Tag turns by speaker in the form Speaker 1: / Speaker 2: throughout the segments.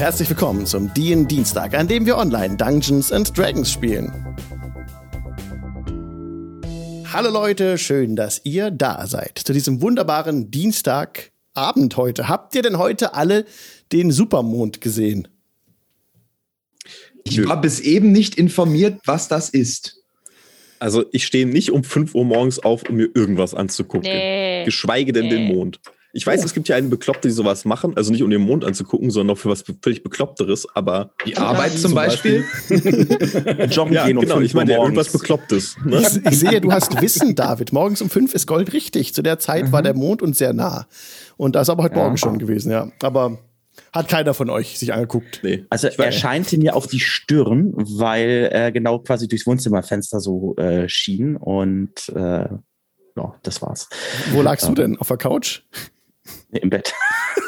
Speaker 1: Herzlich willkommen zum DIN Dienstag, an dem wir online Dungeons and Dragons spielen. Hallo Leute, schön, dass ihr da seid zu diesem wunderbaren Dienstagabend heute. Habt ihr denn heute alle den Supermond gesehen?
Speaker 2: Ich war bis eben nicht informiert, was das ist.
Speaker 3: Also ich stehe nicht um 5 Uhr morgens auf, um mir irgendwas anzugucken.
Speaker 4: Nee.
Speaker 3: Geschweige denn
Speaker 4: Nee.
Speaker 3: den Mond. Ich weiß, es gibt ja einen Bekloppte, die sowas machen, also nicht um den Mond anzugucken, sondern für was völlig Bekloppteres, aber
Speaker 2: Die Arbeit zum Beispiel.
Speaker 5: Joggen
Speaker 3: ja,
Speaker 5: gehen um
Speaker 3: genau,
Speaker 5: 5
Speaker 3: ich meine ja, irgendwas. Beklopptes. Ne?
Speaker 1: Ich, ich sehe, du hast Wissen, David. Morgens um fünf ist Gold richtig. Zu der Zeit war der Mond uns sehr nah. Und das ist aber heute Morgen schon gewesen, ja. Aber hat keiner von euch sich angeguckt.
Speaker 3: Nee.
Speaker 5: Also er scheinte mir auf die Stirn, weil er genau quasi durchs Wohnzimmerfenster so äh, schien und äh, ja, das war's.
Speaker 1: Wo lagst du denn? Auf der Couch?
Speaker 5: Im Bett.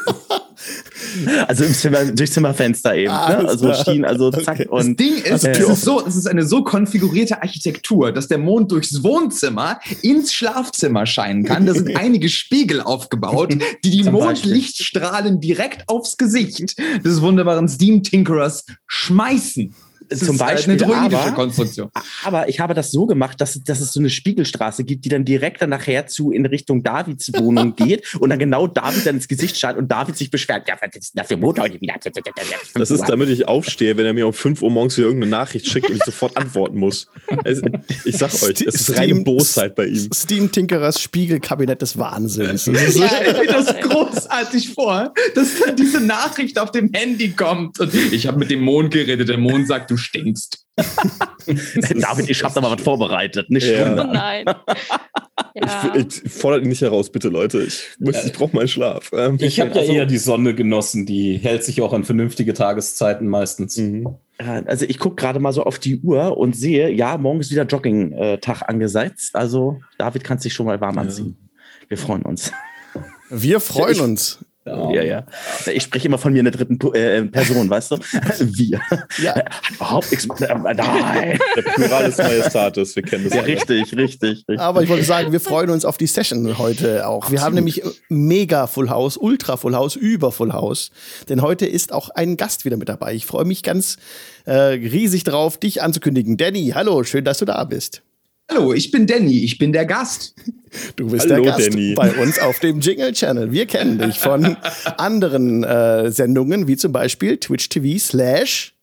Speaker 5: also im Zimmer, durchs Zimmerfenster eben.
Speaker 1: Ah,
Speaker 5: Ne? Also schien, also zack
Speaker 1: Okay.
Speaker 2: Das
Speaker 5: und
Speaker 2: Ding ist,
Speaker 5: Äh,
Speaker 2: es ist, so, es ist eine so konfigurierte Architektur, dass der Mond durchs Wohnzimmer ins Schlafzimmer scheinen kann. Da sind einige Spiegel aufgebaut, die die
Speaker 5: Zum
Speaker 2: Mondlichtstrahlen direkt aufs Gesicht des wunderbaren Steam Tinkerers schmeißen. Es
Speaker 5: Zum
Speaker 2: ist
Speaker 5: Beispiel,
Speaker 2: eine
Speaker 5: aber-
Speaker 2: Konstruktion.
Speaker 5: Aber ich habe das so gemacht, dass, dass es so eine Spiegelstraße gibt, die dann direkt dann nachher zu in Richtung Davids Wohnung geht und dann genau David dann ins Gesicht schaut und David sich beschwert. Ja, was ist denn das für heute wieder?
Speaker 3: Das ist, damit ich aufstehe, wenn er mir um 5 Uhr morgens wieder irgendeine Nachricht schickt und ich sofort antworten muss. Es, ich sag euch, es ist reine
Speaker 1: Steam-
Speaker 3: Bosheit bei ihm.
Speaker 1: Steam Tinkerers Spiegelkabinett des Wahnsinns. Das ist-
Speaker 2: Ich stelle mir das großartig vor, dass dann diese Nachricht auf dem Handy kommt und ich habe mit dem Mond geredet. Der Mond sagt, du stinkst.
Speaker 5: David, ich habe da mal was vorbereitet. Nicht
Speaker 3: Ja.
Speaker 4: Oh nein. Ja.
Speaker 3: Ich, ich fordere ihn nicht heraus, bitte Leute. Ich, muss- ich brauche meinen Schlaf. Ähm,
Speaker 6: Ich habe ja
Speaker 5: Also-
Speaker 6: eher die Sonne genossen, die hält sich auch an vernünftige Tageszeiten meistens.
Speaker 3: mhm.
Speaker 5: Ja, Also ich gucke gerade mal so auf die Uhr und sehe, ja, morgen ist wieder Jogging-Tag angesetzt. Also David kann sich schon mal warm anziehen. Wir freuen uns.
Speaker 1: Wir freuen uns.
Speaker 5: Ja, ja. Ich spreche immer von mir in der dritten Pu- äh, Person, weißt du? Wir.
Speaker 1: Ja.
Speaker 5: Hat überhaupt nichts. Äh, nein.
Speaker 3: Der Plural des Majestatis, wir kennen das.
Speaker 5: Ja,
Speaker 3: alle.
Speaker 5: richtig, richtig, richtig.
Speaker 1: Aber ich wollte sagen, wir freuen uns auf die Session heute auch. Wir haben nämlich mega Full House, ultra Full House, über Full House. Denn heute ist auch ein Gast wieder mit dabei. Ich freue mich ganz äh, riesig drauf, dich anzukündigen. Danny, hallo, schön, dass du da bist.
Speaker 2: Hallo, ich bin Danny, ich bin der Gast.
Speaker 1: Du bist
Speaker 3: Hallo,
Speaker 1: der Gast
Speaker 3: Danny.
Speaker 1: bei uns auf dem Jingle Channel. Wir kennen dich von anderen äh, Sendungen, wie zum Beispiel Twitch TV slash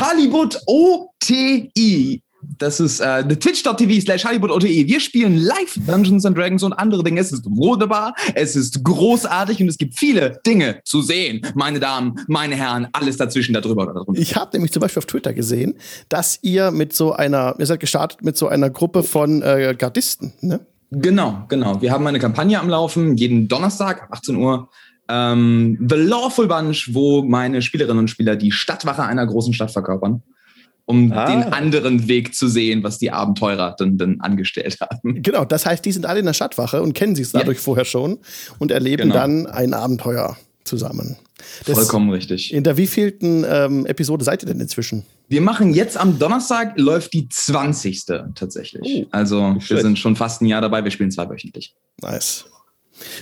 Speaker 2: Hollywood OTI. Das ist äh, twitch.tv slash Hollywood OTI. Wir spielen live Dungeons and Dragons und andere Dinge. Es ist wunderbar, es ist großartig und es gibt viele Dinge zu sehen. Meine Damen, meine Herren, alles dazwischen, darüber oder darunter.
Speaker 1: Ich habe nämlich zum Beispiel auf Twitter gesehen, dass ihr mit so einer, ihr seid gestartet mit so einer Gruppe von äh, Gardisten, ne?
Speaker 2: Genau, genau. Wir haben eine Kampagne am Laufen, jeden Donnerstag ab 18 Uhr. Ähm, The Lawful Bunch, wo meine Spielerinnen und Spieler die Stadtwache einer großen Stadt verkörpern, um
Speaker 3: Ah.
Speaker 2: den anderen Weg zu sehen, was die Abenteurer dann, dann angestellt haben.
Speaker 1: Genau, das heißt, die sind alle in der Stadtwache und kennen sich dadurch vorher schon und erleben
Speaker 2: Genau.
Speaker 1: dann ein Abenteuer zusammen. Das-
Speaker 2: Vollkommen richtig.
Speaker 1: In der wievielten ähm, Episode seid ihr denn inzwischen?
Speaker 2: Wir machen jetzt am Donnerstag läuft die 20. tatsächlich.
Speaker 3: Oh,
Speaker 2: also wir sind schon fast ein Jahr dabei, wir spielen zweiwöchentlich.
Speaker 1: Nice.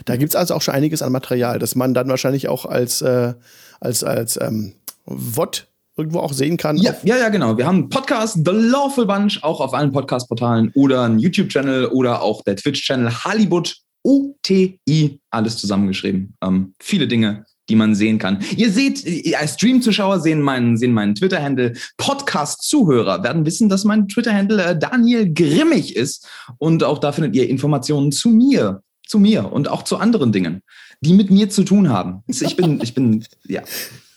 Speaker 1: Da gibt's also auch schon einiges an Material, das man dann wahrscheinlich auch als, äh, als, als ähm, VOD irgendwo auch sehen kann.
Speaker 2: Ja, ja, ja, genau. Wir haben einen Podcast, The Lawful Bunch, auch auf allen Podcast-Portalen oder einen YouTube-Channel oder auch der Twitch-Channel Hollywood OTI, alles zusammengeschrieben. Ähm, viele Dinge, die man sehen kann. Ihr seht, ihr als Stream-Zuschauer sehen meinen, sehen meinen Twitter-Handle. Podcast-Zuhörer werden wissen, dass mein Twitter-Handle äh, Daniel Grimmig ist. Und auch da findet ihr Informationen zu mir, zu mir und auch zu anderen Dingen, die mit mir zu tun haben. Ich bin, ich bin, ja.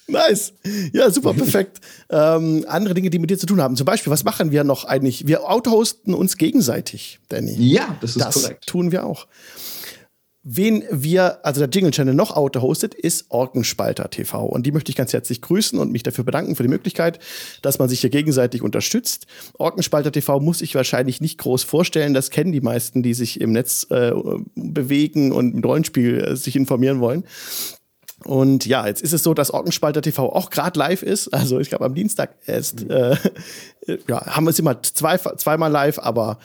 Speaker 1: Nice. Ja, super, perfekt. ähm, andere Dinge, die mit dir zu tun haben. Zum Beispiel, was machen wir noch eigentlich? Wir autohosten uns gegenseitig, Danny.
Speaker 2: Ja, das ist
Speaker 1: das
Speaker 2: korrekt.
Speaker 1: tun wir auch. Wen wir, also der Jingle Channel noch auto-hostet, ist Orkenspalter TV. Und die möchte ich ganz herzlich grüßen und mich dafür bedanken für die Möglichkeit, dass man sich hier gegenseitig unterstützt. Orkenspalter TV muss ich wahrscheinlich nicht groß vorstellen. Das kennen die meisten, die sich im Netz äh, bewegen und mit Rollenspiel äh, sich informieren wollen. Und ja, jetzt ist es so, dass Orkenspalter TV auch gerade live ist. Also ich glaube am Dienstag erst äh, ja, haben wir es immer zwei, zweimal live, aber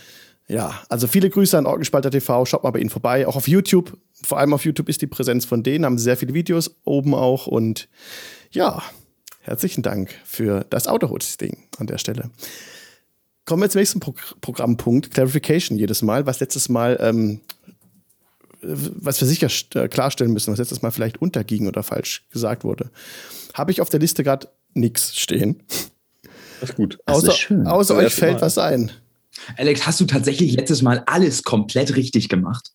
Speaker 1: ja, also viele Grüße an Orgenspalter TV. Schaut mal bei ihnen vorbei. Auch auf YouTube. Vor allem auf YouTube ist die Präsenz von denen. Haben sehr viele Videos oben auch. Und ja, Herzlichen Dank für das Autohut-Ding an der Stelle. Kommen wir zum nächsten Pro Programmpunkt, Clarification jedes Mal, was letztes Mal, ähm, was wir sicher äh, klarstellen müssen, was letztes Mal vielleicht unterging oder falsch gesagt wurde. Habe ich auf der Liste gerade nichts stehen.
Speaker 3: Das ist gut.
Speaker 5: Das
Speaker 1: außer
Speaker 5: ist schön.
Speaker 1: außer euch fällt
Speaker 3: Mal.
Speaker 1: was ein.
Speaker 2: Alex, hast du tatsächlich letztes Mal alles komplett richtig gemacht?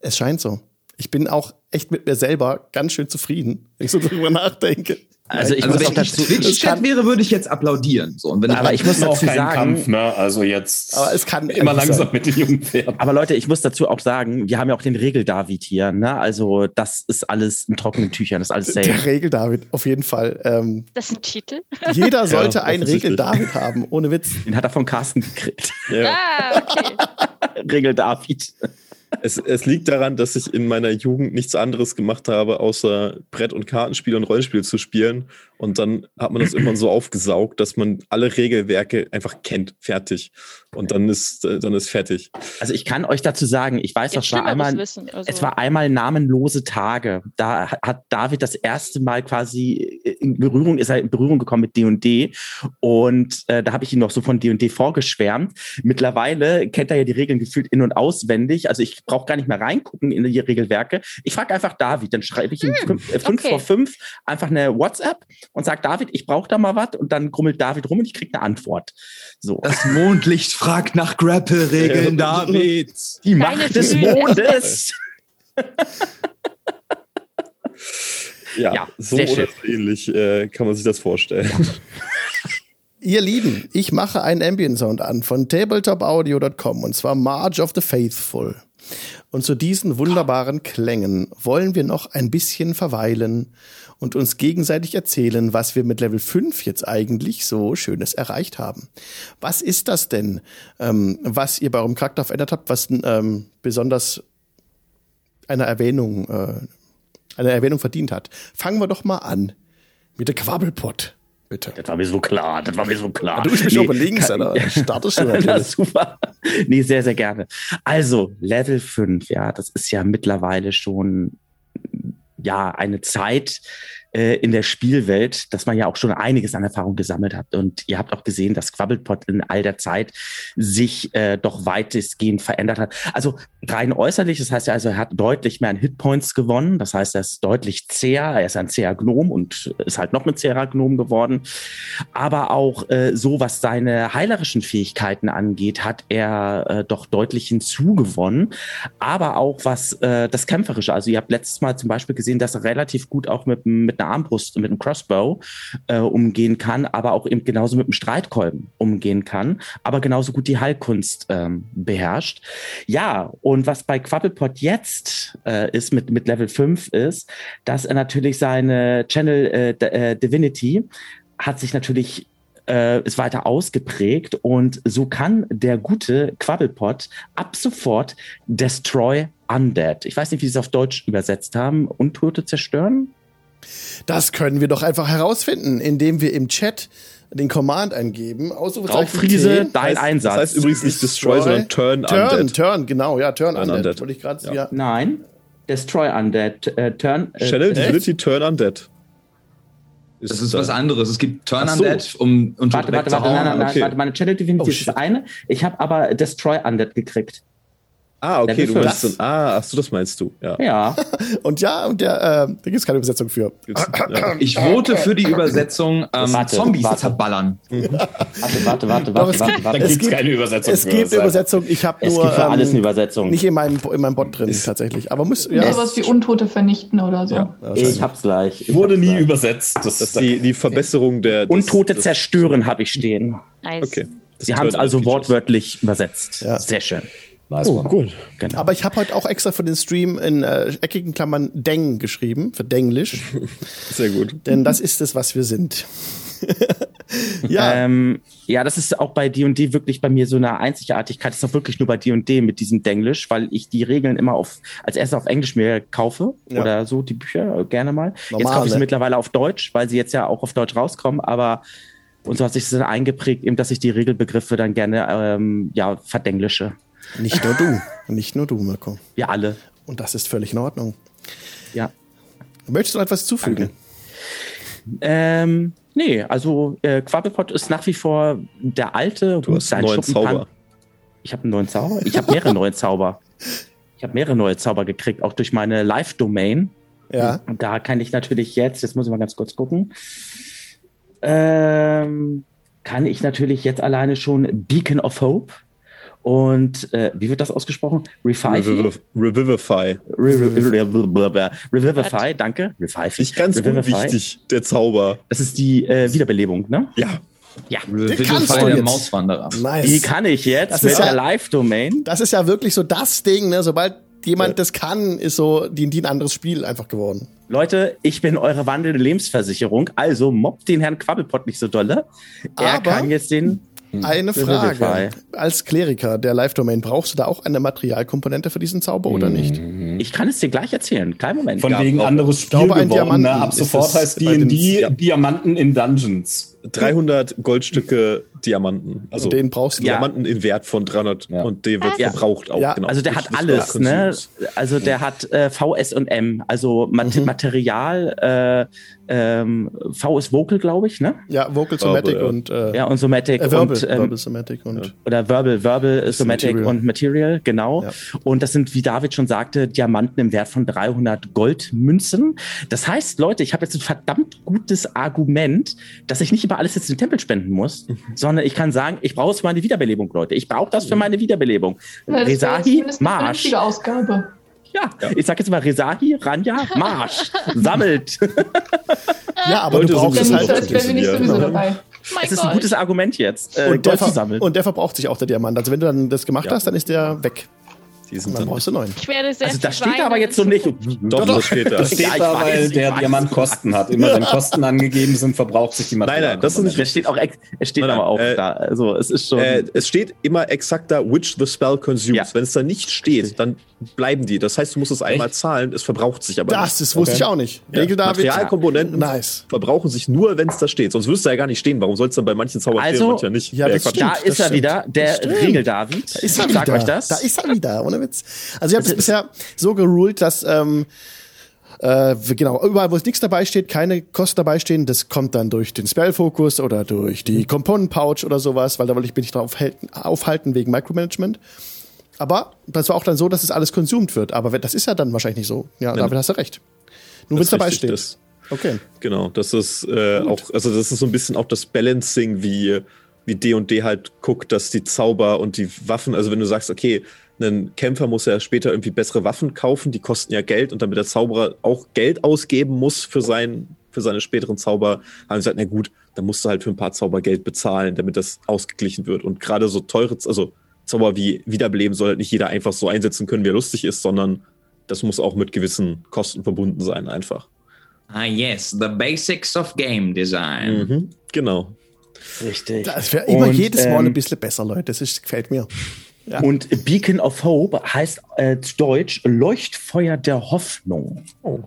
Speaker 1: Es scheint so. Ich bin auch echt mit mir selber ganz schön zufrieden, wenn ich so drüber nachdenke.
Speaker 5: Also ich
Speaker 2: Also
Speaker 5: muss
Speaker 2: wenn
Speaker 5: auch
Speaker 2: ich
Speaker 5: dazu,
Speaker 2: Twitch-Chat wäre, würde ich jetzt applaudieren. So, und wenn
Speaker 5: aber
Speaker 2: ich,
Speaker 5: ich muss
Speaker 6: auch
Speaker 5: dazu
Speaker 6: kein
Speaker 5: sagen,
Speaker 6: Kampf, ne? Also jetzt
Speaker 1: Aber es kann
Speaker 6: immer langsam
Speaker 1: sein.
Speaker 6: mit den jungen Pferden.
Speaker 5: aber Leute, ich muss dazu auch sagen, wir haben ja auch den Regel-David hier, ne? Also das ist alles in trockenen Tüchern, das ist alles safe.
Speaker 1: Der Regel David, auf jeden Fall. Ähm,
Speaker 4: Das ist ein Titel.
Speaker 1: jeder sollte einen
Speaker 3: offensichtlich.
Speaker 1: Regel David haben, ohne Witz.
Speaker 5: Den hat er von Carsten gekriegt.
Speaker 3: Ja.
Speaker 4: Ah, okay.
Speaker 5: Regel David.
Speaker 3: Es, es liegt daran, dass ich in meiner Jugend nichts anderes gemacht habe, außer Brett- und Kartenspiel und Rollenspiel zu spielen. Und dann hat man das immer so aufgesaugt, dass man alle Regelwerke einfach kennt, fertig. Und dann ist, äh, dann ist fertig.
Speaker 5: Also ich kann euch dazu sagen, ich weiß, das war einmal,
Speaker 4: Wissen. Also,
Speaker 5: es war einmal namenlose Tage. Da hat David das erste Mal quasi in Berührung, ist er in Berührung gekommen mit D&D und äh, da habe ich ihn noch so von D&D vorgeschwärmt. Mittlerweile kennt er ja die Regeln gefühlt in- und auswendig. Also ich brauche gar nicht mehr reingucken in die Regelwerke. Ich frage einfach David, dann schreibe ich ihm fünf, äh, fünf
Speaker 4: okay.
Speaker 5: vor fünf einfach eine WhatsApp und sage David, ich brauche da mal was und dann grummelt David rum und ich kriege eine Antwort. So.
Speaker 2: das Mondlicht fragt nach Grapple-Regeln, David.
Speaker 5: Die
Speaker 4: Keine
Speaker 5: Macht des. Mondes.
Speaker 3: Ja,
Speaker 5: Ja,
Speaker 3: so
Speaker 5: sehr
Speaker 3: oder
Speaker 5: schön.
Speaker 3: so ähnlich äh, kann man sich das vorstellen.
Speaker 1: Ihr Lieben, ich mache einen Ambient Sound an von tabletopaudio.com und zwar March of the Faithful. Und zu diesen wunderbaren Klängen wollen wir noch ein bisschen verweilen und uns gegenseitig erzählen, was wir mit Level 5 jetzt eigentlich so Schönes erreicht haben. Was ist das denn, ähm, was ihr bei eurem Charakter verändert habt, was ähm, besonders einer Erwähnung, äh, eine Erwähnung verdient hat? Fangen wir doch mal an mit der Quabbelpott, bitte.
Speaker 5: Das war mir so klar, das war mir so klar.
Speaker 1: Du bist mich
Speaker 5: Nee, kann-
Speaker 1: Alter. Startest du natürlich.
Speaker 5: super. Nee, sehr, sehr gerne. Also, Level 5, ja, das ist ja mittlerweile schon ja eine Zeit äh, in der Spielwelt, dass man ja auch schon einiges an Erfahrung gesammelt hat. Und ihr habt auch gesehen, dass Quabblepot in all der Zeit sich äh, doch weitestgehend verändert hat. Also rein äußerlich, das heißt ja, also er hat deutlich mehr an Hitpoints gewonnen. Das heißt, er ist deutlich zäher. Er ist ein zäher Gnom und ist halt noch ein zäherer Gnom geworden. Aber auch äh, so, was seine heilerischen Fähigkeiten angeht, hat er äh, doch deutlich hinzugewonnen. Aber auch was äh, das Kämpferische. Also ihr habt letztes Mal zum Beispiel gesehen, dass er relativ gut auch mit, mit einer Armbrust, mit einem Crossbow äh, umgehen kann, aber auch eben genauso mit einem Streitkolben umgehen kann, aber genauso gut die Heilkunst ähm, beherrscht. Ja, und was bei Quabblepot jetzt äh, ist mit, mit Level 5 ist, dass er natürlich seine Channel äh, äh, Divinity hat sich natürlich äh, ist weiter ausgeprägt und so kann der gute Quabblepot ab sofort Destroy Undead. Ich weiß nicht, wie sie es auf Deutsch übersetzt haben. Untote zerstören?
Speaker 1: Das können wir doch einfach herausfinden, indem wir im Chat den Command eingeben. T.
Speaker 5: dein
Speaker 3: heißt,
Speaker 5: Einsatz.
Speaker 3: Das heißt übrigens nicht Destroy, sondern Turn,
Speaker 1: Turn,
Speaker 3: Undead.
Speaker 1: Turn, genau, ja, Turn,
Speaker 3: Turn
Speaker 1: Undead.
Speaker 3: Undead.
Speaker 1: Wollte ich gerade,
Speaker 3: Ja.
Speaker 1: ja.
Speaker 5: Nein. Destroy Undead. Äh, turn. Äh,
Speaker 3: Channel
Speaker 1: echt?
Speaker 3: Divinity Turn Undead.
Speaker 2: Das ist was anderes. Es gibt Turn
Speaker 3: so.
Speaker 2: Undead, um und
Speaker 5: Warte, warte, warte, nein, nein, nein,
Speaker 3: okay.
Speaker 5: warte, meine Channel Divinity
Speaker 1: Oh,
Speaker 5: ist das eine. Ich habe aber Destroy Undead gekriegt.
Speaker 3: Ah, okay,
Speaker 5: Level
Speaker 3: du meinst
Speaker 5: fünf.
Speaker 3: dann, ah, ach so, das meinst du, ja.
Speaker 5: Ja.
Speaker 1: Und ja, und der, äh, da gibt es keine Übersetzung für.
Speaker 3: Gibt's-.
Speaker 2: Ich vote für die Übersetzung ähm,
Speaker 5: Warte,
Speaker 2: Zombies
Speaker 5: warte.
Speaker 2: zerballern.
Speaker 5: Warte, warte, warte, warte,
Speaker 1: es
Speaker 5: warte,
Speaker 1: gibt-
Speaker 5: warte.
Speaker 6: Dann
Speaker 1: Es
Speaker 6: gibt es
Speaker 1: gibt-
Speaker 6: keine Übersetzung.
Speaker 1: Es
Speaker 6: für
Speaker 1: gibt eine Übersetzung, ich habe
Speaker 5: Es
Speaker 1: nur
Speaker 5: gibt für alles eine
Speaker 1: ähm,
Speaker 5: Übersetzung.
Speaker 1: nicht in meinem, in meinem Bot drin tatsächlich. Aber muss, ja.
Speaker 7: Sowas wie Untote vernichten oder so.
Speaker 1: ja,
Speaker 5: Ich hab's gleich. Ich
Speaker 6: Wurde nie
Speaker 5: gleich.
Speaker 6: übersetzt. Das
Speaker 3: Das
Speaker 6: ist
Speaker 3: die, die Verbesserung der. des-
Speaker 5: Untote zerstören habe ich stehen.
Speaker 4: Nice.
Speaker 3: Okay. Das
Speaker 5: Sie haben es also wortwörtlich übersetzt.
Speaker 1: Ja.
Speaker 5: Sehr schön.
Speaker 6: Nice
Speaker 3: Oh, cool.
Speaker 5: Genau.
Speaker 1: Aber ich habe heute auch extra für den Stream in äh, eckigen Klammern Deng geschrieben, für Denglisch.
Speaker 3: Sehr gut.
Speaker 1: denn das ist es, was wir sind. ja,
Speaker 5: Ähm, ja, das ist auch bei D&D wirklich bei mir so eine Einzigartigkeit. Das ist auch wirklich nur bei D&D mit diesem Denglisch, weil ich die Regeln immer auf als erstes auf Englisch mir kaufe
Speaker 1: Ja.
Speaker 5: oder so die Bücher gerne mal. jetzt
Speaker 1: Normal,
Speaker 5: kaufe ich sie
Speaker 1: ne?
Speaker 5: mittlerweile auf Deutsch, weil sie jetzt ja auch auf Deutsch rauskommen. Aber und so hat sich das dann eingeprägt, eben, dass ich die Regelbegriffe dann gerne ähm, ja verdenglische.
Speaker 1: Nicht nur du. Nicht nur du, Mirko.
Speaker 5: Wir alle.
Speaker 1: Und das ist völlig in Ordnung.
Speaker 5: Ja.
Speaker 1: Möchtest du noch etwas zufügen?
Speaker 5: Ähm, Nee, also äh, Quabbelpot ist nach wie vor der alte
Speaker 3: Du hast einen neuen Zauber.
Speaker 5: Ich habe einen neuen Zauber. Ich habe mehrere neue Zauber. Ich habe mehrere neue Zauber gekriegt, auch durch meine Live-Domain.
Speaker 1: Ja.
Speaker 5: Und da kann ich natürlich jetzt, jetzt muss ich mal ganz kurz gucken, ähm, kann ich natürlich jetzt alleine schon Beacon of Hope und äh, wie wird das ausgesprochen? Revive?
Speaker 3: Reviv- Revivify.
Speaker 5: Revivify, danke. Revive.
Speaker 3: Nicht ganz
Speaker 5: Revivify.
Speaker 3: unwichtig, der Zauber.
Speaker 5: Das ist die äh, Wiederbelebung, ne?
Speaker 3: Ja.
Speaker 5: Ja.
Speaker 1: Du
Speaker 2: der
Speaker 1: jetzt.
Speaker 2: Mauswanderer.
Speaker 5: Die
Speaker 1: Nice.
Speaker 5: kann ich jetzt
Speaker 1: Das
Speaker 5: mit
Speaker 1: ist ja-
Speaker 5: der Live-Domain.
Speaker 1: Das ist ja wirklich so das Ding, ne? Sobald jemand
Speaker 3: Ja.
Speaker 1: das kann, ist so die, die ein anderes Spiel einfach geworden.
Speaker 5: Leute, ich bin eure wandelnde Lebensversicherung, also mobbt den Herrn Quabbelpott nicht so dolle. Er
Speaker 1: Aber-
Speaker 5: kann jetzt den.
Speaker 1: Eine
Speaker 5: Revivify.
Speaker 1: Frage. Als Kleriker der Live-Domain, brauchst du da auch eine Materialkomponente für diesen Zauber oder nicht?
Speaker 5: Ich kann es dir gleich erzählen. Kleinen Moment.
Speaker 6: Von wegen anderes Spiel
Speaker 1: glaube, ein
Speaker 6: geworden. Ne?
Speaker 1: Diamanten
Speaker 6: Ab sofort heißt D&D
Speaker 3: ja.
Speaker 6: Diamanten in Dungeons.
Speaker 3: 300 Goldstücke Diamanten. Also
Speaker 1: den brauchst du.
Speaker 5: Ja.
Speaker 3: Diamanten in Wert von 300
Speaker 6: Ja.
Speaker 3: und der wird
Speaker 5: Ja.
Speaker 3: verbraucht auch.
Speaker 1: Ja.
Speaker 3: Genau.
Speaker 5: Also der
Speaker 3: Nicht-
Speaker 5: hat
Speaker 3: nicht
Speaker 5: alles, ne? Also der hat äh, VS und M, also Mat
Speaker 1: Mhm.
Speaker 5: Material, äh, ähm, V ist Vocal, glaube ich, ne?
Speaker 1: Ja, Vocal Somatic
Speaker 3: ja.
Speaker 1: und äh,
Speaker 5: Ja, und Somatic
Speaker 1: äh, Verbal,
Speaker 5: und ähm,
Speaker 1: Verbal Somatic und
Speaker 5: oder Verbal, Verbal, Somatic
Speaker 1: Material.
Speaker 5: und Material, genau.
Speaker 1: Ja.
Speaker 5: Und das sind, wie David schon sagte, Diamanten im Wert von 300 Goldmünzen. Das heißt, Leute, ich habe jetzt ein verdammt gutes Argument, dass ich nicht über alles jetzt den Tempel spenden muss,
Speaker 1: Mhm.
Speaker 5: sondern ich kann sagen, ich brauche es für meine Wiederbelebung, Leute. Ich brauche das für meine Wiederbelebung.
Speaker 7: Ja,
Speaker 5: Resahi, Marsch.
Speaker 7: Ausgabe.
Speaker 5: Ja, ich sag jetzt mal Resahi, Ranja, Marsch. Sammelt.
Speaker 1: ja, aber
Speaker 3: Leute,
Speaker 1: du brauchst es halt.
Speaker 7: als wären wir nicht
Speaker 3: Ja.
Speaker 7: sowieso dabei.
Speaker 4: Mein
Speaker 5: Es ist ein
Speaker 4: Gott.
Speaker 5: gutes Argument jetzt, äh,
Speaker 1: Und der, und der verbraucht sich auch der Diamant. Also wenn du dann das gemacht
Speaker 3: Ja.
Speaker 1: hast, dann ist der weg.
Speaker 3: Die sind
Speaker 1: Und dann brauchst du neuen.
Speaker 4: Ich werde sehr
Speaker 5: also das steht da aber jetzt so nicht.
Speaker 3: Doch, das steht da.
Speaker 6: Das steht
Speaker 5: Ja,
Speaker 6: da,
Speaker 5: weiß,
Speaker 6: weil
Speaker 5: ich
Speaker 6: der
Speaker 5: weiß.
Speaker 6: Diamant Kosten hat. Immer wenn Kosten angegeben sind, verbraucht sich die
Speaker 3: Nein, nein, das ist nicht-
Speaker 5: Es steht auch, es steht
Speaker 3: Nein,
Speaker 5: aber auch
Speaker 3: äh,
Speaker 5: da. Also es ist schon.
Speaker 3: Äh, es steht immer exakt da, which the spell consumes.
Speaker 5: Ja.
Speaker 3: Wenn es da nicht steht, dann bleiben die. Das heißt, du musst es einmal
Speaker 6: Echt?
Speaker 3: zahlen, es verbraucht sich aber
Speaker 1: Das, das wusste
Speaker 6: Okay.
Speaker 1: ich auch nicht.
Speaker 3: nicht.
Speaker 1: Regel
Speaker 3: Ja.
Speaker 1: David.
Speaker 3: Materialkomponenten
Speaker 1: Nice.
Speaker 3: verbrauchen sich nur, wenn es da steht. Sonst wüsste er ja gar nicht stehen. Warum soll es dann bei manchen Zaubern
Speaker 5: Also-
Speaker 3: stehen, mancher nicht?
Speaker 1: Ja, das stimmt.
Speaker 5: da ist er
Speaker 1: stimmt.
Speaker 5: wieder, der. Regel-David.
Speaker 1: Da ist er
Speaker 5: Ich sag
Speaker 1: wieder.
Speaker 5: euch das.
Speaker 1: Da ist er wieder, ohne Witz. Also ich habe es bisher so geruled, dass ähm, äh, genau, überall, wo es nichts dabei steht, keine Kosten dabei stehen, das kommt dann durch den Spellfokus oder durch die Component Pouch oder sowas, weil da wollte ich mich nicht drauf halten, aufhalten wegen Micromanagement. Aber das war auch dann so, dass es alles konsumt wird. Aber das ist ja dann wahrscheinlich nicht so. Ja, damit hast du recht. Nur wenn es dabei steht.
Speaker 3: das-
Speaker 1: okay.
Speaker 3: Genau, das ist äh, auch, also das ist so ein bisschen auch das Balancing, wie wie D&D halt guckt, dass die Zauber und die Waffen, also wenn du sagst, okay, ein Kämpfer muss ja später irgendwie bessere Waffen kaufen, die kosten ja Geld und damit der Zauberer auch Geld ausgeben muss für, sein, für seine späteren Zauber, haben sie gesagt, na gut, dann musst du halt für ein paar Zauber Geld bezahlen, damit das ausgeglichen wird. Und gerade so teure, also Zauber wie Wiederbeleben soll halt nicht jeder einfach so einsetzen können, wie er lustig ist, sondern das muss auch mit gewissen Kosten verbunden sein, einfach.
Speaker 2: Ah, yes, the basics of game design.
Speaker 3: Mhm, genau.
Speaker 5: Richtig.
Speaker 1: Das wäre immer
Speaker 5: Und,
Speaker 1: jedes Mal
Speaker 5: ähm,
Speaker 1: ein bisschen besser, Leute. Das ist, gefällt mir. Ja.
Speaker 5: Und Beacon of Hope heißt äh, zu Deutsch Leuchtfeuer der Hoffnung.
Speaker 3: Oh,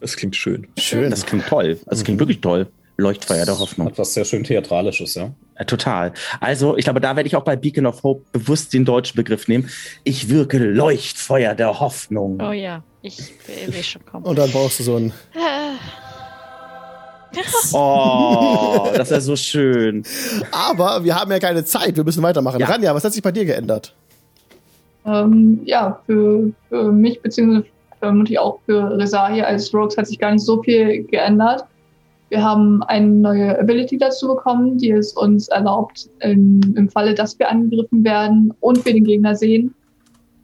Speaker 3: das klingt schön.
Speaker 1: Schön.
Speaker 5: Das klingt toll. Das klingt wirklich toll. Leuchtfeuer der Hoffnung.
Speaker 6: Hat was sehr schön Theatralisches, ja.
Speaker 5: Ja, total. Also, ich glaube, da werde ich auch bei Beacon of Hope bewusst den deutschen Begriff nehmen. Ich wirke Leuchtfeuer der Hoffnung.
Speaker 4: Oh ja, ich will, will schon kommen.
Speaker 1: Und dann brauchst du so ein.
Speaker 5: Oh, das ist ja so schön.
Speaker 1: Aber wir haben ja keine Zeit, wir müssen weitermachen.
Speaker 5: Ja.
Speaker 1: Ranja, was hat sich bei dir geändert?
Speaker 7: Ähm, ja, für, für mich, beziehungsweise vermutlich auch für Resahi als Rogues hat sich gar nicht so viel geändert. Wir haben eine neue Ability dazu bekommen, die es uns erlaubt, im, im Falle, dass wir angegriffen werden und wir den Gegner sehen,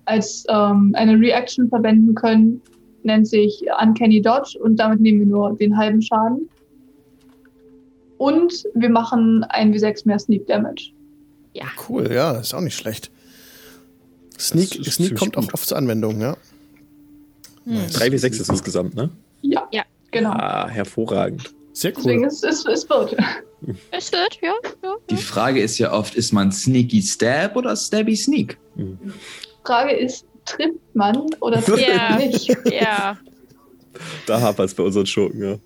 Speaker 7: als ähm, eine Reaction verwenden können, nennt sich Uncanny Dodge und damit nehmen wir nur den halben Schaden. Und wir machen ein W6 mehr Sneak Damage.
Speaker 1: Cool, ja, ist auch nicht schlecht. Sneak, Sneak kommt auch
Speaker 3: gut.
Speaker 1: oft zur Anwendung, ja.
Speaker 4: Hm.
Speaker 3: 3 wie 6 ist insgesamt, ne?
Speaker 7: Ja,
Speaker 4: Ja.
Speaker 7: genau.
Speaker 3: Ah, hervorragend.
Speaker 1: Sehr
Speaker 7: Deswegen
Speaker 1: cool.
Speaker 7: ist es, wird.
Speaker 4: Es wird, ja, ja.
Speaker 2: Die Frage ist ja oft, ist man Sneaky Stab oder Stabby Sneak?
Speaker 7: Frage ist, trifft man oder trifft
Speaker 4: Ja.
Speaker 7: man nicht?
Speaker 4: Ja,
Speaker 3: Da hapert es bei unseren Schurken, ja.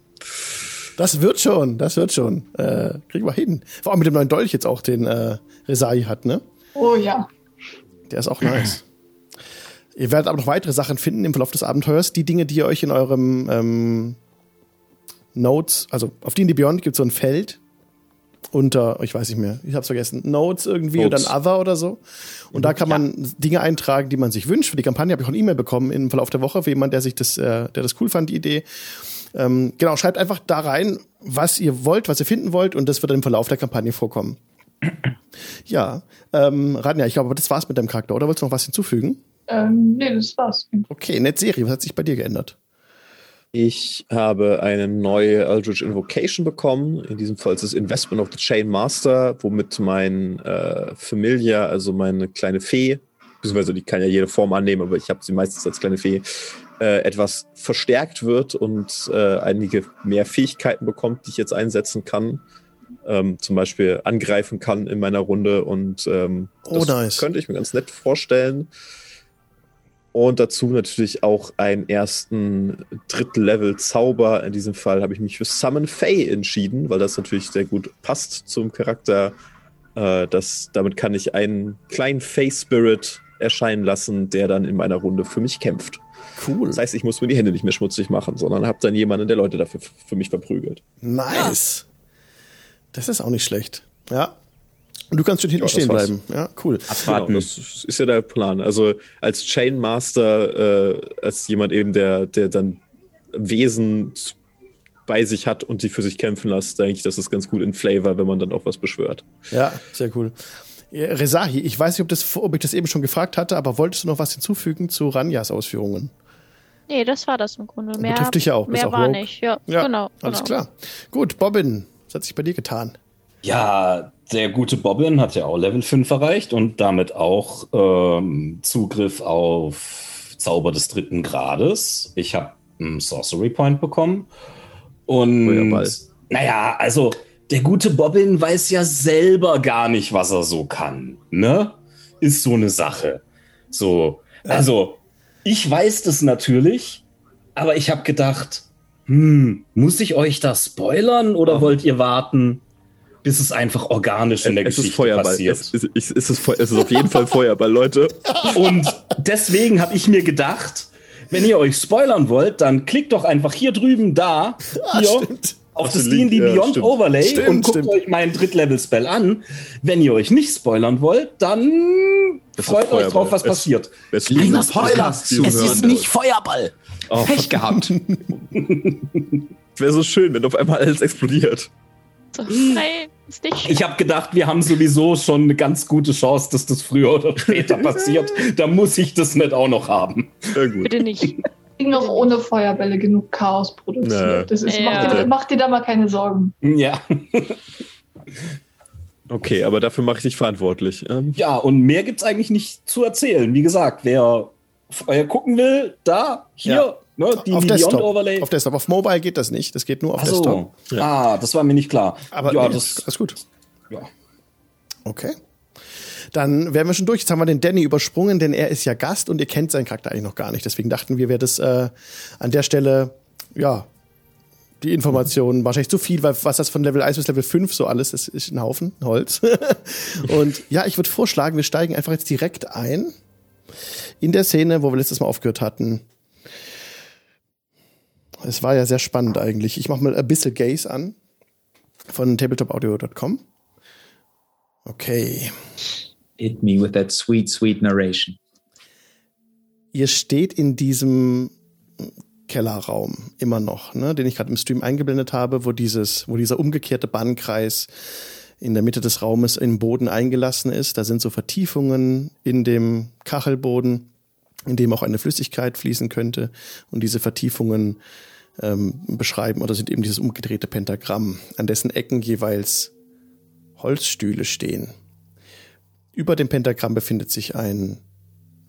Speaker 1: Das wird schon, das wird schon. Äh, kriegen wir hin. Vor allem mit dem neuen Dolch jetzt auch, den äh, Resai hat, ne?
Speaker 7: Oh ja.
Speaker 1: Der ist auch nice. ihr werdet aber noch weitere Sachen finden im Verlauf des Abenteuers. Die Dinge, die ihr euch in eurem ähm, Notes, also auf D&D Beyond gibt es so ein Feld, unter, ich weiß nicht mehr, ich hab's vergessen, Notes irgendwie
Speaker 3: Notes.
Speaker 1: und dann Other oder so. Und da kann man Dinge eintragen, die man sich wünscht. Für die Kampagne habe ich auch eine E-Mail bekommen im Verlauf der Woche für jemanden, der sich das, äh, der das cool fand, die Idee. Ähm, genau, schreibt einfach da rein, was ihr wollt, was ihr finden wollt, und das wird dann im Verlauf der Kampagne vorkommen. ja, ähm, Rania, ich glaube, das war's mit deinem Charakter, oder wolltest du noch was hinzufügen?
Speaker 7: Ähm, nee, das war's.
Speaker 1: Okay, nett Serie, was hat sich bei dir geändert?
Speaker 3: Ich habe eine neue Eldritch Invocation bekommen. In diesem Fall ist es Investment of the Chain Master, womit mein äh, Familia, also meine kleine Fee, beziehungsweise die kann ja jede Form annehmen, aber ich habe sie meistens als kleine Fee, äh, etwas verstärkt wird und äh, einige mehr Fähigkeiten bekommt, die ich jetzt einsetzen kann. Ähm, zum Beispiel angreifen kann in meiner Runde und ähm,
Speaker 1: Oh,
Speaker 3: das
Speaker 1: nice.
Speaker 3: könnte ich mir ganz nett vorstellen. Und dazu natürlich auch einen ersten Drittlevel-Zauber. In diesem Fall habe ich mich für Summon Fey entschieden, weil das natürlich sehr gut passt zum Charakter. Äh, das, damit kann ich einen kleinen Fey-Spirit erscheinen lassen, der dann in meiner Runde für mich kämpft.
Speaker 1: Cool.
Speaker 3: Das heißt, ich muss mir die Hände nicht mehr schmutzig machen, sondern habe dann jemanden, der Leute dafür für mich verprügelt.
Speaker 1: Nice. Das ist auch nicht schlecht. Ja. Und du kannst schon hinten
Speaker 3: Ja,
Speaker 1: stehen bleiben. Ja, cool.
Speaker 5: Abwarten.
Speaker 3: Genau, das ist ja der Plan. Also als Chain Master, äh, als jemand eben, der, der dann Wesen bei sich hat und die für sich kämpfen lässt, denke ich, das ist ganz gut in Flavor, wenn man dann auch was beschwört.
Speaker 1: Ja, sehr cool. Rezahi, ich weiß nicht, ob, das, ob ich das eben schon gefragt hatte, aber wolltest du noch was hinzufügen zu Ranjas Ausführungen?
Speaker 4: Nee, das war das im Grunde. Mehr,
Speaker 1: Betrifft dich ja auch, bist
Speaker 4: mehr
Speaker 1: auch
Speaker 4: war
Speaker 1: Rogue.
Speaker 4: nicht. Ja,
Speaker 1: Ja,
Speaker 4: genau.
Speaker 1: alles
Speaker 4: genau.
Speaker 1: klar. Gut, Bobbin, was hat sich bei dir getan?
Speaker 6: Ja, der gute Bobbin hat ja auch Level 5 erreicht und damit auch ähm, Zugriff auf Zauber des dritten Grades. Ich habe einen Sorcery Point bekommen. Und
Speaker 3: Feuerball.
Speaker 6: naja, also der gute Bobbin weiß ja selber gar nicht, was er so kann. Ne? Ist so eine Sache. So, also ich weiß das natürlich, aber ich habe gedacht, hm, muss ich euch das spoilern oder wollt ihr warten, bis es einfach organisch in der
Speaker 3: es ist
Speaker 6: Geschichte
Speaker 3: Feuerball.
Speaker 6: passiert?
Speaker 3: Es, es, es, ist, es ist auf jeden Fall Feuerball, Leute.
Speaker 6: Und deswegen habe ich mir gedacht, wenn ihr euch spoilern wollt, dann klickt doch einfach hier drüben da hier
Speaker 1: stimmt.
Speaker 6: Auf das D&D
Speaker 3: ja,
Speaker 6: Beyond
Speaker 3: stimmt.
Speaker 6: Overlay
Speaker 1: Stimmt,
Speaker 6: und guckt
Speaker 1: stimmt.
Speaker 6: euch meinen Drittlevel-Spell an. Wenn ihr euch nicht spoilern wollt, dann
Speaker 3: ist
Speaker 6: freut euch
Speaker 3: Feuerball.
Speaker 6: drauf, was
Speaker 3: Es-
Speaker 6: passiert.
Speaker 3: Es
Speaker 2: Kleiner Spoiler.
Speaker 6: Es ist nicht Feuerball.
Speaker 3: Oh,
Speaker 2: Pech gehabt.
Speaker 3: wäre so schön, wenn auf einmal alles explodiert.
Speaker 4: So, nein, ist nicht schön.
Speaker 6: Ich habe gedacht, wir haben sowieso schon eine ganz gute Chance, dass das früher oder später passiert. Da muss ich das nicht auch noch haben.
Speaker 3: Ja, gut.
Speaker 4: Bitte nicht.
Speaker 7: Kriegen auch ohne Feuerbälle genug Chaos produziert.
Speaker 3: Ja.
Speaker 7: Das ist,
Speaker 4: Ja.
Speaker 7: mach, dir, mach dir da mal keine Sorgen.
Speaker 6: Ja.
Speaker 3: Okay, aber dafür mache ich dich verantwortlich. Ähm,
Speaker 6: Ja, und mehr gibt's eigentlich nicht zu erzählen. Wie gesagt, wer äh, gucken will, da, hier,
Speaker 1: Ja.
Speaker 6: ne, die
Speaker 1: auf
Speaker 6: Beyond
Speaker 1: Desktop.
Speaker 6: Overlay.
Speaker 1: Auf Desktop. Auf Mobile geht das nicht. Das geht nur auf
Speaker 6: Ach so.
Speaker 1: Desktop.
Speaker 6: Ah, das war mir nicht klar.
Speaker 1: Aber
Speaker 6: ja,
Speaker 1: nee,
Speaker 6: das,
Speaker 1: alles gut.
Speaker 6: ja.
Speaker 1: Okay. Dann wären wir schon durch. Jetzt haben wir den Danny übersprungen, denn er ist ja Gast und ihr kennt seinen Charakter eigentlich noch gar nicht. Deswegen dachten wir, wäre das äh, an der Stelle, ja, die Informationen wahrscheinlich zu viel, weil was das von Level 1 bis Level 5 so alles ist, ist ein Haufen Holz. und ja, ich würde vorschlagen, wir steigen einfach jetzt direkt ein in der Szene, wo wir letztes Mal aufgehört hatten. Es war ja sehr spannend eigentlich. Ich mache mal Abyssal Gaze an von tabletopaudio.com. Okay.
Speaker 2: Hit me with that sweet, sweet narration.
Speaker 1: Ihr steht in diesem Kellerraum immer noch, ne, den ich gerade im Stream eingeblendet habe, wo dieses, wo dieser umgekehrte Bannkreis in der Mitte des Raumes im Boden eingelassen ist. Da sind so Vertiefungen in dem Kachelboden, in dem auch eine Flüssigkeit fließen könnte. Und diese Vertiefungen ähm, beschreiben oder sind eben dieses umgedrehte Pentagramm, an dessen Ecken jeweils Holzstühle stehen. Über dem Pentagramm befindet sich ein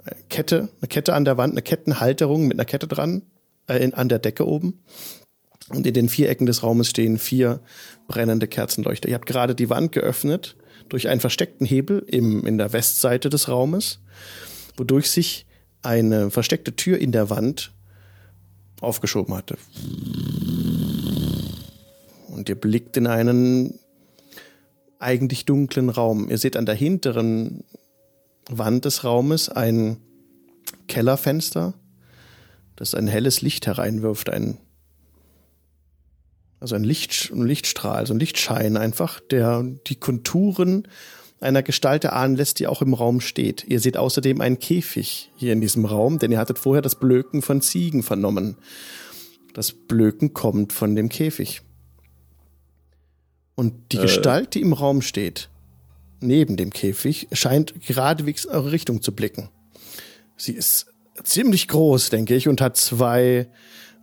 Speaker 1: eine Kette, eine Kette an der Wand, eine Kettenhalterung mit einer Kette dran, äh, in, an der Decke oben. Und in den vier Ecken des Raumes stehen vier brennende Kerzenleuchter. Ihr habt gerade die Wand geöffnet durch einen versteckten Hebel im, in der Westseite des Raumes, wodurch sich eine versteckte Tür in der Wand aufgeschoben hatte. Und ihr blickt in einen eigentlich dunklen Raum. Ihr seht an der hinteren Wand des Raumes ein Kellerfenster, das ein helles Licht hereinwirft, ein also ein, Licht, ein Lichtstrahl, so ein Lichtschein einfach, der die Konturen einer Gestalt erahnen lässt, die auch im Raum steht. Ihr seht außerdem einen Käfig hier in diesem Raum, denn ihr hattet vorher das Blöken von Ziegen vernommen. Das Blöken kommt von dem Käfig. Und die
Speaker 3: Äh.
Speaker 1: Gestalt, die im Raum steht, neben dem Käfig, scheint geradewegs eure Richtung zu blicken. Sie ist ziemlich groß, denke ich, und hat zwei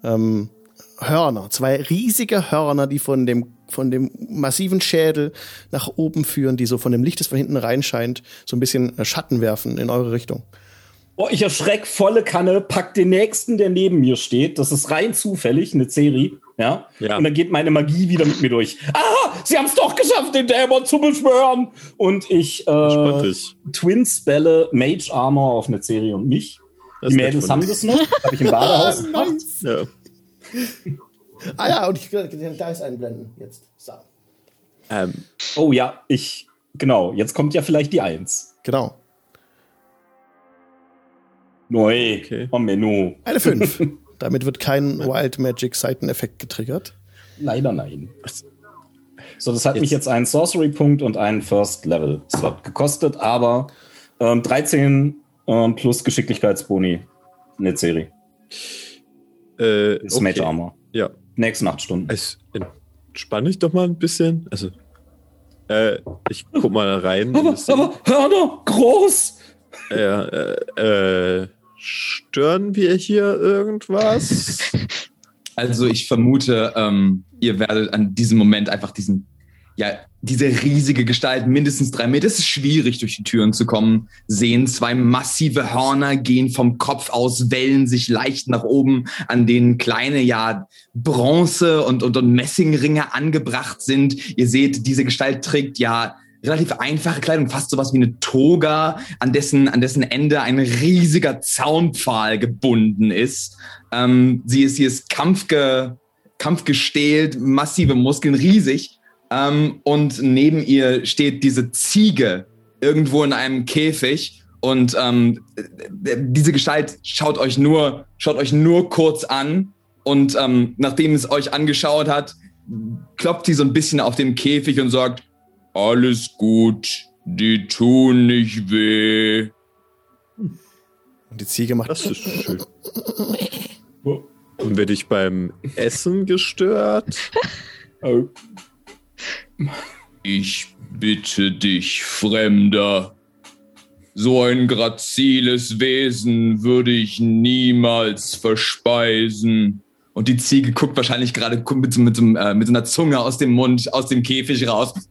Speaker 1: ähm, Hörner, zwei riesige Hörner, die von dem von dem massiven Schädel nach oben führen, die so von dem Licht, das von hinten reinscheint, so ein bisschen äh, Schatten werfen in eure Richtung.
Speaker 6: Oh, ich erschreck volle Kanne, pack den nächsten, der neben mir steht. Das ist rein zufällig, eine Serie. Ja?
Speaker 3: Ja.
Speaker 6: Und dann geht meine Magie wieder mit mir durch. Ah, sie haben es doch geschafft, den Dämon zu beschwören. Und ich äh,
Speaker 3: dich.
Speaker 6: Twin-Spelle Mage Armor auf eine Serie und mich.
Speaker 3: Das
Speaker 6: Die
Speaker 3: ist
Speaker 6: Mädels haben das noch. Habe ich im Badehaus gemacht.
Speaker 3: Ja.
Speaker 1: Ah ja, und ich kann den Dice einblenden jetzt. So.
Speaker 3: Ähm,
Speaker 6: Oh ja, ich. Genau, jetzt kommt ja vielleicht die Eins.
Speaker 1: Genau.
Speaker 6: Neu.
Speaker 3: Okay.
Speaker 6: Oh Menno.
Speaker 1: Eine 5. Damit wird kein Wild Magic Seiteneffekt getriggert.
Speaker 6: Leider nein. So, das hat mich jetzt einen Sorcery-Punkt und einen First-Level-Slot gekostet, aber ähm, 13 ähm, plus Geschicklichkeitsboni eine Serie.
Speaker 3: äh,
Speaker 6: Das ist Mage Armor.
Speaker 3: Ja.
Speaker 6: Nächsten acht Stunden.
Speaker 3: Es entspann dich doch mal ein bisschen. Also, äh, ich guck mal rein. in das Ding.
Speaker 6: Hörner, groß!
Speaker 3: Ja, äh, äh, stören wir hier irgendwas?
Speaker 2: Also ich vermute, ähm, ihr werdet an diesem Moment einfach diesen, ja, diese riesige Gestalt, mindestens drei Meter, es ist schwierig, durch die Türen zu kommen, sehen. Zwei massive Hörner gehen vom Kopf aus, wellen sich leicht nach oben, an denen kleine, ja, Bronze- und, und, und Messingringe angebracht sind. Ihr seht, diese Gestalt trägt ja relativ einfache Kleidung, fast sowas wie eine Toga, an dessen, an dessen Ende ein riesiger Zaunpfahl gebunden ist. Ähm, sie ist, sie ist kampfge, kampfgestählt, massive Muskeln, riesig. Ähm, und neben ihr steht diese Ziege irgendwo in einem Käfig. Und ähm, äh, diese Gestalt schaut euch nur, schaut euch nur kurz an. Und ähm, nachdem es euch angeschaut hat, klopft sie so ein bisschen auf den Käfig und sagt, alles gut, die tun nicht weh.
Speaker 1: Und die Ziege macht.
Speaker 3: Das ist schön. Und werde ich beim Essen gestört?
Speaker 2: Ich bitte dich, Fremder. So ein graziles Wesen würde ich niemals verspeisen. Und die Ziege guckt wahrscheinlich gerade mit, so- mit, so äh, mit so einer Zunge aus dem Mund, aus dem Käfig raus.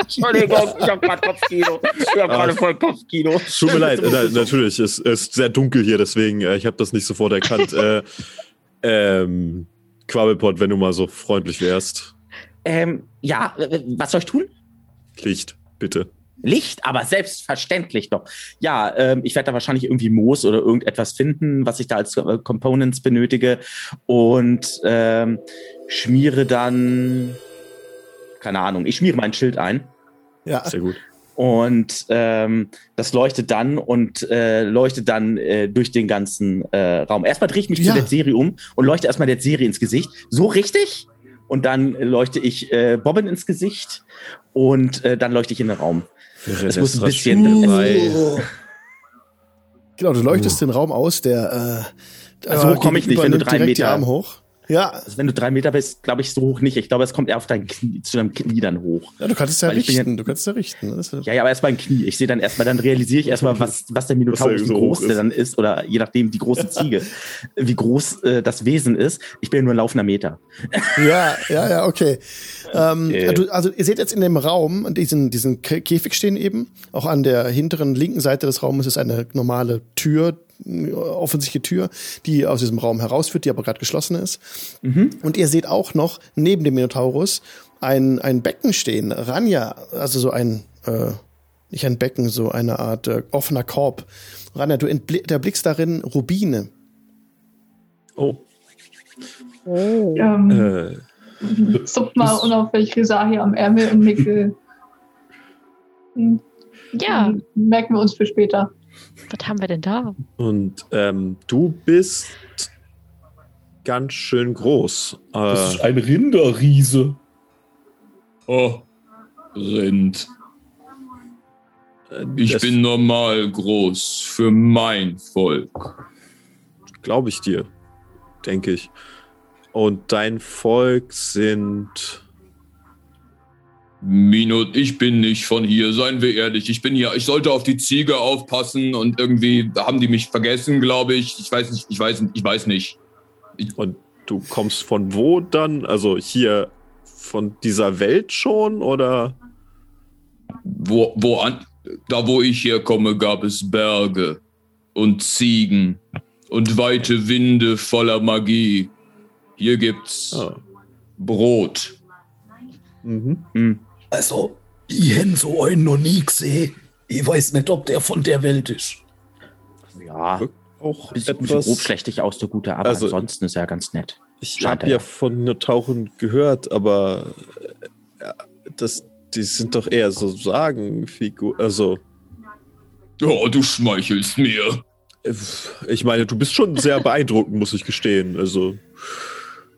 Speaker 5: Entschuldigung, ich habe gerade Kopfkino. Ich habe gerade voll Kopfkino.
Speaker 3: Tut mir leid, na, natürlich, es es ist sehr dunkel hier, deswegen, äh, ich habe das nicht sofort erkannt. äh, ähm, Quabbelpot, wenn du mal so freundlich wärst.
Speaker 5: Ähm, ja, äh, was soll ich tun?
Speaker 3: Licht, bitte.
Speaker 5: Licht, aber selbstverständlich doch. Ja, ähm, ich werde da wahrscheinlich irgendwie Moos oder irgendetwas finden, was ich da als äh, Components benötige und ähm, schmiere dann, keine Ahnung, ich schmiere mein Schild ein
Speaker 1: Ja,
Speaker 3: Sehr gut.
Speaker 5: und ähm, das leuchtet dann und äh, leuchtet dann äh, durch den ganzen äh, Raum. Erstmal drehe ich mich
Speaker 1: Ja.
Speaker 5: zu der Serie um und leuchte erstmal der Serie ins Gesicht. So richtig? Und dann leuchte ich äh, Bobbin ins Gesicht und äh, dann leuchte ich in den Raum. Es muss ein bisschen-
Speaker 3: Frei.
Speaker 1: genau, du leuchtest den Raum aus, der äh,
Speaker 5: Also hoch komm ich nicht, wenn du drei
Speaker 1: die
Speaker 5: Meter-
Speaker 1: Arme hoch. Ja,
Speaker 5: Also wenn du drei Meter bist, glaube ich, so hoch nicht. Ich glaube, es kommt eher auf dein Knie, zu deinem Knie dann hoch.
Speaker 1: ja, du kannst es ja
Speaker 5: Weil
Speaker 1: richten. Du kannst es ja richten. Das ist,
Speaker 5: Ja, ja, aber erst beim Knie. Ich sehe dann erstmal, dann realisiere ich erstmal, was, was der Minotaurus,
Speaker 3: Was
Speaker 5: wie
Speaker 3: der so
Speaker 5: groß der
Speaker 3: ist.
Speaker 5: dann ist, oder je nachdem, die große Ziege, wie groß äh, das Wesen ist. Ich bin ja nur ein laufender Meter.
Speaker 1: Ja, ja, ja, okay. Ähm,
Speaker 5: Okay.
Speaker 1: Also, also ihr seht jetzt in dem Raum diesen, diesen Kä- Käfig stehen eben. Auch an der hinteren linken Seite des Raumes ist eine normale Tür, offensichtliche Tür, die aus diesem Raum herausführt, die aber gerade geschlossen ist. Und ihr seht auch noch neben dem Minotaurus ein, ein Becken stehen. Ranja, also so ein, äh, nicht ein Becken, so eine Art äh, offener Korb. Ranja, du entbli- da blickst darin Rubine.
Speaker 3: Oh.
Speaker 7: Ähm,
Speaker 3: Äh,
Speaker 7: Zupp mal unauffällig Risa hier am Ärmel und nicke. Hm,
Speaker 4: Ja,
Speaker 7: Merken wir uns für später.
Speaker 4: Was haben wir denn da?
Speaker 3: und ähm, du bist ganz schön groß.
Speaker 6: Das ist
Speaker 3: Äh,
Speaker 6: ein Rinderriese.
Speaker 2: Oh, Rind. Ich
Speaker 3: das
Speaker 2: bin normal groß für mein Volk.
Speaker 3: Glaube ich dir, denke ich. Und dein Volk sind.
Speaker 2: Mino, ich bin nicht von hier, seien wir ehrlich. Ich bin hier, ich sollte auf die Ziege aufpassen und irgendwie haben die mich vergessen, glaube ich. Ich weiß nicht, ich weiß, ich weiß nicht.
Speaker 3: Und du kommst von wo dann? Also hier von dieser Welt schon oder?
Speaker 2: Wo, wo an, da wo ich herkomme, gab es Berge und Ziegen und weite Winde voller Magie. Hier gibt's
Speaker 3: Ah.
Speaker 2: Brot.
Speaker 3: Mhm.
Speaker 5: Hm.
Speaker 6: Also, ich hätte so einen noch nie gesehen. Ich weiß nicht, ob der von der Welt ist.
Speaker 5: Ja,
Speaker 3: Auch
Speaker 5: bisschen, bisschen
Speaker 3: etwas.
Speaker 5: grobschlächtig aus der Gute, aber
Speaker 3: Also-
Speaker 5: ansonsten ist er ganz nett.
Speaker 3: Ich habe
Speaker 5: ja
Speaker 3: von Minotauren gehört, aber äh, ja, das, die sind doch eher so Sagenfigur. Also,
Speaker 2: Oh, du schmeichelst mir.
Speaker 3: äh, ich meine, du bist schon sehr beeindruckend, muss ich gestehen. Also,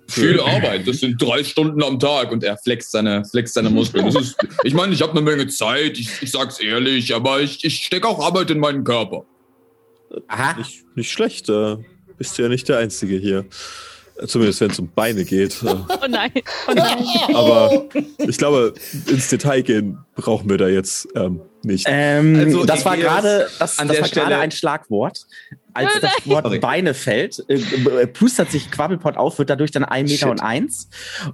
Speaker 2: Viel Arbeit, das sind drei Stunden am Tag und er flext seine, flext seine Muskeln. Das ist, ich meine, ich habe eine Menge Zeit, ich, ich sag's ehrlich, aber ich, ich stecke auch Arbeit in meinen Körper.
Speaker 5: Aha.
Speaker 3: nicht, nicht schlecht. Äh, bist du ja nicht der Einzige hier. Äh, Zumindest wenn es um Beine geht. Äh,
Speaker 4: Oh nein. Oh nein.
Speaker 3: aber ich glaube, ins Detail gehen brauchen wir da jetzt ähm, nicht.
Speaker 5: Ähm,
Speaker 2: Also,
Speaker 5: das war gerade das, das war gerade ein Schlagwort. Als
Speaker 4: Oh
Speaker 5: das Wort
Speaker 2: Sorry.
Speaker 5: Beine fällt, äh, äh, plustert sich Quabbelpot auf, wird dadurch dann ein Meter
Speaker 3: Shit.
Speaker 5: und eins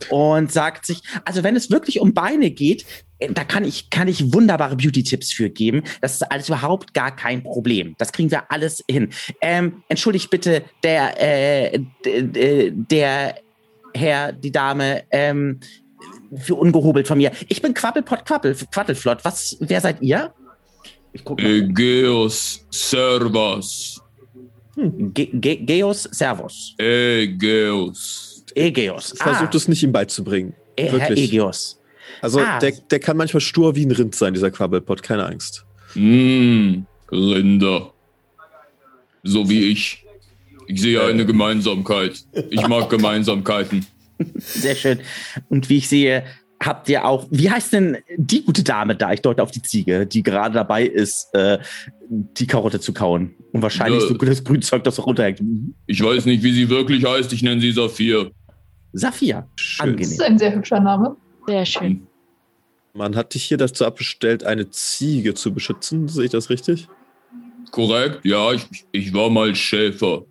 Speaker 5: und sagt sich, also wenn es wirklich um Beine geht, äh, da kann ich, kann ich wunderbare Beauty-Tipps für geben. Das ist alles überhaupt gar kein Problem. Das kriegen wir alles hin. Ähm, entschuldigt bitte, der, äh, der Herr, die Dame, ähm, für ungehobelt von mir. Ich bin Quabbelpot Quabbel, Quattelflott. Was, wer seid ihr? Ich guck mal.
Speaker 2: Egeus Servas.
Speaker 5: Ge Ge Geos Servus.
Speaker 2: Egeus.
Speaker 5: Egeos.
Speaker 3: Versucht es nicht ihm beizubringen.
Speaker 5: Herr
Speaker 3: wirklich.
Speaker 5: Egeos.
Speaker 3: Also
Speaker 5: Ah.
Speaker 3: der, der kann manchmal stur wie ein Rind sein, dieser Quabbelpot, keine Angst.
Speaker 2: Mmh, Rinder. So wie ich. Ich sehe eine Gemeinsamkeit. Ich mag Gemeinsamkeiten.
Speaker 5: Sehr schön. Und wie ich sehe, habt ihr auch, wie heißt denn die gute Dame da? Ich deute auf die Ziege, die gerade dabei ist, äh, die Karotte zu kauen. Und wahrscheinlich
Speaker 2: Ja.
Speaker 5: so das Grünzeug, das runterhängt.
Speaker 2: Ich weiß nicht, wie sie wirklich heißt. Ich nenne sie Saphir.
Speaker 5: Saphir.
Speaker 3: Schön.
Speaker 7: Das
Speaker 5: Angenehm.
Speaker 7: ist ein sehr hübscher Name.
Speaker 4: Sehr schön.
Speaker 3: Man hat dich hier dazu abgestellt, eine Ziege zu beschützen. Sehe ich das richtig?
Speaker 2: Korrekt? Ja, ich, ich war mal Schäfer.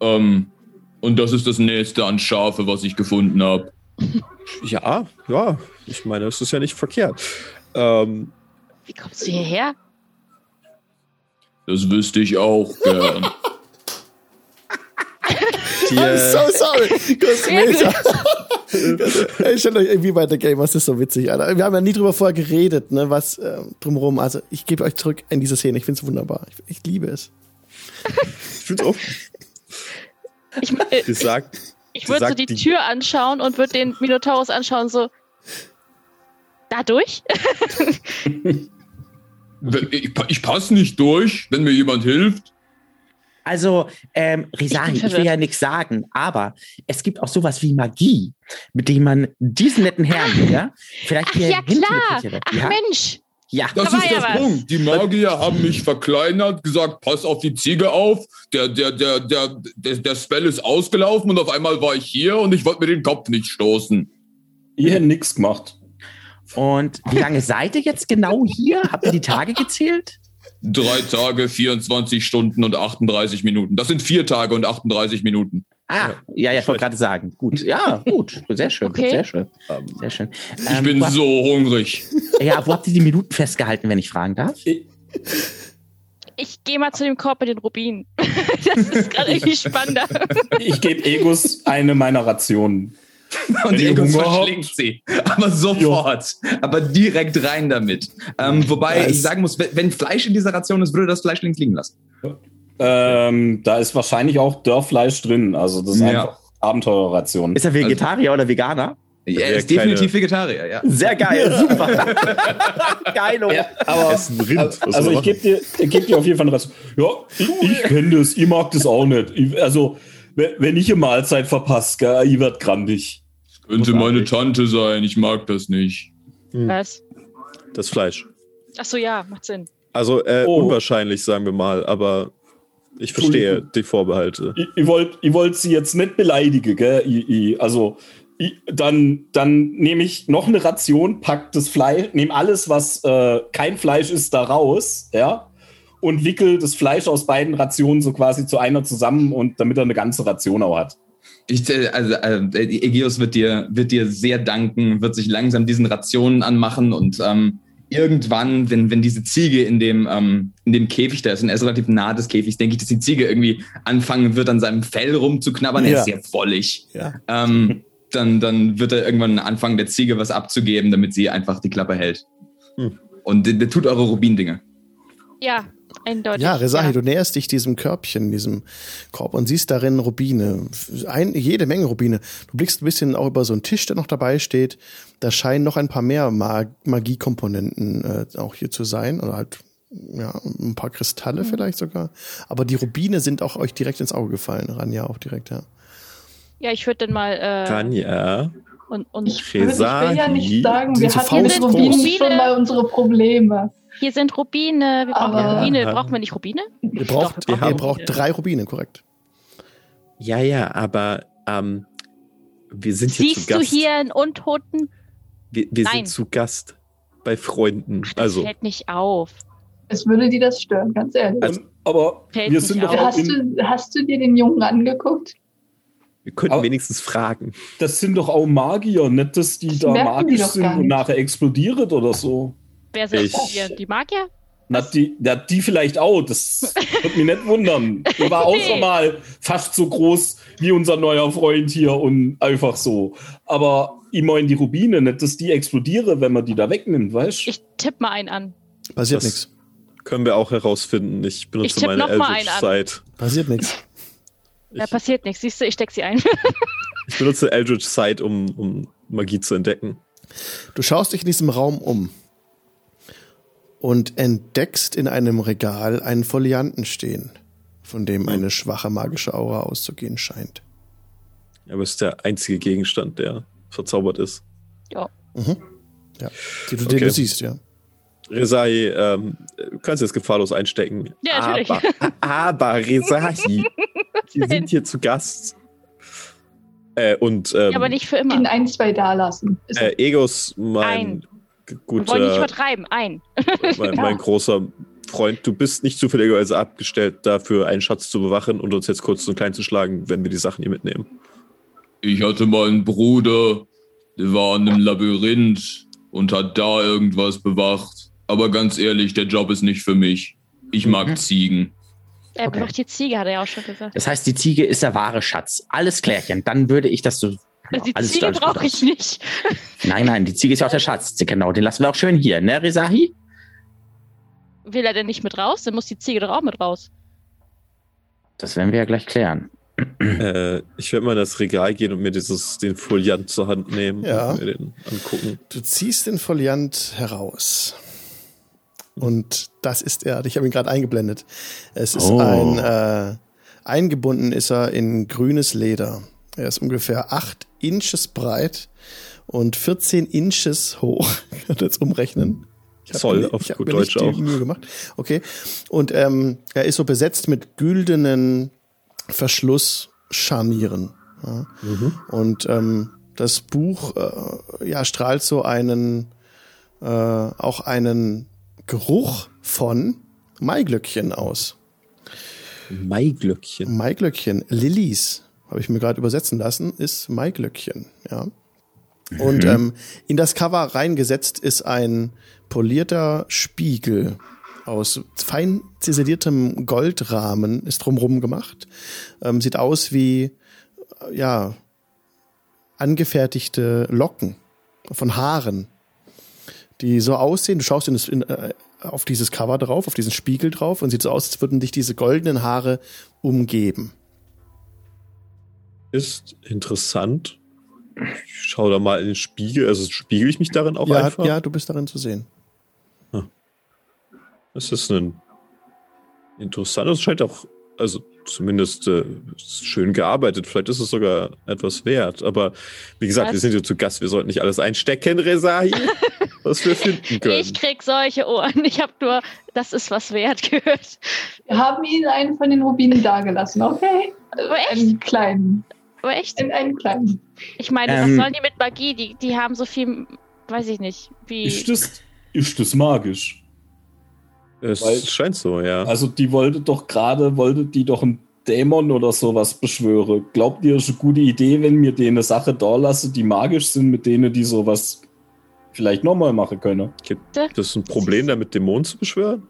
Speaker 2: Ähm, und das ist das nächste an Schafe, was ich gefunden habe.
Speaker 3: Ja, ja. Ich meine, es ist ja nicht verkehrt. Ähm,
Speaker 4: Wie kommst du hierher?
Speaker 2: Das wüsste ich auch gern.
Speaker 3: die,
Speaker 1: I'm so sorry.
Speaker 4: Sehr
Speaker 1: Meter. Ich stelle euch irgendwie bei der Game, was ist so witzig, Alter. Wir haben ja nie drüber vorher geredet, ne, was äh, drumherum. Also ich gebe euch zurück in diese Szene. Ich finde es wunderbar. Ich, ich liebe es.
Speaker 3: ich finde auch,
Speaker 4: Ich, äh,
Speaker 3: die sagt,
Speaker 4: ich würde so die
Speaker 3: die-
Speaker 4: Tür anschauen und würde den Minotaurus anschauen, so. Dadurch?
Speaker 2: Wenn- ich, ich passe nicht durch, wenn mir jemand hilft.
Speaker 5: Also, ähm, Risahi, ich, will
Speaker 4: verwirrt.
Speaker 5: ja nichts sagen, aber es gibt auch sowas wie Magie, mit dem man diesen netten Herrn hier vielleicht
Speaker 4: Ach
Speaker 5: hier
Speaker 4: ja, klar. Ach
Speaker 5: Ja,
Speaker 4: Mensch.
Speaker 5: Ja.
Speaker 2: Das
Speaker 4: Da
Speaker 2: ist
Speaker 4: ja
Speaker 2: das
Speaker 4: was.
Speaker 2: Punkt. Die Magier haben mich verkleinert, gesagt, pass auf die Ziege auf. Der, der, der, der, der, der Spell ist ausgelaufen und auf einmal war ich hier und ich wollte mir den Kopf nicht stoßen.
Speaker 6: Ihr hättet nichts gemacht.
Speaker 5: Und wie lange seid ihr jetzt genau hier? Habt ihr die Tage gezählt?
Speaker 2: Drei Tage, 24 Stunden und 38 Minuten. Das sind vier Tage und 38 Minuten.
Speaker 5: Ah, ja, ja, ich wollte gerade sagen. Gut, ja, gut. Sehr schön,
Speaker 4: Okay.
Speaker 5: sehr schön. Sehr schön.
Speaker 2: Ich
Speaker 5: Ähm,
Speaker 2: bin
Speaker 5: wo habt-
Speaker 2: so hungrig.
Speaker 5: Ja, wo habt ihr die Minuten festgehalten, wenn ich fragen darf?
Speaker 4: Ich gehe mal zu dem Korb mit den Rubinen. das ist gerade irgendwie spannender.
Speaker 6: Ich gebe Egus eine meiner Rationen.
Speaker 2: Und
Speaker 6: Hunger
Speaker 2: verschlingt sie. Aber sofort. Aber direkt rein damit. Ähm, wobei
Speaker 3: Ja,
Speaker 2: ich sagen muss, wenn- wenn Fleisch in dieser Ration ist, würde das Fleisch links liegen lassen.
Speaker 6: Ähm, da ist wahrscheinlich auch Dörrfleisch drin. Also das ist
Speaker 2: Ja.
Speaker 6: einfach Abenteuerration.
Speaker 5: Ist er Vegetarier oder Veganer?
Speaker 2: Er
Speaker 3: wäre
Speaker 2: ist definitiv
Speaker 3: keine-
Speaker 2: Vegetarier, ja.
Speaker 5: Sehr geil, super. Geilo.
Speaker 6: Ja, aber also ich gebe dir, ich geb dir auf jeden Fall eine Ration. Ja, ich, ich kenne das, ich mag das auch nicht. Ich, also wenn ich eine Mahlzeit verpasse, gell, ich werd grandig.
Speaker 2: Könnte
Speaker 3: meine
Speaker 2: meine Tante sein, ich mag das nicht.
Speaker 4: Was?
Speaker 3: Das Fleisch.
Speaker 4: Ach so, ja, macht Sinn.
Speaker 3: Also äh,
Speaker 6: Oh.
Speaker 3: unwahrscheinlich, sagen wir mal, aber ich verstehe die Vorbehalte.
Speaker 6: Ich, ich wollte ich wollt sie jetzt nicht beleidigen, gell? Ich, ich, also, ich, dann, dann nehme ich noch eine Ration, pack das Fleisch, nehme alles, was äh, kein Fleisch ist, da raus, ja? Und wickel das Fleisch aus beiden Rationen so quasi zu einer zusammen und damit er eine ganze Ration auch hat.
Speaker 2: Ich, äh, also, äh, Egeus wird dir, wird dir sehr danken, wird sich langsam diesen Rationen anmachen und ähm, irgendwann, wenn, wenn diese Ziege in dem, ähm, in dem Käfig da ist und er ist relativ nah des Käfigs, denke ich, dass die Ziege irgendwie anfangen wird, an seinem Fell rumzuknabbern. Er
Speaker 1: Ja.
Speaker 2: ist sehr wollig.
Speaker 1: Ja.
Speaker 2: Ähm, dann, dann wird er irgendwann anfangen, der Ziege was abzugeben, damit sie einfach die Klappe hält.
Speaker 3: Hm.
Speaker 2: Und der, der tut eure Rubindinge.
Speaker 4: Ja, eindeutig.
Speaker 1: Ja, Resahi,
Speaker 4: ja.
Speaker 1: du näherst dich diesem Körbchen, diesem Korb und siehst darin Rubine. Ein, jede Menge Rubine. Du blickst ein bisschen auch über so einen Tisch, der noch dabei steht. Da scheinen noch ein paar mehr Mag Magiekomponenten äh, auch hier zu sein. Oder halt, ja, ein paar Kristalle vielleicht sogar. Aber die Rubine sind auch euch direkt ins Auge gefallen. Ranja auch direkt, ja.
Speaker 4: Ja, ich würde dann mal äh,
Speaker 3: Tanja,
Speaker 4: und, und
Speaker 7: Ich, will- ich will ja nicht sagen, wir hatten mit. Rubinen
Speaker 4: Rubine.
Speaker 7: schon mal unsere Probleme.
Speaker 4: Hier sind Rubine. Wir brauchen
Speaker 7: Aber-
Speaker 4: Rubine. Brauchen wir nicht Rubine?
Speaker 1: Ihr braucht,
Speaker 4: Doch, wir
Speaker 1: ihr
Speaker 4: brauchen
Speaker 1: braucht drei Rubine, korrekt.
Speaker 3: ja, ja, aber ähm, wir sind hier
Speaker 4: Siehst
Speaker 3: zu
Speaker 4: du
Speaker 3: Gast.
Speaker 4: hier einen Untoten?
Speaker 3: wir wir
Speaker 4: Nein.
Speaker 3: sind zu Gast bei Freunden.
Speaker 4: Ach, das
Speaker 3: also,
Speaker 4: fällt nicht auf.
Speaker 7: Es würde die das stören, ganz ehrlich.
Speaker 3: Also-
Speaker 6: Und, aber
Speaker 4: Fällt
Speaker 6: wir sind doch
Speaker 7: hast, du, hast du dir den Jungen angeguckt?
Speaker 3: wir könnten
Speaker 6: aber-
Speaker 3: wenigstens fragen.
Speaker 6: das sind doch auch Magier, nicht, dass die
Speaker 7: Das
Speaker 6: da
Speaker 7: merken die
Speaker 6: magisch
Speaker 7: doch
Speaker 6: sind und nachher explodiert oder so.
Speaker 4: Wer sind
Speaker 3: Ich-
Speaker 4: wir? Die Magier?
Speaker 6: Na, die, na, die vielleicht auch. Das wird mich nicht wundern. Die war auch
Speaker 4: Nee.
Speaker 6: schon mal fast so groß wie unser neuer Freund hier und einfach so. Aber ich meine die Rubine, nicht, dass die explodiere, wenn man die da wegnimmt, weißt du?
Speaker 4: Ich tipp mal einen an.
Speaker 1: Passiert nichts.
Speaker 3: Können wir auch herausfinden. Ich benutze
Speaker 4: tipp
Speaker 3: meine
Speaker 4: noch mal
Speaker 3: Eldritch
Speaker 4: einen an.
Speaker 3: Sight.
Speaker 1: Passiert nichts.
Speaker 4: Da
Speaker 3: Ich-
Speaker 4: passiert nichts. Siehst du, ich steck sie ein.
Speaker 3: Ich benutze Eldritch Sight, um, um Magie zu entdecken.
Speaker 1: Du schaust dich in diesem Raum um und entdeckst in einem Regal einen Folianten stehen, von dem eine schwache magische Aura auszugehen scheint.
Speaker 3: Aber es ist der einzige Gegenstand, der verzaubert ist.
Speaker 1: Ja, die du, den
Speaker 3: Okay.
Speaker 1: du siehst, ja.
Speaker 3: Resai, ähm, du kannst jetzt gefahrlos einstecken.
Speaker 4: Ja, natürlich.
Speaker 3: Aber, aber Resai, wir sind hier zu Gast. Äh, und ähm,
Speaker 4: Ja, aber nicht für immer.
Speaker 7: Ihn ein, zwei da lassen.
Speaker 3: Äh, Egos, mein
Speaker 4: Ein.
Speaker 3: G-
Speaker 4: Wir wollen nicht übertreiben. Ein.
Speaker 3: mein, mein großer Freund, du bist nicht zufälligerweise abgestellt, dafür einen Schatz zu bewachen und uns jetzt kurz und klein zu schlagen, wenn wir die Sachen hier mitnehmen.
Speaker 2: Ich hatte mal einen Bruder, der war in einem Labyrinth und hat da irgendwas bewacht. Aber ganz ehrlich, der Job ist nicht für mich. Ich mag
Speaker 5: Mhm.
Speaker 2: Ziegen.
Speaker 4: Er
Speaker 5: Okay.
Speaker 4: macht die Ziege, hat er ja auch schon gesagt.
Speaker 5: Das heißt, die Ziege ist der wahre Schatz. Alles klärchen. Dann würde ich das so. Ja,
Speaker 4: Also die
Speaker 5: alles
Speaker 4: Ziege brauche ich nicht.
Speaker 5: Nein, nein, die Ziege ist ja auch der Schatz. Genau, den lassen wir auch schön hier, ne, Resahi?
Speaker 4: Will er denn nicht mit raus? Dann muss die Ziege doch auch mit raus.
Speaker 5: Das werden wir ja gleich klären.
Speaker 3: Äh, ich werde mal in das Regal gehen und mir dieses, den Foliant zur Hand nehmen
Speaker 1: Ja.
Speaker 3: und mir den angucken.
Speaker 1: Du ziehst den Foliant heraus. Und das ist er. Ich habe ihn gerade eingeblendet. Es ist
Speaker 5: Oh.
Speaker 1: ein, äh, eingebunden ist er in grünes Leder. Er ist ungefähr acht Inches breit und 14 Inches hoch. Ich kann jetzt umrechnen. Ich
Speaker 3: Zoll auf
Speaker 1: ich
Speaker 3: gut
Speaker 1: mir
Speaker 3: Deutsch
Speaker 1: nicht die
Speaker 3: auch.
Speaker 1: Mühe gemacht. Okay. Und ähm, er ist so besetzt mit güldenen Verschlussscharnieren. Ja. Und ähm, das Buch äh, ja, strahlt so einen äh, auch einen Geruch von Maiglöckchen aus.
Speaker 3: Maiglöckchen.
Speaker 1: Maiglöckchen, Lilies, habe ich mir gerade übersetzen lassen, ist Maiglöckchen, ja. Und ähm, in das Cover reingesetzt ist ein polierter Spiegel aus fein ziseliertem Goldrahmen, ist drumrum gemacht. Ähm, sieht aus wie, äh, ja, angefertigte Locken von Haaren, die so aussehen. Du schaust in das, in, äh, auf dieses Cover drauf, auf diesen Spiegel drauf und sieht so aus, als würden dich diese goldenen Haare umgeben.
Speaker 3: Ist interessant. Ich schau da mal in den Spiegel. Also spiegel ich mich darin auch
Speaker 1: ja,
Speaker 3: einfach?
Speaker 1: ja, du bist darin zu sehen.
Speaker 3: Das ist ein interessant. Das scheint auch also zumindest äh, schön gearbeitet. Vielleicht ist es sogar etwas wert. Aber wie gesagt,
Speaker 4: Was?
Speaker 3: wir sind hier zu Gast. Wir sollten nicht alles einstecken, Resahi, was wir finden können.
Speaker 4: Ich krieg solche Ohren. Ich habe nur, das ist was wert gehört.
Speaker 7: Wir haben Ihnen einen von den Rubinen dagelassen, okay?
Speaker 4: Echt?
Speaker 7: einen kleinen.
Speaker 4: Aber echt?
Speaker 7: Einen, einen kleinen.
Speaker 4: Ich meine,
Speaker 5: Ähm.
Speaker 4: was sollen die mit Magie? Die, die haben so viel, weiß ich nicht, wie.
Speaker 6: Ist das, ist das magisch?
Speaker 3: es
Speaker 6: weil-
Speaker 3: scheint so, ja.
Speaker 6: Also die wollte doch gerade, wollte die doch einen Dämon oder sowas beschwören. Glaubt ihr, es ist eine gute Idee, wenn mir denen eine Sache da lasse, die magisch sind, mit denen die sowas vielleicht nochmal machen können?
Speaker 3: Das ist ein Problem, damit Dämonen zu beschwören?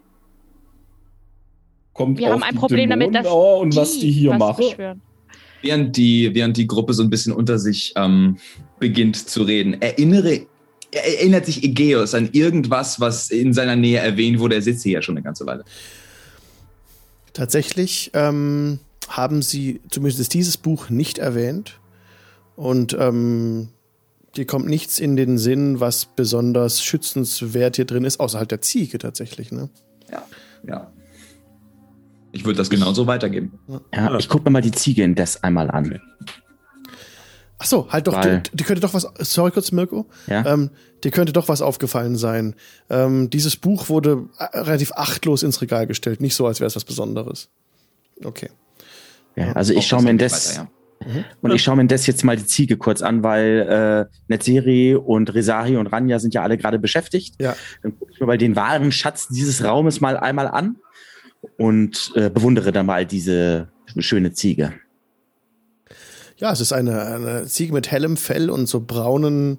Speaker 6: Kommt
Speaker 4: Wir haben ein
Speaker 6: die
Speaker 4: Problem damit,
Speaker 6: Dämonen
Speaker 4: dass
Speaker 6: an und was die hier
Speaker 4: was
Speaker 6: machen.
Speaker 4: beschwören.
Speaker 2: Während die, während die Gruppe so ein bisschen unter sich ähm, beginnt zu reden, erinnere, er- erinnert sich Egeus an irgendwas, was in seiner Nähe erwähnt wurde. Er sitzt hier ja schon eine ganze Weile.
Speaker 1: Tatsächlich ähm, haben sie zumindest dieses Buch nicht erwähnt. Und ähm, dir kommt nichts in den Sinn, was besonders schützenswert hier drin ist, außer halt der Ziege tatsächlich. Ne?
Speaker 2: Ja. Ich würde das genauso weitergeben.
Speaker 5: Ja, ich gucke mir mal die Ziege indes einmal an.
Speaker 1: Ach so, halt doch, dir könnte doch was, sorry kurz, Mirko,
Speaker 5: Ja?
Speaker 1: ähm, dir könnte doch was aufgefallen sein. Ähm, dieses Buch wurde äh, relativ achtlos ins Regal gestellt, nicht so, als wäre es was Besonderes. Okay.
Speaker 5: ja also ich schaue
Speaker 2: das
Speaker 5: mir
Speaker 2: nicht
Speaker 5: indes
Speaker 2: weiter,
Speaker 5: und ich schaue mir indes jetzt mal die Ziege kurz an, weil äh, Netzeri und Resahi und Ranja sind ja alle gerade beschäftigt.
Speaker 1: Ja.
Speaker 5: Dann gucke ich mir mal den wahren Schatz dieses Raumes mal einmal an und äh, bewundere dann mal diese schöne Ziege.
Speaker 1: Ja, es ist eine, eine Ziege mit hellem Fell und so braunen,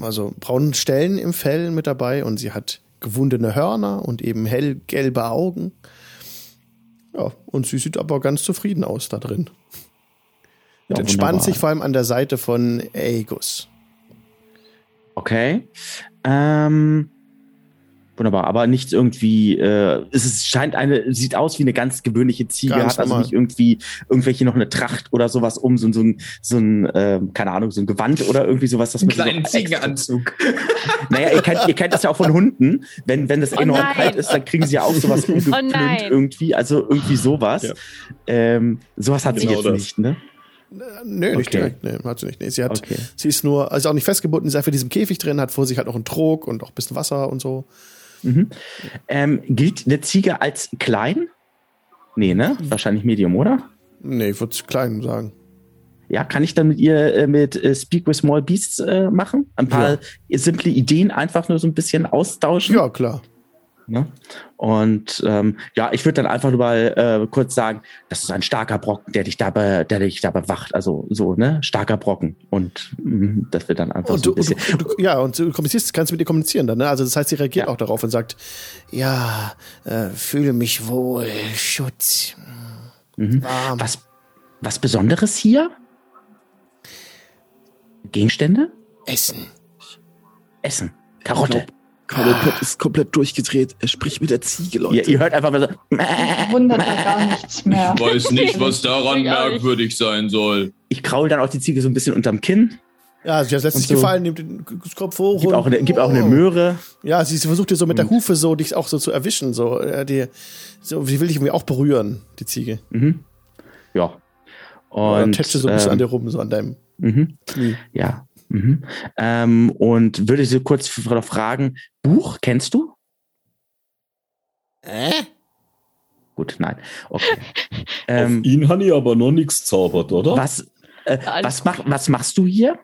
Speaker 1: also braunen Stellen im Fell mit dabei und sie hat gewundene Hörner und eben hellgelbe Augen. Ja, und sie sieht aber ganz zufrieden aus da drin. Und
Speaker 5: Ja,
Speaker 1: entspannt
Speaker 5: wunderbar.
Speaker 1: sich vor allem an der Seite von Aegus.
Speaker 5: Okay. Ähm, wunderbar, aber nicht irgendwie, äh, es ist, scheint eine, sieht aus wie eine ganz gewöhnliche Ziege,
Speaker 1: Ganz
Speaker 5: hat also
Speaker 1: normal.
Speaker 5: nicht irgendwie irgendwelche noch eine Tracht oder sowas um, so, so ein, so ein ähm, keine Ahnung, so ein Gewand oder irgendwie sowas. Das
Speaker 2: Einen
Speaker 5: man so
Speaker 2: kleinen
Speaker 5: extra-
Speaker 2: Ziegenanzug.
Speaker 5: Naja, ihr kennt, ihr kennt das ja auch von Hunden. Wenn, wenn das
Speaker 4: Oh
Speaker 5: enorm
Speaker 4: nein.
Speaker 5: kalt ist, dann kriegen sie ja auch sowas umgeplünt
Speaker 4: nein.
Speaker 5: irgendwie, also irgendwie sowas.
Speaker 3: Ja.
Speaker 5: Ähm, sowas hat sie
Speaker 3: Genau
Speaker 5: jetzt
Speaker 3: das.
Speaker 5: nicht, ne?
Speaker 1: Nö, nicht
Speaker 5: Okay.
Speaker 1: direkt. Nee, hat sie nicht. Nee, sie hat,
Speaker 5: Okay.
Speaker 1: sie ist nur, also auch nicht festgebunden, sie ist einfach in diesem Käfig drin, hat vor sich halt noch einen Trog und auch ein bisschen Wasser und so.
Speaker 5: Mhm. Ähm, gilt eine Ziege als klein? Nee, ne? Wahrscheinlich Medium, oder?
Speaker 1: Nee, ich würde klein sagen.
Speaker 5: Ja, kann ich dann mit ihr äh, mit äh, Speak with Small Beasts äh, machen? Ein paar simple Ideen einfach nur so ein bisschen austauschen.
Speaker 1: Ja, klar.
Speaker 5: Ne? Und ähm, ja, ich würde dann einfach nur mal äh, kurz sagen, das ist ein starker Brocken, der dich dabei, der dich da bewacht. Also so, ne? Starker Brocken. Und mh, das wird dann einfach
Speaker 1: Und
Speaker 5: so
Speaker 1: du,
Speaker 5: ein
Speaker 1: und
Speaker 5: bisschen.
Speaker 1: du, du, ja, und du kommunizierst, kannst mit ihr kommunizieren dann, ne? Also das heißt, sie reagiert
Speaker 5: Ja.
Speaker 1: auch darauf und sagt, ja, äh, fühle mich wohl, Schutz,
Speaker 5: Mhm.
Speaker 1: warm.
Speaker 5: Was, was Besonderes hier? Gegenstände?
Speaker 1: Essen.
Speaker 5: Essen. Karotte.
Speaker 3: Carlopet ist komplett durchgedreht. Er spricht mit der Ziege,
Speaker 5: Ihr, ihr hört einfach mal so.
Speaker 7: Wundert ja gar nichts mehr.
Speaker 2: Weiß nicht, was daran
Speaker 4: Ich
Speaker 2: merkwürdig sein soll.
Speaker 5: Ich kraul dann auch die Ziege so ein bisschen unterm Kinn.
Speaker 1: Ja, sie sich
Speaker 5: Und so.
Speaker 1: gefallen, nimmt den Kopf hoch.
Speaker 5: Gib
Speaker 1: und-
Speaker 5: auch eine, gib auch eine
Speaker 1: Oh.
Speaker 5: Möhre.
Speaker 1: Ja, sie, sie versucht dir so mit der Hufe so dich auch so zu erwischen, so, äh, die, so, sie will dich irgendwie auch berühren, die Ziege.
Speaker 5: Mhm. Ja.
Speaker 1: Und
Speaker 5: Und
Speaker 1: tätscht so ein bisschen
Speaker 5: ähm,
Speaker 1: an dir rum, so an deinem
Speaker 5: mhm.
Speaker 1: Knie.
Speaker 5: Ja. Mhm. Ähm, und würde sie kurz fragen, Buch kennst du?
Speaker 1: Äh?
Speaker 5: Gut, nein. Okay.
Speaker 6: Auf
Speaker 5: ähm,
Speaker 6: ihn habe ich aber noch nichts zaubert, oder?
Speaker 5: was, äh, was, mach, was machst du hier?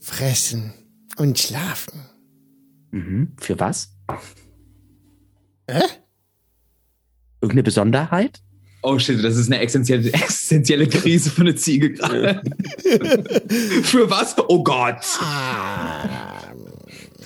Speaker 1: Fressen und schlafen.
Speaker 5: Mhm. Für was?
Speaker 1: Äh?
Speaker 5: Irgendeine Besonderheit?
Speaker 2: Oh shit, das ist eine existenzielle, existenzielle Krise für eine Ziege gerade. für was? Oh Gott.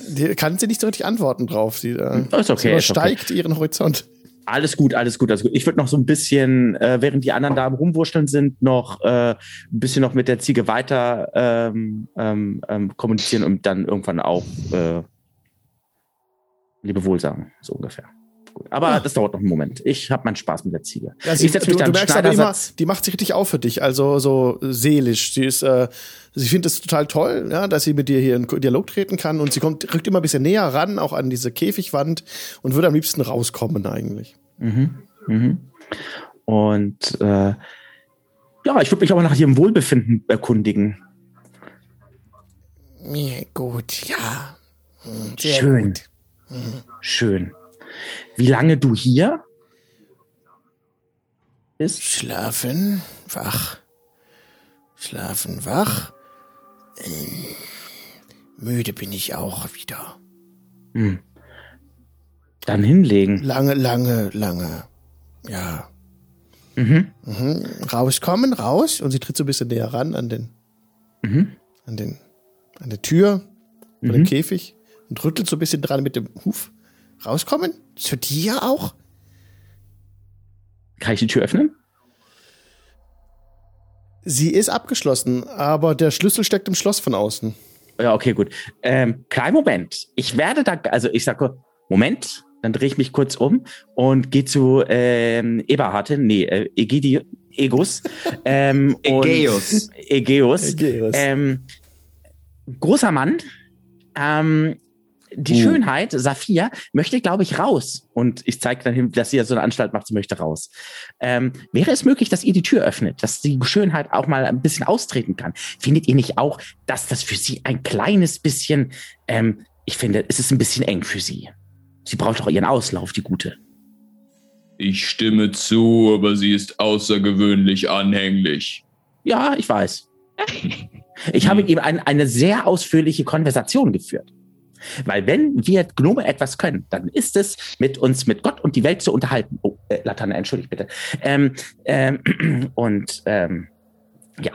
Speaker 1: Die kann sie nicht so richtig antworten drauf. Sie, äh,
Speaker 5: Ist okay,
Speaker 1: sie
Speaker 5: ist okay.
Speaker 1: übersteigt ihren Horizont.
Speaker 5: Alles gut, alles gut, alles gut. Ich würde noch so ein bisschen, äh, während die anderen da am Rumwurschteln sind, noch äh, ein bisschen noch mit der Ziege weiter ähm, ähm, ähm, kommunizieren und dann irgendwann auch äh, Lebewohl sagen, so ungefähr. Gut. Aber
Speaker 1: Ja.
Speaker 5: das dauert noch einen Moment. Ich habe meinen Spaß mit der Ziege.
Speaker 1: Ja, sie,
Speaker 5: ich setze mich
Speaker 1: du,
Speaker 5: da
Speaker 1: du merkst aber immer, die macht sich richtig auf für dich, also so seelisch. Sie ist, äh, sie findet es total toll, ja, dass sie mit dir hier in Dialog treten kann und sie kommt, rückt immer ein bisschen näher ran, auch an diese Käfigwand und würde am liebsten rauskommen eigentlich.
Speaker 5: Mhm. Mhm. Und äh, ja, ich würde mich aber nach ihrem Wohlbefinden erkundigen.
Speaker 1: Mir gut, ja. Hm, Sehr
Speaker 5: Schön.
Speaker 1: gut.
Speaker 5: Schön. Wie lange du hier bist?
Speaker 1: Schlafen, wach. Schlafen, wach. Äh, müde bin ich auch wieder.
Speaker 5: Hm. Dann hinlegen.
Speaker 1: Lange, lange, lange. Ja.
Speaker 5: Mhm.
Speaker 1: Mhm. Rauskommen, raus. Und sie tritt so ein bisschen näher ran an den,
Speaker 5: Mhm.
Speaker 1: an den, an der Tür dem
Speaker 5: Mhm.
Speaker 1: Käfig und rüttelt so ein bisschen dran mit dem Huf. Rauskommen? Zu dir auch?
Speaker 5: Kann ich die Tür öffnen?
Speaker 1: Sie ist abgeschlossen, aber der Schlüssel steckt im Schloss von außen.
Speaker 5: Ja, okay, gut. Ähm, kleinen Moment. Ich werde da, also ich sage, Moment, dann drehe ich mich kurz um und gehe zu ähm, Eberhard nee, äh, Egidi, Egos. ähm,
Speaker 2: Ägäus.
Speaker 5: Ägäus.
Speaker 1: Ägäus.
Speaker 5: Ähm, großer Mann. Ähm, die
Speaker 2: Uh.
Speaker 5: Schönheit, Saphir, möchte, glaube ich, raus. Und ich zeige dann hin, dass sie ja so eine Anstalt macht, sie möchte raus. Ähm, wäre es möglich, dass ihr die Tür öffnet, dass die Schönheit auch mal ein bisschen austreten kann? Findet ihr nicht auch, dass das für sie ein kleines bisschen, ähm, ich finde, es ist ein bisschen eng für sie. Sie braucht doch ihren Auslauf, die Gute.
Speaker 2: Ich stimme zu, aber sie ist außergewöhnlich anhänglich.
Speaker 5: Ja, ich weiß. Ich habe mit ihm ein, eine sehr ausführliche Konversation geführt. Weil wenn wir Gnome etwas können, dann ist es, mit uns mit Gott und die Welt zu unterhalten. Oh, äh, Laterne, entschuldigt bitte. Ähm, ähm, und ähm, ja,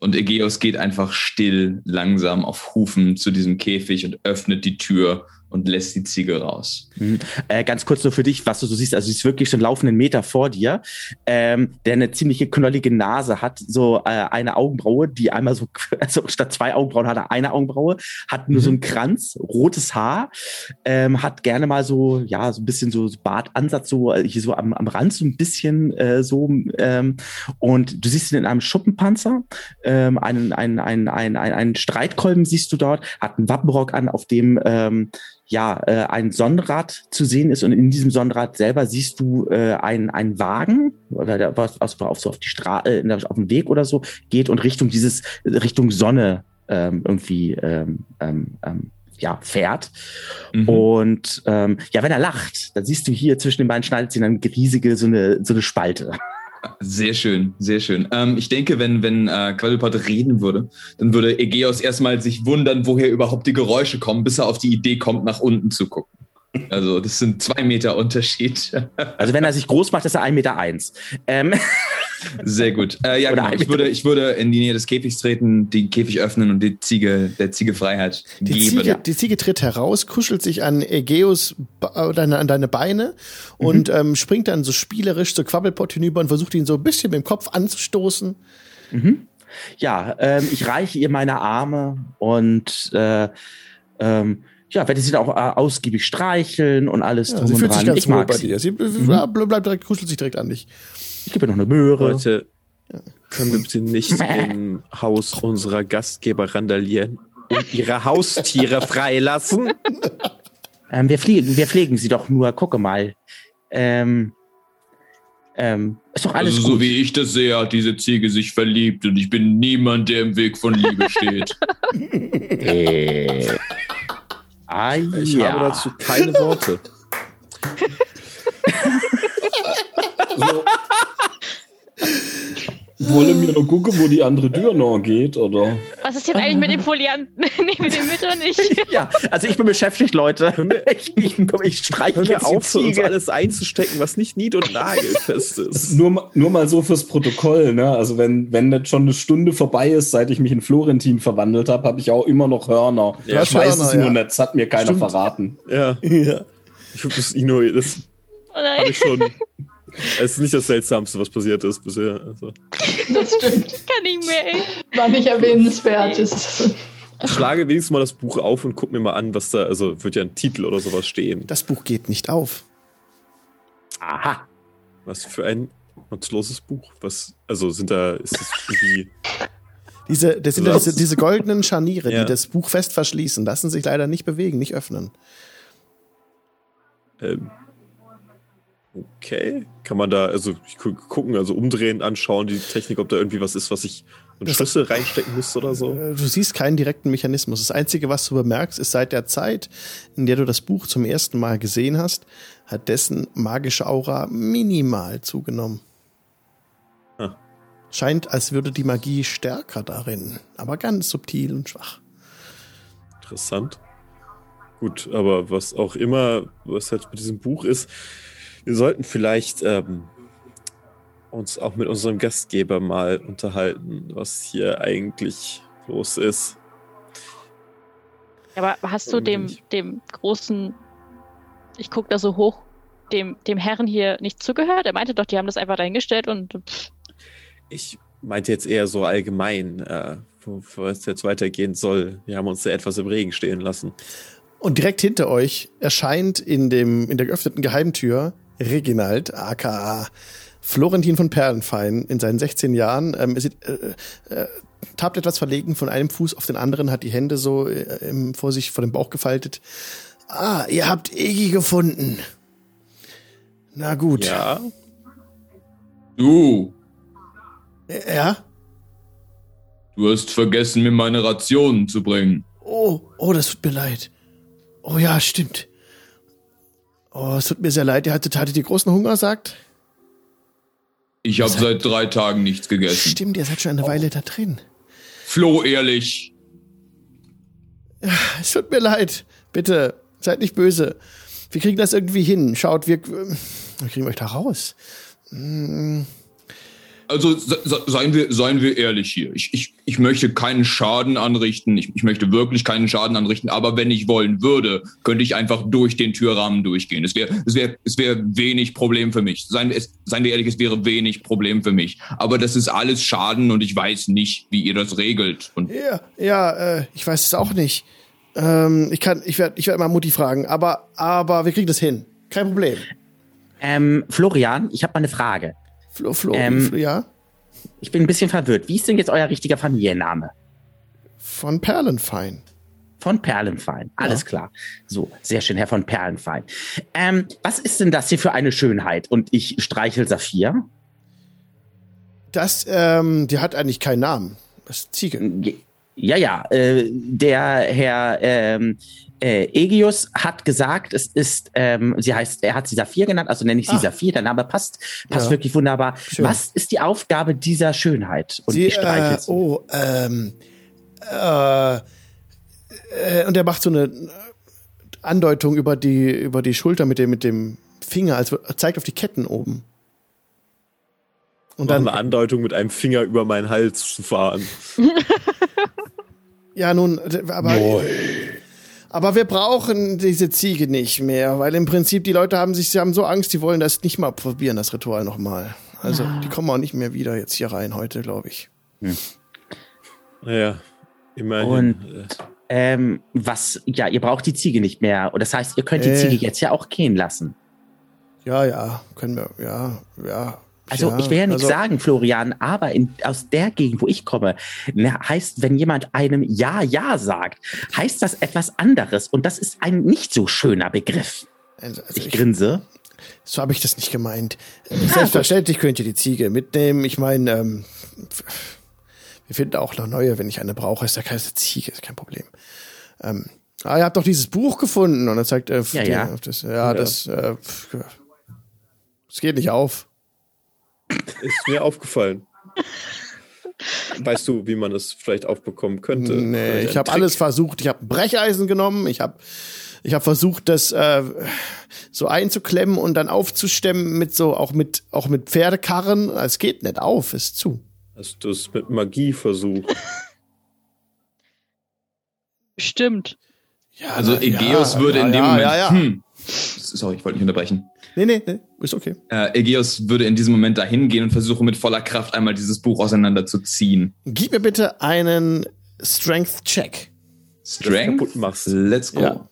Speaker 2: Und Ägäus geht einfach still, langsam auf Hufen zu diesem Käfig und öffnet die Tür und lässt die Ziege raus.
Speaker 5: Mhm. Äh, ganz kurz nur für dich, was du so siehst. Also, sie ist wirklich schon laufenden Meter vor dir, ähm, der eine ziemliche knollige Nase hat, so äh, eine Augenbraue, die einmal so, also statt zwei Augenbrauen hat er eine Augenbraue, hat nur so einen Kranz, rotes Haar, ähm, hat gerne mal so, ja, so ein bisschen so Bartansatz, so äh, hier so am, am Rand so ein bisschen äh, so. Ähm, und du siehst ihn in einem Schuppenpanzer, ähm, einen, einen, einen, einen, einen, einen Streitkolben siehst du dort, hat einen Wappenrock an, auf dem ähm, ja, äh, ein Sonnenrad zu sehen ist und in diesem Sonnenrad selber siehst du äh, einen, einen Wagen oder der was auf, auf, so auf die Straße, äh, auf dem Weg oder so geht und Richtung dieses Richtung Sonne ähm, irgendwie ähm, ähm, ähm, ja fährt
Speaker 2: Mhm.
Speaker 5: und ähm, ja, wenn er lacht, dann siehst du hier zwischen den beiden Schneidezähnen eine riesige so eine so eine Spalte.
Speaker 2: Sehr schön, sehr schön. Ähm, ich denke, wenn, wenn äh, Quadruped reden würde, dann würde Ägäus erstmal sich wundern, woher überhaupt die Geräusche kommen, bis er auf die Idee kommt, nach unten zu gucken. Also, das sind zwei Meter Unterschied.
Speaker 5: Also wenn er sich groß macht, ist er 1,1 Meter. Eins. Ähm,
Speaker 2: Sehr gut. Äh, ja, genau. Ich würde, ich würde in die Nähe des Käfigs treten, den Käfig öffnen und die Ziege, der Ziege Freiheit
Speaker 1: Die
Speaker 2: geben.
Speaker 1: Ziege, die Ziege tritt heraus, kuschelt sich an Ägeus, äh, deine, an deine Beine und ähm, springt dann so spielerisch zu Quabbelpot hinüber und versucht ihn so ein bisschen mit dem Kopf anzustoßen.
Speaker 5: Ja, ähm, ich reiche ihr meine Arme und äh, ähm, ja, werde sie dann auch äh, ausgiebig streicheln und alles
Speaker 1: Ja,
Speaker 5: drum
Speaker 1: sie
Speaker 5: und
Speaker 1: fühlt sich
Speaker 5: dran.
Speaker 1: ganz
Speaker 5: Ich mag
Speaker 1: bei
Speaker 5: sie.
Speaker 1: dir. Sie ja, bleibt direkt, kuschelt sich direkt an dich.
Speaker 5: Ich gebe noch eine Möhre.
Speaker 3: Leute, können wir bitte nicht im Haus unserer Gastgeber randalieren und ihre Haustiere freilassen?
Speaker 5: Ähm, wir, pflegen, wir pflegen sie doch nur, gucke mal. Ähm, ähm, ist doch alles
Speaker 2: Also,
Speaker 5: gut.
Speaker 2: so wie ich das sehe, hat diese Ziege sich verliebt und ich bin niemand, der im Weg von Liebe steht.
Speaker 5: äh, ah,
Speaker 3: Ich
Speaker 5: ja.
Speaker 3: habe dazu keine Worte.
Speaker 6: So. Wollen wir noch gucken, wo die andere Tür noch geht, oder?
Speaker 4: Was ist jetzt eigentlich mit dem Folianten? nee, mit dem Mütter nicht.
Speaker 5: Ja, also ich bin beschäftigt, Leute. Ich, ich, ich streiche die
Speaker 3: auf, für uns alles einzustecken, was nicht nied- und nagelfest ist.
Speaker 6: Nur, nur mal so fürs Protokoll, ne? Also wenn, wenn das schon eine Stunde vorbei ist, seit ich mich in Florentin verwandelt habe, habe ich auch immer noch Hörner.
Speaker 3: Ja,
Speaker 6: ich weiß
Speaker 1: Hörner,
Speaker 6: es nur
Speaker 1: ja.
Speaker 6: nicht, das hat mir keiner
Speaker 1: Stimmt.
Speaker 6: verraten.
Speaker 3: Ja,
Speaker 1: Ja.
Speaker 3: ich hab das ignoriert. Das
Speaker 4: Oh
Speaker 3: habe ich schon. Es ist nicht das Seltsamste, was passiert ist bisher. Also,
Speaker 7: Das stimmt.
Speaker 4: Kann nicht mehr, ey.
Speaker 7: War nicht erwähnenswert. Ist,
Speaker 3: ich schlage wenigstens mal das Buch auf und guck mir mal an, was da, also wird ja ein Titel oder sowas stehen.
Speaker 1: Das Buch geht nicht auf.
Speaker 5: Aha.
Speaker 3: Was für ein nutzloses Buch. Was, also sind da, ist das irgendwie.
Speaker 1: Diese, das sind ja diese, diese goldenen Scharniere,
Speaker 3: Ja.
Speaker 1: die das Buch fest verschließen, lassen sich leider nicht bewegen, nicht öffnen.
Speaker 3: Ähm, Okay. Kann man da, also gucken, also umdrehen, anschauen, die Technik, ob da irgendwie was ist, was ich einen Schlüssel reinstecken müsste oder so.
Speaker 1: Äh, Du siehst keinen direkten Mechanismus. Das Einzige, was du bemerkst, ist seit der Zeit, in der du das Buch zum ersten Mal gesehen hast, hat dessen magische Aura minimal zugenommen.
Speaker 3: Ah.
Speaker 1: Scheint, als würde die Magie stärker darin, aber ganz subtil und schwach.
Speaker 3: Interessant. Gut, aber was auch immer, was halt mit diesem Buch ist, wir sollten vielleicht ähm, uns auch mit unserem Gastgeber mal unterhalten, was hier eigentlich los ist.
Speaker 4: Aber hast du dem, dem großen, ich guck da so hoch, dem, dem Herrn hier nicht zugehört? Er meinte doch, die haben das einfach dahingestellt und pff,
Speaker 3: Ich meinte jetzt eher so allgemein, äh, wo, wo es jetzt weitergehen soll. Wir haben uns da etwas im Regen stehen lassen.
Speaker 1: Und direkt hinter euch erscheint in, dem, in der geöffneten Geheimtür Reginald, aka Florentin von Perlenfein, in seinen 16 Jahren. Ähm, er sieht, äh, äh, tappt etwas verlegen von einem Fuß auf den anderen, hat die Hände so äh, im, vor sich vor dem Bauch gefaltet. Ah, ihr habt Egi gefunden. Na gut.
Speaker 3: Ja,
Speaker 2: Du,
Speaker 1: Äh, Ja?
Speaker 2: du hast vergessen, mir meine Rationen zu bringen.
Speaker 1: Oh, oh, das tut mir leid. Oh ja, stimmt. Oh, es tut mir sehr leid. Ihr hattet, hattet ihr großen Hunger, sagt?
Speaker 2: Ich habe seit drei Tagen nichts gegessen.
Speaker 1: Stimmt, ihr seid schon eine Weile da drin.
Speaker 2: Flo, ehrlich.
Speaker 1: Es tut mir leid. Bitte, seid nicht böse. Wir kriegen das irgendwie hin. Schaut, wir, wir kriegen euch da raus.
Speaker 2: Also se- se- seien wir, seien wir ehrlich hier. Ich, ich, ich möchte keinen Schaden anrichten. Ich, ich möchte wirklich keinen Schaden anrichten. Aber wenn ich wollen würde, könnte ich einfach durch den Türrahmen durchgehen. Es wäre es wär, es wär wenig Problem für mich. Seien, es, seien wir ehrlich, es wäre wenig Problem für mich. Aber das ist alles Schaden und ich weiß nicht, wie ihr das regelt. Und
Speaker 1: Ja, ja, äh, ich weiß es auch nicht. Ähm, ich kann, ich werde, ich werde mal Mutti fragen. Aber, aber wir kriegen das hin. Kein Problem.
Speaker 5: Ähm, Florian, ich habe mal eine Frage.
Speaker 1: Flo, Flo,
Speaker 5: Ähm,
Speaker 1: ja,
Speaker 5: Ich bin ein bisschen verwirrt. Wie ist denn jetzt euer richtiger Familienname?
Speaker 1: von Perlenfein.
Speaker 5: Von Perlenfein. Alles klar. So, sehr schön, Herr von Perlenfein. Ähm, was ist denn das hier für eine Schönheit? Und ich streichel Saphir.
Speaker 1: Das, ähm, die hat eigentlich keinen Namen. Das ist Ziege.
Speaker 5: Ja, ja, äh, der Herr ähm, äh, Egius hat gesagt, es ist, ähm, sie heißt, er hat sie Saphir genannt, also nenne ich sie
Speaker 1: Ah.
Speaker 5: Saphir, der Name passt, passt
Speaker 1: Ja.
Speaker 5: wirklich wunderbar.
Speaker 1: Schön.
Speaker 5: Was ist die Aufgabe dieser Schönheit? Und
Speaker 1: Sie,
Speaker 5: ich
Speaker 1: äh,
Speaker 5: sie.
Speaker 1: oh, ähm, äh, äh, und er macht so eine Andeutung über die, über die Schulter mit dem, mit dem Finger, also zeigt auf die Ketten oben. Und
Speaker 3: dann eine Andeutung mit einem Finger über meinen Hals zu fahren.
Speaker 1: ja nun, aber, aber wir brauchen diese Ziege nicht mehr, weil im Prinzip die Leute haben sich, sie haben so Angst, die wollen das nicht mal probieren, das Ritual nochmal. Also, die kommen auch nicht mehr wieder jetzt hier rein heute, glaube ich.
Speaker 3: Naja, immerhin.
Speaker 5: Und-
Speaker 3: äh,
Speaker 5: Ähm, was, ja, ihr braucht die Ziege nicht mehr. Und das heißt, ihr könnt die
Speaker 1: Äh.
Speaker 5: Ziege jetzt ja auch gehen lassen.
Speaker 1: Ja, ja, können wir, ja, ja.
Speaker 5: Also
Speaker 1: ja,
Speaker 5: ich will ja nichts
Speaker 1: also-
Speaker 5: sagen, Florian, aber in, aus der Gegend, wo ich komme, ne, heißt, wenn jemand einem Ja, Ja sagt, heißt das etwas anderes. Und das ist ein nicht so schöner Begriff.
Speaker 1: Also,
Speaker 5: Ich
Speaker 1: ich,
Speaker 5: grinse.
Speaker 1: so habe ich das nicht gemeint. Selbstverständlich könnt ihr die Ziege mitnehmen. Ich meine, ähm, wir finden auch noch neue, wenn ich eine brauche. Ist ja keine Ziege, ist kein Problem. Ähm, ah, ihr habt doch dieses Buch gefunden und er zeigt, äh,
Speaker 5: Ja,
Speaker 1: die-
Speaker 5: ja.
Speaker 1: Das, ja, das, äh, es geht nicht auf.
Speaker 3: Ist mir aufgefallen. Weißt du, wie man es vielleicht aufbekommen könnte?
Speaker 1: Nee,
Speaker 3: Vielleicht
Speaker 1: ich habe alles versucht. Ich habe ein Brecheisen genommen. Ich habe ich hab versucht, das äh, so einzuklemmen und dann aufzustemmen mit so auch mit auch mit Pferdekarren. Es geht nicht auf, ist zu.
Speaker 3: Hast du es mit Magie versucht?
Speaker 4: Stimmt.
Speaker 1: Ja,
Speaker 2: also Egeus
Speaker 1: ja,
Speaker 2: würde
Speaker 1: ja,
Speaker 2: in dem
Speaker 1: ja,
Speaker 2: Moment.
Speaker 1: Ja, ja.
Speaker 2: Hm, sorry, ich wollte nicht unterbrechen.
Speaker 1: Nee, nee, nee, ist okay.
Speaker 2: Äh, Egeus würde in diesem Moment dahin gehen und versuchen mit voller Kraft einmal dieses Buch auseinanderzuziehen.
Speaker 1: Gib mir bitte einen Strength Check.
Speaker 2: Strength.
Speaker 3: kaputt machst.
Speaker 2: Let's go.
Speaker 1: Ja.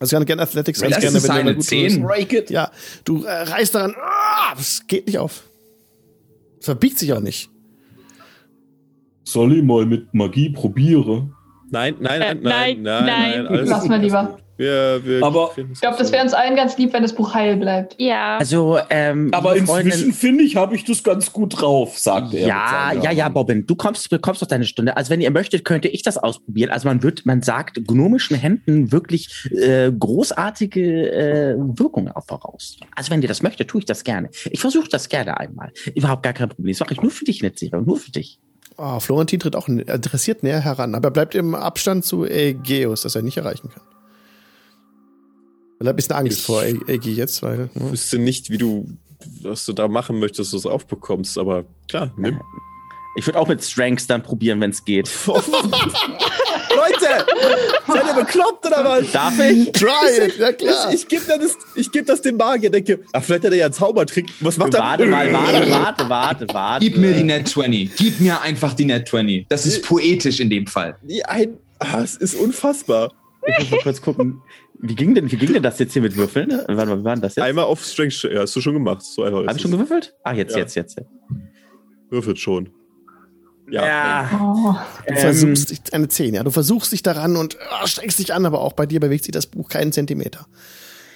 Speaker 1: Also ganz gerne Athletics, ganz gerne, wenn du
Speaker 2: eine
Speaker 1: gut
Speaker 2: 10.
Speaker 6: Break it.
Speaker 1: Ja, du äh, reißt daran, ah, es geht nicht auf. Es verbiegt sich auch nicht.
Speaker 6: Soll ich mal mit Magie probieren?
Speaker 3: Nein, nein,
Speaker 4: Äh,
Speaker 3: nein, nein,
Speaker 4: nein,
Speaker 3: nein,
Speaker 4: nein.
Speaker 3: alles
Speaker 7: Lass mal lieber.
Speaker 3: Wir, wir
Speaker 6: Aber-
Speaker 7: Ich glaube, das wäre uns allen ganz lieb, wenn das Buch heil bleibt.
Speaker 4: Ja.
Speaker 5: Also, ähm,
Speaker 6: Aber inzwischen finde ich, habe ich das ganz gut drauf, sagt er.
Speaker 5: Ja, ja, ja. Bobbin, du kommst, bekommst doch deine Stunde. Also wenn ihr möchtet, könnte ich das ausprobieren. Also man wird, man sagt gnomischen Händen wirklich äh, großartige äh, Wirkungen auch voraus. Also wenn ihr das möchtet, tue ich das gerne. Ich versuche das gerne einmal. Überhaupt gar kein Problem. Das mache ich nur für dich, Netzserie, und nur für dich.
Speaker 1: Oh, Florentin tritt auch interessiert näher heran, aber er bleibt im Abstand zu Aegeus, das er nicht erreichen kann. Er hat ein bisschen Angst
Speaker 3: Ich-
Speaker 1: vor Aegeus jetzt, weil.
Speaker 3: Ich
Speaker 1: Ne?
Speaker 3: wüsste nicht, wie du, was du da machen möchtest, dass du es aufbekommst, aber klar, nimm.
Speaker 5: Ich würde auch mit Strengths dann probieren, wenn es geht.
Speaker 3: Leute! Seid ihr bekloppt oder was?
Speaker 5: Darf ich?
Speaker 1: Try it, ja klar.
Speaker 3: Ich, ich gebe das, ich geb das dem Magier, denke, ach, vielleicht hat er ja einen Zaubertrick. Was macht er?
Speaker 5: Warte mal, warte, warte, warte, warte.
Speaker 2: Gib mir die Net 20. Gib mir einfach die Net 20. Das ist poetisch in dem Fall.
Speaker 3: Ein, ah, es ist unfassbar.
Speaker 5: Ich muss mal kurz gucken. Wie ging denn, wie ging denn das jetzt hier mit Würfeln? Warte mal, wie war denn das jetzt?
Speaker 3: Einmal auf Strength, ja, hast du schon gemacht. So einfach
Speaker 5: Hab ich schon gewürfelt? Ah, jetzt,
Speaker 3: Ja.
Speaker 5: jetzt, jetzt.
Speaker 3: Würfelt schon. Ja.
Speaker 7: Oh.
Speaker 1: Du
Speaker 5: Ähm,
Speaker 1: versuchst dich, eine 10, ja. Du versuchst dich daran und ah, strengst dich an, aber auch bei dir bewegt sich das Buch keinen Zentimeter.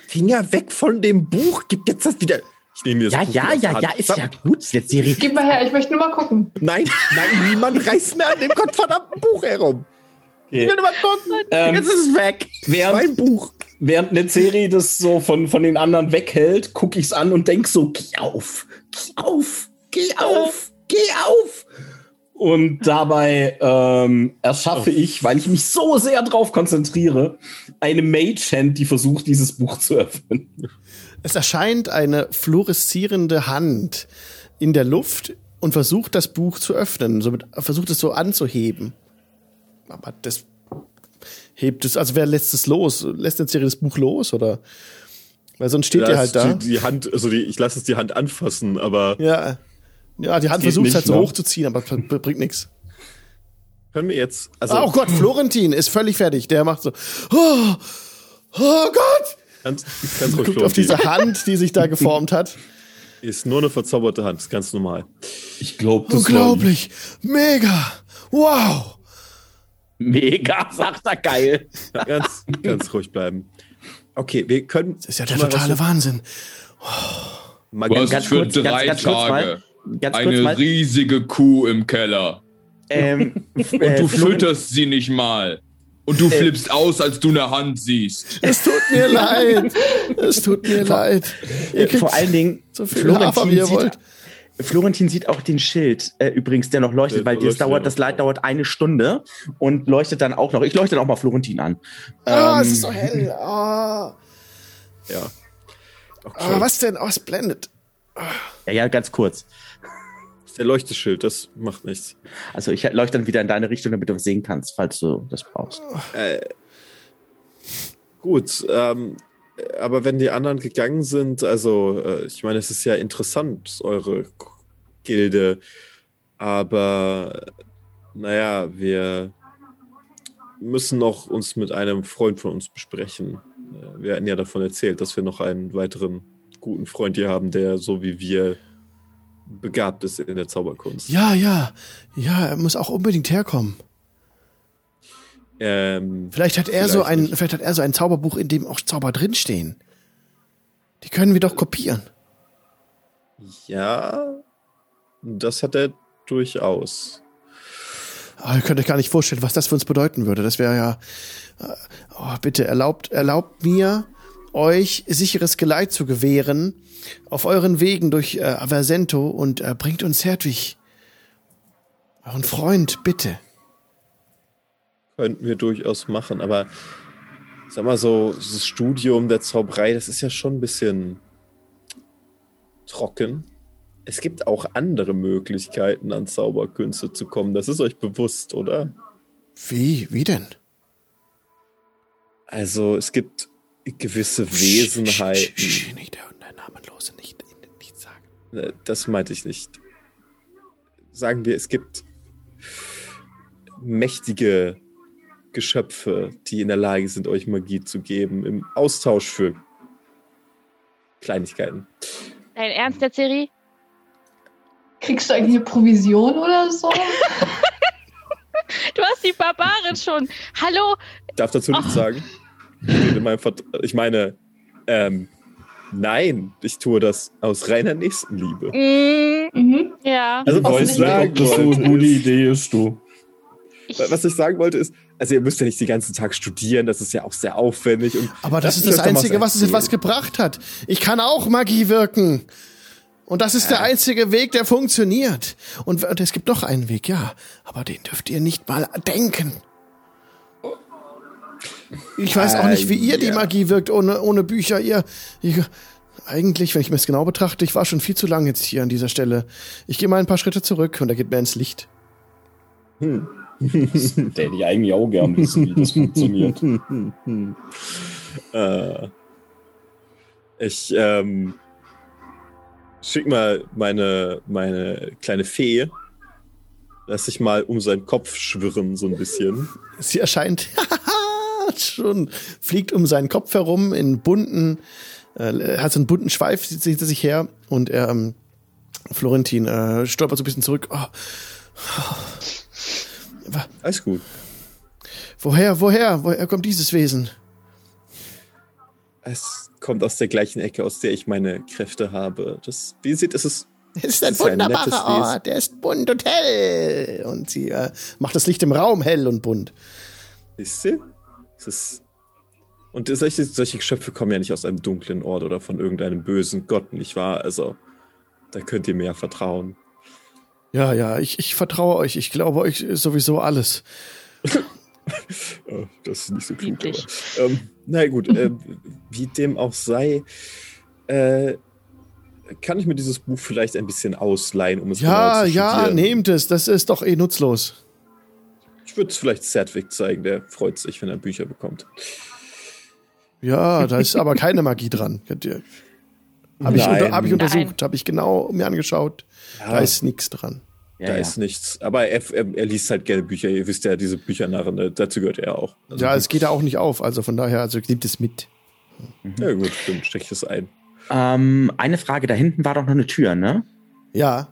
Speaker 3: Finger weg von dem Buch. Gib jetzt das wieder. Ich nehme mir das
Speaker 5: Ja,
Speaker 3: Buch
Speaker 5: ja, ja, ja, ist ja gut. Jetzt Serie.
Speaker 7: Gib mal her, ich möchte nur mal gucken.
Speaker 3: Nein, nein, niemand reißt mehr an dem gottverdammten Buch herum.
Speaker 6: Okay.
Speaker 3: Ich will mal gucken.
Speaker 6: Ähm,
Speaker 5: Jetzt ist es weg.
Speaker 6: während,
Speaker 3: Mein Buch.
Speaker 6: während eine Serie das so von, von den anderen weghält, gucke ich es an und denk so, geh auf, geh auf, geh auf, geh auf. Und dabei ähm, erschaffe ich, weil ich mich so sehr drauf konzentriere, eine Mage-Hand, die versucht, dieses Buch zu öffnen.
Speaker 1: Es erscheint eine fluoreszierende Hand in der Luft und versucht das Buch zu öffnen, somit versucht es so anzuheben. Aber das hebt es, also wer lässt es los? Lässt jetzt das Buch los oder? Weil sonst steht ihr halt da.
Speaker 3: Die, die Hand, also die, ich lasse es die Hand anfassen, aber
Speaker 1: Ja. Ja, die Hand versucht es halt so
Speaker 6: ne?
Speaker 1: hochzuziehen, aber das bringt nichts.
Speaker 3: können wir jetzt. Also
Speaker 1: oh Gott, Florentin ist völlig fertig. Der macht so, oh, oh Gott!
Speaker 3: ganz, ganz ruhig,
Speaker 1: Guckt auf diese Hand, die sich da geformt hat.
Speaker 3: Ist nur eine verzauberte Hand, ist ganz normal.
Speaker 6: Ich glaube,
Speaker 1: Unglaublich. Mega. Wow.
Speaker 5: Mega, sagt er geil.
Speaker 3: Ganz, ganz ruhig bleiben. Okay, wir können.
Speaker 1: Das ist ja der totale Wahnsinn.
Speaker 3: Mal
Speaker 2: Was
Speaker 5: Ganz
Speaker 2: für
Speaker 5: kurz,
Speaker 2: drei
Speaker 5: ganz, ganz kurz
Speaker 2: Tage.
Speaker 5: mal. Ganz kurz
Speaker 2: Eine
Speaker 5: mal.
Speaker 2: riesige Kuh im Keller.
Speaker 5: Ähm,
Speaker 2: Und
Speaker 5: äh,
Speaker 2: du
Speaker 5: Florian-
Speaker 2: fütterst sie nicht mal. Und du flippst aus, als du eine Hand siehst.
Speaker 1: Es tut mir leid. Es tut mir leid. Ihr kriegt
Speaker 5: Vor allen Dingen,
Speaker 1: so viel Hafer, wie ihr
Speaker 5: sieht,
Speaker 1: wollt.
Speaker 5: Florentin sieht auch den Schild äh, übrigens, der noch leuchtet,
Speaker 3: Der
Speaker 5: weil das
Speaker 3: leuchtet ja
Speaker 5: dauert, das Light dauert eine Stunde und leuchtet dann auch noch. Ich leuchte dann auch mal Florentin an.
Speaker 1: Ah,
Speaker 5: Ähm,
Speaker 1: es ist so hell. Ah,
Speaker 3: Ja. Okay.
Speaker 1: ah, was denn? Oh, es blendet.
Speaker 5: ja, ja, ganz kurz.
Speaker 3: Der Leuchteschild, das macht nichts.
Speaker 5: Also ich leuchte dann wieder in deine Richtung, damit du was sehen kannst, falls du das brauchst.
Speaker 3: Gut, ähm, aber wenn die anderen gegangen sind, also äh, ich meine, es ist ja interessant, eure K- Gilde, aber naja, wir müssen noch uns mit einem Freund von uns besprechen. Äh, Wir hatten ja davon erzählt, dass wir noch einen weiteren guten Freund hier haben, der so wie wir begabt ist in der Zauberkunst.
Speaker 1: Ja, ja. Ja, er muss auch unbedingt herkommen.
Speaker 3: Ähm,
Speaker 1: Vielleicht hat er so
Speaker 3: Vielleicht
Speaker 1: ein,
Speaker 3: nicht.
Speaker 1: vielleicht hat er so ein Zauberbuch, in dem auch Zauber drinstehen. Die können wir doch kopieren.
Speaker 3: ja, das hat er durchaus.
Speaker 1: Oh, ihr könnt euch gar nicht vorstellen, was das für uns bedeuten würde. Das wäre ja. äh, Oh, bitte erlaubt, erlaubt mir, euch sicheres Geleit zu gewähren auf euren Wegen durch äh, Aversento und äh, bringt uns Hertwig. Euren Freund, bitte.
Speaker 3: Könnten wir durchaus machen, aber sag mal so, das Studium der Zauberei, das ist ja schon ein bisschen trocken. Es gibt auch andere Möglichkeiten, an Zauberkünste zu kommen. Das ist euch bewusst, oder?
Speaker 1: Wie? Wie denn?
Speaker 3: Also, es gibt gewisse
Speaker 1: Sch- sch-
Speaker 3: Wesenheiten.
Speaker 1: sch- Nicht der, Namenlose, nicht, nicht sagen.
Speaker 3: Äh, Das meinte ich nicht. Sagen wir, es gibt mächtige Geschöpfe, die in der Lage sind, euch Magie zu geben, im Austausch für Kleinigkeiten.
Speaker 4: Dein Ernst, der Serie?
Speaker 7: Kriegst du eigentlich eine Provision oder so?
Speaker 4: Du hast die Barbarin schon. Hallo?
Speaker 3: Ich darf dazu nichts
Speaker 4: Ach.
Speaker 3: sagen. ich meine, ähm, nein, ich tue das aus reiner Nächstenliebe.
Speaker 4: Mm,
Speaker 7: Mhm.
Speaker 4: ja.
Speaker 3: Also, was ich sagen
Speaker 6: ob das so
Speaker 3: wollte,
Speaker 6: eine Idee ist, du.
Speaker 4: Ich,
Speaker 3: Was ich sagen wollte ist, also ihr müsst ja nicht den ganzen Tag studieren, das ist ja auch sehr aufwendig. Und
Speaker 1: Aber das
Speaker 3: lasst
Speaker 1: ist das Einzige, was es etwas gebracht hat. Ich kann auch Magie wirken. Und das ist der einzige Weg, der funktioniert. Und w- es gibt noch einen Weg, ja. Aber den dürft ihr nicht mal denken. Ich weiß auch nicht, wie ihr die
Speaker 3: ja.
Speaker 1: Magie wirkt ohne, ohne Bücher. Ihr, ihr, eigentlich, wenn ich mir das genau betrachte, ich war schon viel zu lang jetzt hier an dieser Stelle. Ich gehe mal ein paar Schritte zurück und er geht mir ins Licht.
Speaker 6: Der hätte ich eigentlich auch gern wissen, wie das funktioniert.
Speaker 3: Äh, ich ähm, schick mal meine, meine kleine Fee. Lass ich mal um seinen Kopf schwirren, so ein bisschen.
Speaker 1: Sie erscheint schon, fliegt um seinen Kopf herum in bunten, äh, hat so einen bunten Schweif hinter sich her und er, ähm, Florentin, äh, stolpert so ein bisschen zurück. Oh,
Speaker 3: Alles gut.
Speaker 1: woher, woher, woher kommt dieses Wesen?
Speaker 3: Es kommt aus der gleichen Ecke, aus der ich meine Kräfte habe. Das, wie ihr seht, es ist
Speaker 1: Es ist ein
Speaker 3: ist ein nettes
Speaker 1: wunderbarer
Speaker 3: Wesen.
Speaker 1: Ort, der ist bunt und hell. Und sie äh, macht das Licht im Raum hell und bunt.
Speaker 3: Siehst du? Es ist. Und solche, solche Geschöpfe kommen ja nicht aus einem dunklen Ort oder von irgendeinem bösen Gott, nicht wahr? Also, da könnt ihr mir ja vertrauen.
Speaker 1: Ja, ja, ich, ich vertraue euch. Ich glaube euch sowieso alles.
Speaker 3: Oh, das ist nicht so klug. Ähm, na gut, äh, wie dem auch sei, äh, kann ich mir dieses Buch vielleicht ein bisschen ausleihen, um es
Speaker 1: Ja,
Speaker 3: genauer zu
Speaker 1: ja,
Speaker 3: studieren?
Speaker 1: nehmt es. Das ist doch eh nutzlos.
Speaker 3: Ich würde es vielleicht Zertwig zeigen, der freut sich, wenn er Bücher bekommt.
Speaker 1: Ja, da ist aber keine Magie dran. Könnt ihr- Hab ich, unter, hab ich untersucht, habe ich genau mir angeschaut. Da
Speaker 3: Ja.
Speaker 1: ist nichts dran.
Speaker 5: Ja,
Speaker 3: da
Speaker 5: ja.
Speaker 3: ist nichts. Aber er, er, er liest halt gerne Bücher. Ihr wisst ja, diese Büchernarren, äh, dazu gehört er auch. Also,
Speaker 1: Ja, es geht ja auch nicht auf. Also von daher, also nimmt es mit.
Speaker 3: ja gut, stimmt, steck ich das ein.
Speaker 5: Ähm, eine Frage, da hinten war doch noch eine Tür, ne?
Speaker 1: Ja,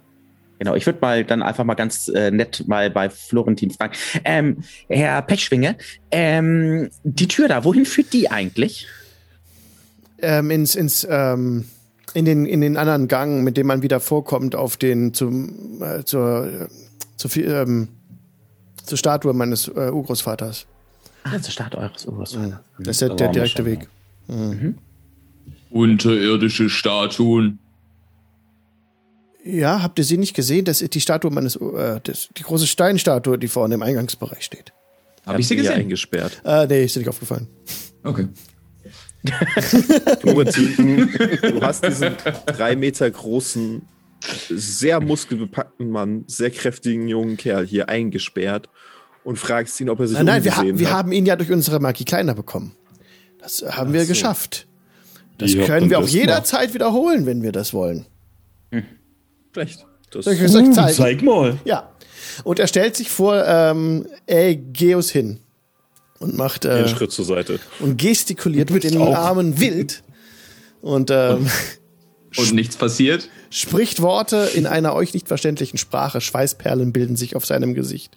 Speaker 5: Genau, ich würde mal dann einfach mal ganz äh, nett mal bei Florentin fragen. Ähm, Herr Pechschwinge, ähm, die Tür da, wohin führt die eigentlich?
Speaker 1: ähm, ins, ins, ähm, in den, in den anderen Gang, mit dem man wieder vorkommt auf den, zum, äh, zur, äh, zur, viel- ähm, zur Statue meines äh, Urgroßvaters.
Speaker 5: Ah, zur Stadt eures Urgroßvaters.
Speaker 1: Das ist der, der direkte Weg.
Speaker 2: Unterirdische Statuen.
Speaker 1: Ja, habt ihr sie nicht gesehen? Das ist die Statue meines, äh, das, die große Steinstatue, die vorne im Eingangsbereich steht.
Speaker 2: Habe ich sie gesehen?
Speaker 3: eingesperrt.
Speaker 1: Äh, nee, ist dir nicht aufgefallen.
Speaker 2: Okay.
Speaker 3: Florentin, du hast diesen drei Meter großen, sehr muskelbepackten Mann, sehr kräftigen jungen Kerl hier eingesperrt und fragst ihn, ob er sich
Speaker 1: Nein, nein, wir, ha wir
Speaker 3: hat.
Speaker 1: haben ihn ja durch unsere Magie kleiner bekommen. Das haben wir
Speaker 3: so.
Speaker 1: geschafft. Das
Speaker 6: habt
Speaker 1: können wir auch
Speaker 6: das
Speaker 1: jederzeit wiederholen, wenn wir das wollen.
Speaker 3: Schlecht. Das,
Speaker 1: Soll ich euch
Speaker 6: Uh,
Speaker 1: zeigen?
Speaker 6: zeig mal.
Speaker 1: Ja. Und er stellt sich vor ähm, Ägeus hin und macht äh,
Speaker 3: einen Schritt zur Seite.
Speaker 1: und gestikuliert mit den
Speaker 6: auch.
Speaker 1: Armen wild und ähm,
Speaker 2: Und nichts passiert?
Speaker 1: spricht Worte in einer euch nicht verständlichen Sprache. Schweißperlen bilden sich auf seinem Gesicht.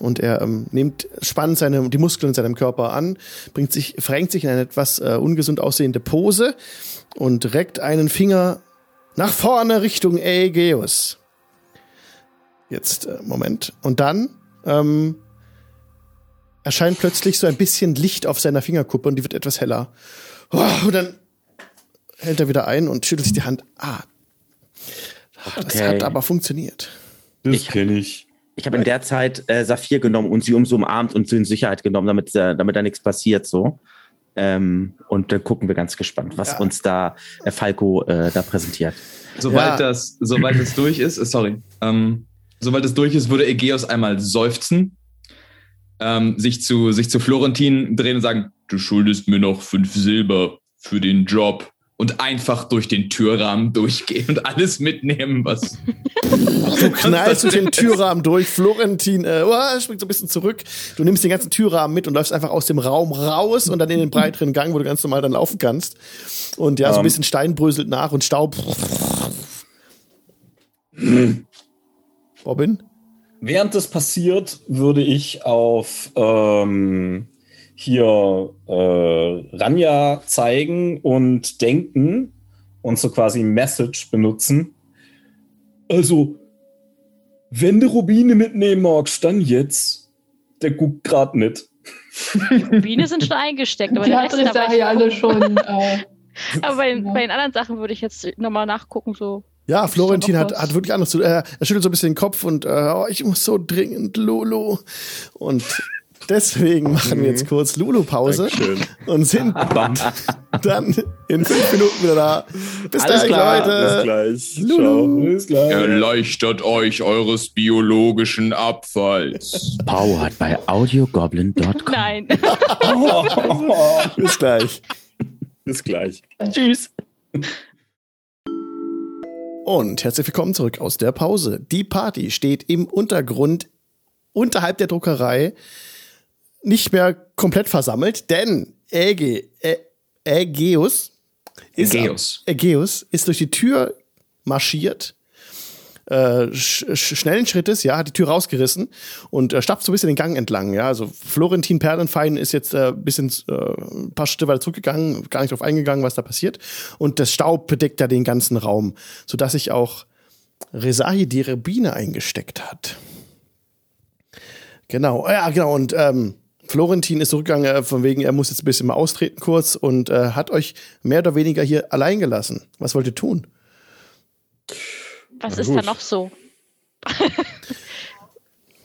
Speaker 1: Und er ähm, nimmt spannend seine, die Muskeln in seinem Körper an, bringt sich, verrenkt sich in eine etwas äh, ungesund aussehende Pose und reckt einen Finger nach vorne Richtung Aegeus. Jetzt, äh, Moment. Und dann ähm, erscheint plötzlich so ein bisschen Licht auf seiner Fingerkuppe und die wird etwas heller. Oh, und dann hält er wieder ein und schüttelt sich die Hand. Ah, das
Speaker 5: Okay.
Speaker 1: hat aber funktioniert.
Speaker 6: Das
Speaker 5: Ich-
Speaker 6: kenne ich.
Speaker 5: Ich habe in der Zeit äh, Saphir genommen und sie um so umarmt und sie in Sicherheit genommen, damit, äh, damit da nichts passiert so. Ähm, und dann gucken wir ganz gespannt, was
Speaker 1: Ja.
Speaker 5: uns da äh, Falco äh, da präsentiert.
Speaker 2: Sobald
Speaker 1: Ja.
Speaker 2: das, sobald es durch ist, äh, sorry, ähm, sobald es durch ist, würde Ägeus einmal seufzen, ähm, sich zu, sich zu Florentin drehen und sagen, du schuldest mir noch fünf Silber für den Job und einfach durch den Türrahmen durchgehen und alles mitnehmen, was.
Speaker 1: Du knallst durch den Türrahmen durch. Florentin äh, oh, springt so ein bisschen zurück. Du nimmst den ganzen Türrahmen mit und läufst einfach aus dem Raum raus und dann in den breiteren Gang, wo du ganz normal dann laufen kannst. Und ja, so ein
Speaker 6: Ähm.
Speaker 1: bisschen Stein bröselt nach und Staub. Robin?
Speaker 6: Während das passiert, würde ich auf ähm, hier äh, Ranja zeigen und denken und so quasi Message benutzen. Also, wenn du Rubine mitnehmen magst, dann jetzt. Der guckt grad nicht.
Speaker 4: Biene sind schon eingesteckt, aber,
Speaker 7: Die
Speaker 4: aber,
Speaker 7: Risa hier alle schon. Äh,
Speaker 4: aber bei,
Speaker 7: Ja.
Speaker 4: bei den anderen Sachen würde ich jetzt nochmal nachgucken, so.
Speaker 1: Ja, Florentin hat, hat wirklich anders zu. Äh, er schüttelt so ein bisschen den Kopf und äh, oh, ich muss so dringend Lulu. Und deswegen machen wir jetzt kurz Lulu-Pause und sind dann in fünf Minuten wieder da. Bis
Speaker 6: Alles
Speaker 1: dann,
Speaker 6: klar,
Speaker 3: Bis
Speaker 1: Leute.
Speaker 3: gleich.
Speaker 1: Lulu.
Speaker 6: Alles klar.
Speaker 2: Erleichtert euch eures biologischen Abfalls.
Speaker 5: Powered by audiogoblin.com.
Speaker 4: Nein.
Speaker 1: Bis gleich.
Speaker 3: Bis gleich.
Speaker 5: Tschüss.
Speaker 1: Und herzlich willkommen zurück aus der Pause. Die Party steht im Untergrund unterhalb der Druckerei nicht mehr komplett versammelt, denn Äge, Ä, Ägeus ist,
Speaker 2: Ägeus.
Speaker 1: Ägeus ist durch die Tür marschiert, äh, sch sch schnellen Schrittes, ja, hat die Tür rausgerissen und äh, stapft so ein bisschen den Gang entlang, ja. Also Florentin Perlenfein ist jetzt äh, ein bisschen äh, ein paar Schritte weiter zurückgegangen, gar nicht drauf eingegangen, was da passiert. Und das Staub bedeckt ja den ganzen Raum, sodass sich auch Resahi die Rebine eingesteckt hat. Genau, ja, genau. Und ähm, Florentin ist zurückgegangen, äh, von wegen, er muss jetzt ein bisschen mal austreten kurz und äh, hat euch mehr oder weniger hier allein gelassen. Was wollt ihr tun?
Speaker 4: Was
Speaker 3: Na
Speaker 4: ist
Speaker 3: gut.
Speaker 4: da noch so?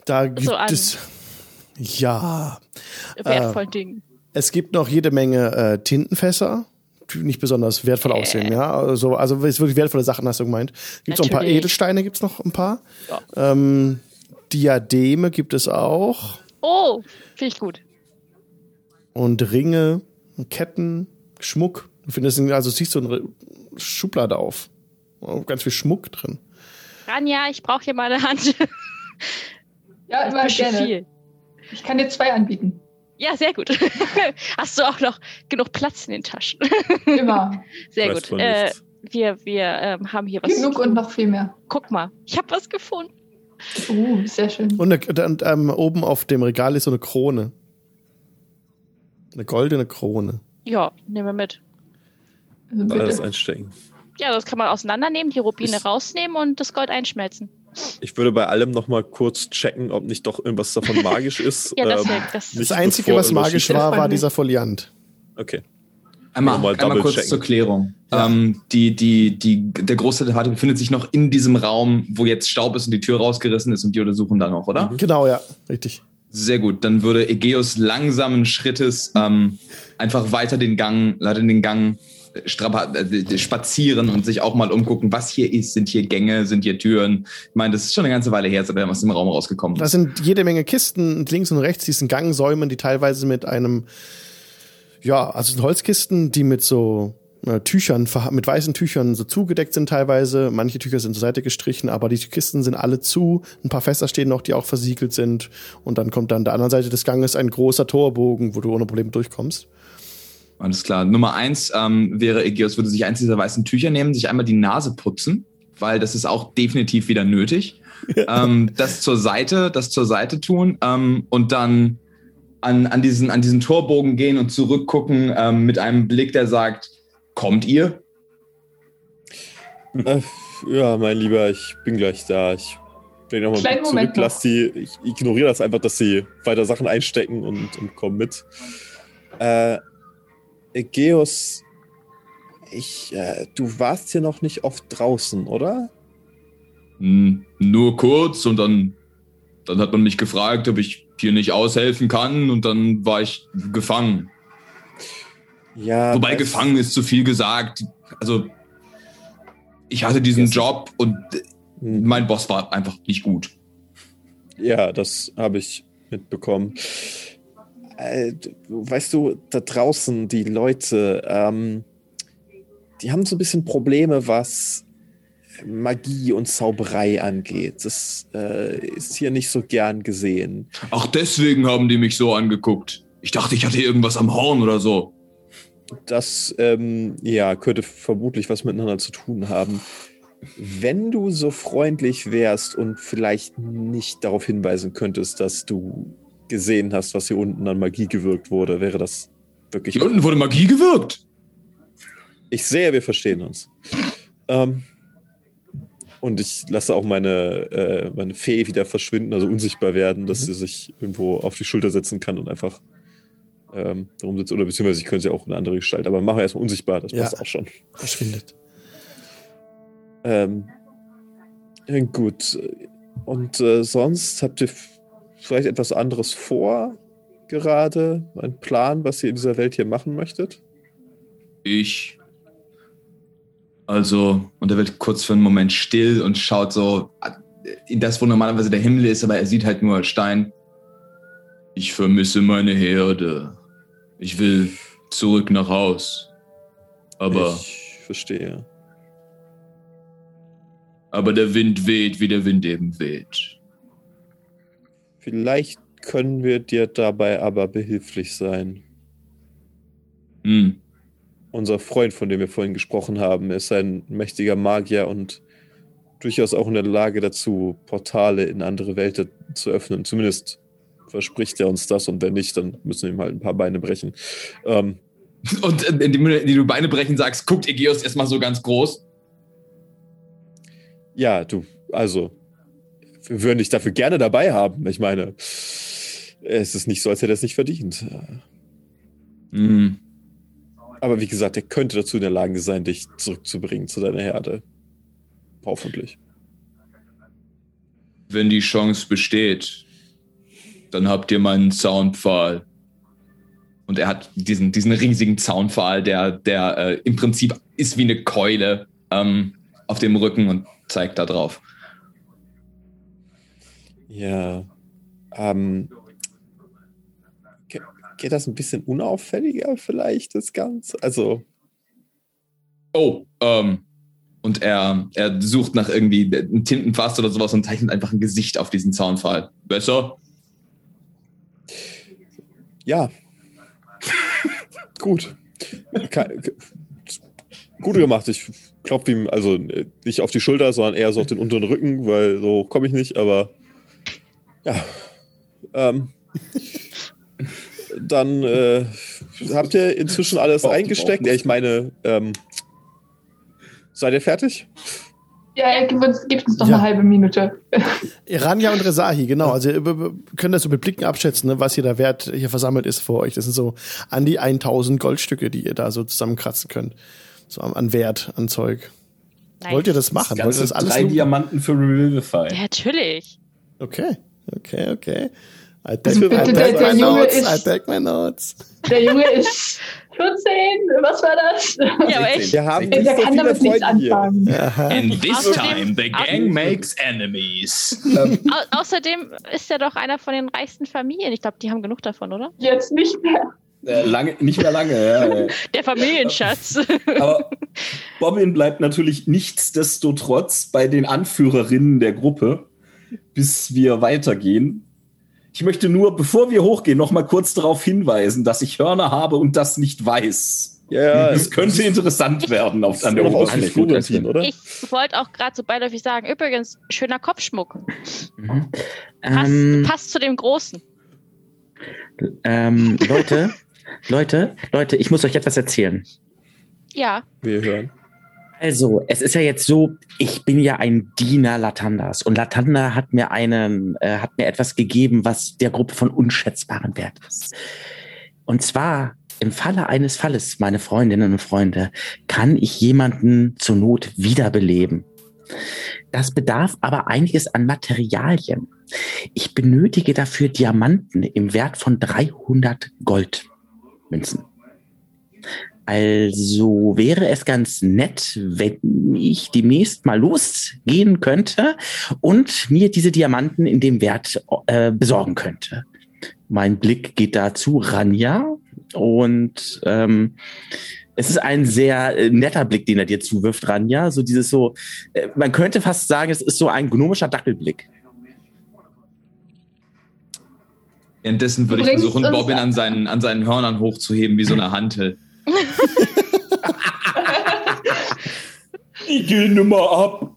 Speaker 1: Da gibt
Speaker 4: So
Speaker 1: es. Ja,
Speaker 4: Wertvollen Dingen.
Speaker 1: es gibt noch jede Menge äh, Tintenfässer, die nicht besonders wertvoll aussehen, ja. Also, also es wirklich wertvolle Sachen hast du gemeint. Gibt noch ein paar. Edelsteine, gibt's noch ein paar.
Speaker 4: Ja.
Speaker 1: Ähm, Diademe gibt es auch.
Speaker 4: Oh, finde ich gut.
Speaker 1: Und Ringe, Ketten, Schmuck. Du findest, also siehst du eine Schublade auf. Ganz viel Schmuck drin.
Speaker 4: Ranja, ich brauche hier mal eine Hand.
Speaker 7: ja, immer gerne.
Speaker 4: viel.
Speaker 7: Ich kann dir zwei anbieten.
Speaker 4: Ja, sehr gut. Hast du auch noch genug Platz in den Taschen?
Speaker 7: Immer.
Speaker 4: Sehr gut. Äh, wir wir ähm, haben hier was.
Speaker 7: Genug und noch viel mehr.
Speaker 4: Guck mal, ich habe was gefunden.
Speaker 7: Uh, sehr schön.
Speaker 1: Und, eine, und ähm, oben auf dem Regal ist so eine Krone. Eine goldene Krone.
Speaker 4: Ja, nehmen wir mit.
Speaker 7: Also
Speaker 3: Alles einstecken.
Speaker 4: Ja, das kann man auseinandernehmen, die Rubine
Speaker 3: Ich-
Speaker 4: rausnehmen und das Gold einschmelzen.
Speaker 3: Ich würde bei allem noch mal kurz checken, ob nicht doch irgendwas davon magisch ist.
Speaker 4: Ja, das,
Speaker 3: Ähm,
Speaker 4: das
Speaker 1: Das Einzige, was magisch war, war dieser Foliant.
Speaker 3: Okay.
Speaker 2: Einmal,
Speaker 3: Nochmal
Speaker 2: einmal
Speaker 3: double
Speaker 2: kurz
Speaker 3: checken.
Speaker 2: zur Klärung.
Speaker 1: Ja.
Speaker 2: Ähm, die, die, die, der Großteil der Party befindet sich noch in diesem Raum, wo jetzt Staub ist und die Tür rausgerissen ist und die untersuchen da noch, oder?
Speaker 3: Mhm.
Speaker 1: Genau, ja, richtig.
Speaker 2: Sehr gut. Dann würde Egeus langsamen Schrittes ähm, einfach weiter den Gang, weiter den Gang spazieren und sich auch mal umgucken, was hier ist. Sind hier Gänge, sind hier Türen? Ich meine, das ist schon eine ganze Weile her, seit er aus dem Raum rausgekommen
Speaker 1: Da
Speaker 2: ist.
Speaker 1: sind jede Menge Kisten links und rechts, diesen Gangsäumen, die teilweise mit einem, ja, also sind Holzkisten, die mit so äh, Tüchern, mit weißen Tüchern so zugedeckt sind teilweise. Manche Tücher sind zur Seite gestrichen, aber die Kisten sind alle zu. Ein paar Fässer stehen noch, die auch versiegelt sind. Und dann kommt dann der anderen Seite des Ganges ein großer Torbogen, wo du ohne Probleme durchkommst.
Speaker 2: Alles klar. Nummer eins ähm, wäre, Egeus würde sich eins dieser weißen Tücher nehmen, sich einmal die Nase putzen, weil das ist auch definitiv wieder nötig. ähm, das zur Seite, das zur Seite tun ähm, und dann an, an, diesen, an diesen Torbogen gehen und zurückgucken ähm, mit einem Blick, der sagt, kommt ihr?
Speaker 3: Äh, ja, mein Lieber, ich bin gleich da. Ich bin nochmal
Speaker 7: Kleinen
Speaker 3: zurück,
Speaker 7: Moment noch.
Speaker 3: lass die. Ich ignoriere das einfach, dass sie weiter Sachen einstecken und, und komm mit. Äh, Geos, ich, äh, du warst hier noch nicht oft draußen, oder?
Speaker 2: Hm, nur kurz und dann, dann hat man mich gefragt, ob ich hier nicht aushelfen kann und dann war ich gefangen.
Speaker 3: Ja.
Speaker 2: Wobei gefangen ist zu viel gesagt. Also ich hatte diesen. Job und
Speaker 3: Hm.
Speaker 2: mein Boss war einfach nicht gut.
Speaker 3: Ja, das habe ich mitbekommen. Äh, weißt du, da draußen, die Leute, ähm, die haben so ein bisschen Probleme, was Magie und Zauberei angeht. Das äh, ist hier nicht so gern gesehen.
Speaker 2: Ach, deswegen haben die mich so angeguckt. Ich dachte, ich hatte irgendwas am Horn oder so.
Speaker 3: Das, ähm, ja, könnte vermutlich was miteinander zu tun haben. Wenn du so freundlich wärst und vielleicht nicht darauf hinweisen könntest, dass du gesehen hast, was hier unten an Magie gewirkt wurde, wäre das wirklich.
Speaker 2: Hier unten wurde Magie gewirkt.
Speaker 3: Ich sehe, wir verstehen uns. Ähm, und ich lasse auch meine, äh, meine Fee wieder verschwinden, also unsichtbar werden, dass sie sich irgendwo auf die Schulter setzen kann und einfach ähm, darum sitzt. Oder beziehungsweise ich könnte sie auch in eine andere Gestalt. Aber machen wir erstmal unsichtbar, das
Speaker 1: Ja.
Speaker 3: passt auch schon.
Speaker 1: Verschwindet.
Speaker 3: Ähm, gut. Und äh, sonst habt ihr vielleicht etwas anderes vor gerade? Ein Plan, was ihr in dieser Welt hier machen möchtet?
Speaker 2: Ich. Also, und er wird kurz für einen Moment still und schaut so in das, wo normalerweise der Himmel ist, aber er sieht halt nur Stein. Ich vermisse meine Herde. Ich will zurück nach Haus. Aber,
Speaker 3: Ich verstehe.
Speaker 2: aber der Wind weht, wie der Wind eben weht.
Speaker 3: Vielleicht können wir dir dabei aber behilflich sein.
Speaker 2: Hm.
Speaker 3: Unser Freund, von dem wir vorhin gesprochen haben, ist ein mächtiger Magier und durchaus auch in der Lage dazu, Portale in andere Welten zu öffnen. Zumindest verspricht er uns das und wenn nicht, dann müssen wir ihm halt ein paar Beine brechen. Ähm,
Speaker 2: Und äh, indem du, indem du Beine brechen sagst, guckt Egeus erstmal so ganz groß.
Speaker 3: ja, du, also, wir würden dich dafür gerne dabei haben. Ich meine, es ist nicht so, als hätte er es nicht verdient.
Speaker 2: Hm.
Speaker 3: Aber wie gesagt, er könnte dazu in der Lage sein, dich zurückzubringen zu deiner Herde. Hoffentlich.
Speaker 2: Wenn die Chance besteht, dann habt ihr meinen Zaunpfahl. Und er hat diesen, diesen riesigen Zaunpfahl, der, der äh, im Prinzip ist wie eine Keule ähm, auf dem Rücken und zeigt da drauf.
Speaker 3: Ja. Ähm, ge- geht das ein bisschen unauffälliger vielleicht, das Ganze? Also,
Speaker 2: Oh, ähm, und er, er sucht nach irgendwie einem Tintenfass oder sowas und zeichnet einfach ein Gesicht auf diesen Zaunpfahl. Besser?
Speaker 3: ja. Gut. Gut gemacht. Ich klopfe ihm also äh, nicht auf die Schulter, sondern eher so auf den unteren Rücken, weil so komme ich nicht, aber ja. Ähm, dann äh, habt ihr inzwischen alles eingesteckt. Ja, ich meine, ähm, seid ihr fertig?
Speaker 7: Ja, gib uns, gib uns noch
Speaker 1: Ja.
Speaker 7: eine halbe Minute.
Speaker 1: Ranja und Resahi, genau. Also b- können das so mit Blicken abschätzen, ne, was hier der Wert hier versammelt ist vor euch. Das sind so an die 1000 Goldstücke, die ihr da so zusammenkratzen könnt. So an, an Wert, an Zeug.
Speaker 4: Nice.
Speaker 1: Wollt ihr das machen? Wollt ihr das alles
Speaker 6: drei
Speaker 1: looten?
Speaker 6: Diamanten für Revivify.
Speaker 4: Ja, natürlich.
Speaker 1: Okay, okay, okay. I take,
Speaker 7: Also bitte,
Speaker 1: I
Speaker 7: der-
Speaker 1: take
Speaker 7: der
Speaker 1: my
Speaker 7: Junge
Speaker 1: notes,
Speaker 7: ist-
Speaker 1: I take my notes.
Speaker 7: Der Junge ist 14, was war das?
Speaker 4: Ja, aber echt.
Speaker 3: Wir haben
Speaker 7: Der
Speaker 3: nicht so
Speaker 7: kann damit nichts
Speaker 3: Freunde hier.
Speaker 7: anfangen.
Speaker 1: Aha.
Speaker 2: And this time the gang makes enemies.
Speaker 4: Au außerdem ist er doch einer von den reichsten Familien. Ich glaube, die haben genug davon, oder?
Speaker 7: Jetzt nicht mehr.
Speaker 6: Äh, lange, nicht mehr lange, ja. ja.
Speaker 4: Der Familienschatz.
Speaker 6: Aber Bobbin bleibt natürlich nichtsdestotrotz bei den Anführerinnen der Gruppe, bis wir weitergehen. Ich möchte nur, bevor wir hochgehen, noch mal kurz darauf hinweisen, dass ich Hörner habe und das nicht weiß.
Speaker 3: Ja,
Speaker 6: Es könnte interessant werden auf, an der Oberfläche.
Speaker 3: Oder?
Speaker 4: Ich wollte auch gerade so beiläufig sagen, übrigens, schöner Kopfschmuck.
Speaker 5: Mhm.
Speaker 4: Passt,
Speaker 5: Ähm,
Speaker 4: passt zu dem Großen.
Speaker 5: ähm, Leute, Leute, Leute, ich muss euch etwas erzählen.
Speaker 4: Ja.
Speaker 3: Wir hören.
Speaker 5: Also, es ist ja jetzt so, ich bin ja ein Diener Latandas und Latanda hat mir einen, äh, hat mir etwas gegeben, was der Gruppe von unschätzbarem Wert ist. Und zwar im Falle eines Falles, meine Freundinnen und Freunde, kann ich jemanden zur Not wiederbeleben. Das bedarf aber einiges an Materialien. Ich benötige dafür Diamanten im Wert von 300 Goldmünzen. Also wäre es ganz nett, wenn ich demnächst mal losgehen könnte und mir diese Diamanten in dem Wert äh, besorgen könnte. Mein Blick geht da zu Ranja und ähm, es ist ein sehr äh, netter Blick, den er dir zuwirft, Ranja. So dieses so, äh, man könnte fast sagen, es ist so ein gnomischer Dackelblick.
Speaker 2: Währenddessen würde ich versuchen, Bobbin an seinen, an seinen Hörnern hochzuheben, wie so eine Hantel.
Speaker 6: Ich gehe nur mal ab.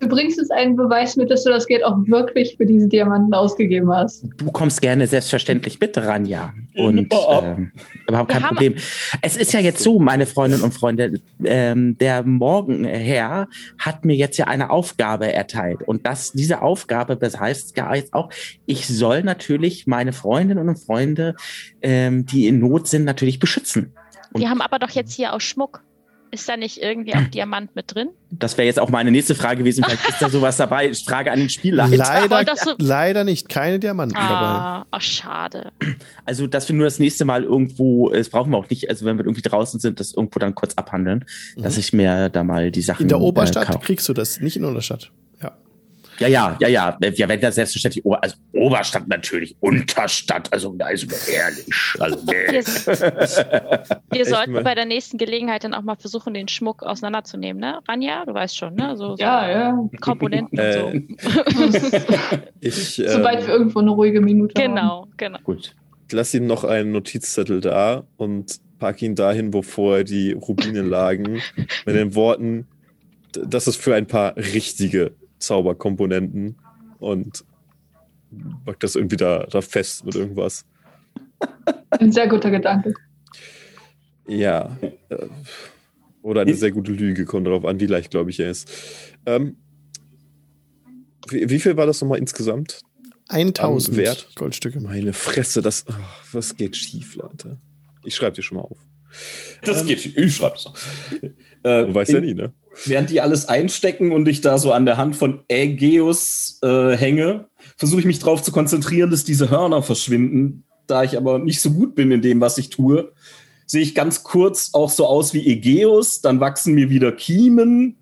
Speaker 7: Du bringst jetzt einen Beweis mit, dass du das Geld auch wirklich für diese Diamanten ausgegeben hast.
Speaker 5: Du kommst gerne selbstverständlich mit ran, ja. Und ähm, überhaupt kein Problem. Es ist ja jetzt so, meine Freundinnen und Freunde, ähm, der Morgenherr hat mir jetzt ja eine Aufgabe erteilt. Und das, diese Aufgabe, das heißt ja jetzt auch, ich soll natürlich meine Freundinnen und Freunde, ähm, die in Not sind, natürlich beschützen. Und-
Speaker 4: Wir haben aber doch jetzt hier auch Schmuck. Ist da nicht irgendwie auch Diamant mit drin?
Speaker 5: Das wäre jetzt auch meine nächste Frage gewesen. Vielleicht ist da sowas dabei. Ich frage an den Spielleiter.
Speaker 1: Leider,
Speaker 4: so-
Speaker 1: leider nicht. Keine Diamanten dabei.
Speaker 4: Ah, ach, schade.
Speaker 5: Also, dass wir nur das nächste Mal irgendwo, das brauchen wir auch nicht, also wenn wir irgendwie draußen sind, das irgendwo dann kurz abhandeln, dass ich mir da mal die Sachen.
Speaker 1: In der
Speaker 5: äh,
Speaker 1: Oberstadt
Speaker 5: kaufe.
Speaker 1: kriegst du das, nicht in der Unterstadt. Ja.
Speaker 5: Ja, ja, ja, ja. Ja, wenn das selbstverständlich, Ober, also Oberstadt natürlich, Unterstadt, also da ist mir ehrlich. Also,
Speaker 4: Wir,
Speaker 5: nee.
Speaker 4: wir sollten
Speaker 3: mal.
Speaker 4: bei der nächsten Gelegenheit dann auch mal versuchen, den Schmuck auseinanderzunehmen, ne? Ranja, du weißt schon, ne? So, so
Speaker 7: Ja, ja.
Speaker 4: Komponenten
Speaker 3: Äh,
Speaker 4: und so.
Speaker 3: Ich
Speaker 7: Sobald wir
Speaker 3: ähm,
Speaker 7: irgendwo eine ruhige Minute haben.
Speaker 4: Genau, genau.
Speaker 5: Gut.
Speaker 3: lasse ihm noch einen Notizzettel da und packe ihn dahin, wo vorher die Rubine lagen, mit den Worten, das ist für ein paar richtige Zauberkomponenten und pack das irgendwie da, da fest mit irgendwas.
Speaker 7: Ein sehr guter Gedanke.
Speaker 3: Ja. äh, Oder eine sehr gute Lüge, kommt darauf an, wie leicht, glaube ich, er ist. Ähm, wie, wie viel war das nochmal insgesamt?
Speaker 1: 1000
Speaker 3: Am Wert?
Speaker 1: Goldstücke.
Speaker 3: Meine Fresse, das. ach, was geht schief, Leute? Ich schreibe dir schon mal auf.
Speaker 6: Das geht. Ich schreib's. noch. Äh,
Speaker 3: Du weißt
Speaker 6: in-
Speaker 3: ja nie, ne?
Speaker 6: Während die alles einstecken und ich da so an der Hand von Ägeus äh, hänge, versuche ich mich darauf zu konzentrieren, dass diese Hörner verschwinden. Da ich aber nicht so gut bin in dem, was ich tue, sehe ich ganz kurz auch so aus wie Ägeus. Dann wachsen mir wieder Kiemen.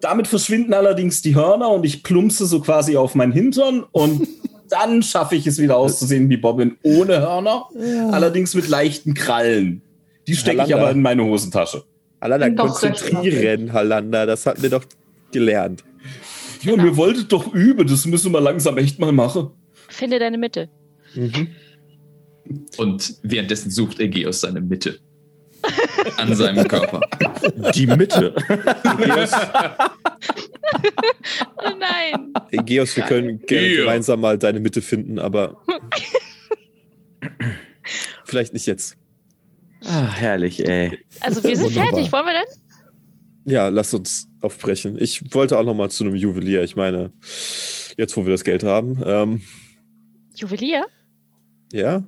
Speaker 6: Damit verschwinden allerdings die Hörner und ich plumpse so quasi auf meinen Hintern und dann schaffe ich es wieder auszusehen wie Bobbin ohne Hörner, allerdings mit leichten Krallen. Die stecke ich aber in meine Hosentasche.
Speaker 7: Doch, recht
Speaker 3: konzentrieren, Hallanda, das hatten wir doch gelernt.
Speaker 6: Ja, mir wolltet doch üben, das müssen wir langsam echt mal machen.
Speaker 4: Finde deine Mitte.
Speaker 2: Und währenddessen sucht Ägeus seine Mitte. An seinem Körper.
Speaker 5: Die Mitte.
Speaker 4: Oh nein.
Speaker 3: Geos, wir können gerne
Speaker 2: Ja.
Speaker 3: gemeinsam mal deine Mitte finden, aber vielleicht nicht jetzt.
Speaker 5: Ah, herrlich, ey.
Speaker 4: Also wir sind
Speaker 1: Wunderbar.
Speaker 4: fertig. Wollen wir denn?
Speaker 3: Ja, lass uns aufbrechen. Ich wollte auch noch mal zu einem Juwelier. Ich meine, jetzt wo wir das Geld haben, ähm,
Speaker 4: Juwelier?
Speaker 3: ja.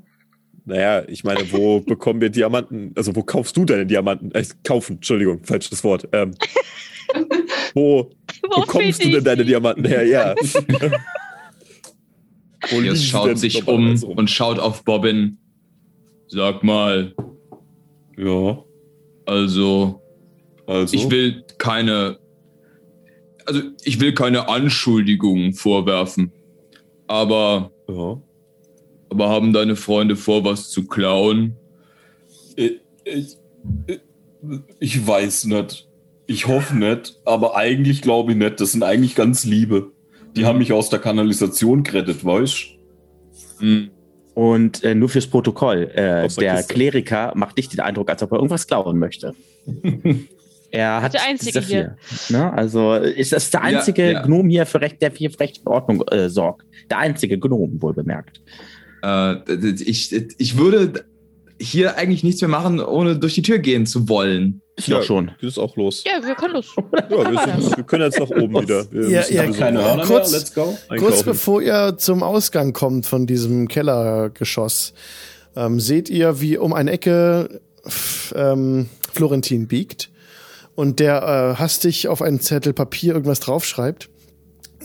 Speaker 3: Naja, ich meine, wo bekommen wir Diamanten? Also wo kaufst du deine Diamanten? Äh, kaufen, Entschuldigung, falsches Wort. Ähm, wo
Speaker 4: Wo
Speaker 3: bekommst du denn deine? Diamanten her? Ja. Sie
Speaker 2: schaut sich um
Speaker 3: rum?
Speaker 2: und schaut auf Bobbin. Sag mal,
Speaker 6: Ja,
Speaker 2: also,
Speaker 6: also.
Speaker 2: ich will keine. Also, ich will keine Anschuldigungen vorwerfen. Aber,
Speaker 6: ja.
Speaker 2: aber haben deine Freunde vor, was zu klauen?
Speaker 6: Ich, ich, ich weiß nicht. Ich hoffe nicht, aber eigentlich glaube ich nicht. Das sind eigentlich ganz liebe. Die haben mich aus der Kanalisation gerettet, weißt
Speaker 2: Hm.
Speaker 5: Und äh, nur fürs Protokoll, äh,
Speaker 3: der Kiste.
Speaker 5: Kleriker macht nicht den Eindruck, als ob er irgendwas klauen möchte. er hat
Speaker 4: Der Einzige
Speaker 5: vier. Ne? Also ist das der
Speaker 2: Ja,
Speaker 5: einzige
Speaker 2: ja.
Speaker 5: Gnom hier für Recht, der für Recht und Ordnung äh, sorgt. Der einzige Gnom, wohl bemerkt.
Speaker 2: Äh, ich, ich würde hier eigentlich nichts mehr machen, ohne durch die Tür gehen zu wollen.
Speaker 5: Ich
Speaker 3: Ja,
Speaker 5: doch schon.
Speaker 3: Geht es auch los.
Speaker 4: Ja, wir können los.
Speaker 3: Ja, wir, sind, wir können jetzt nach oben wieder. Wir
Speaker 1: Ja, ja,
Speaker 6: Keine Hörner
Speaker 1: Kurz-
Speaker 6: let's go.
Speaker 1: Kurz bevor ihr zum Ausgang kommt von diesem Kellergeschoss, ähm, seht ihr, wie um eine Ecke ähm, Florentin biegt und der äh, hastig auf einen Zettel Papier irgendwas draufschreibt.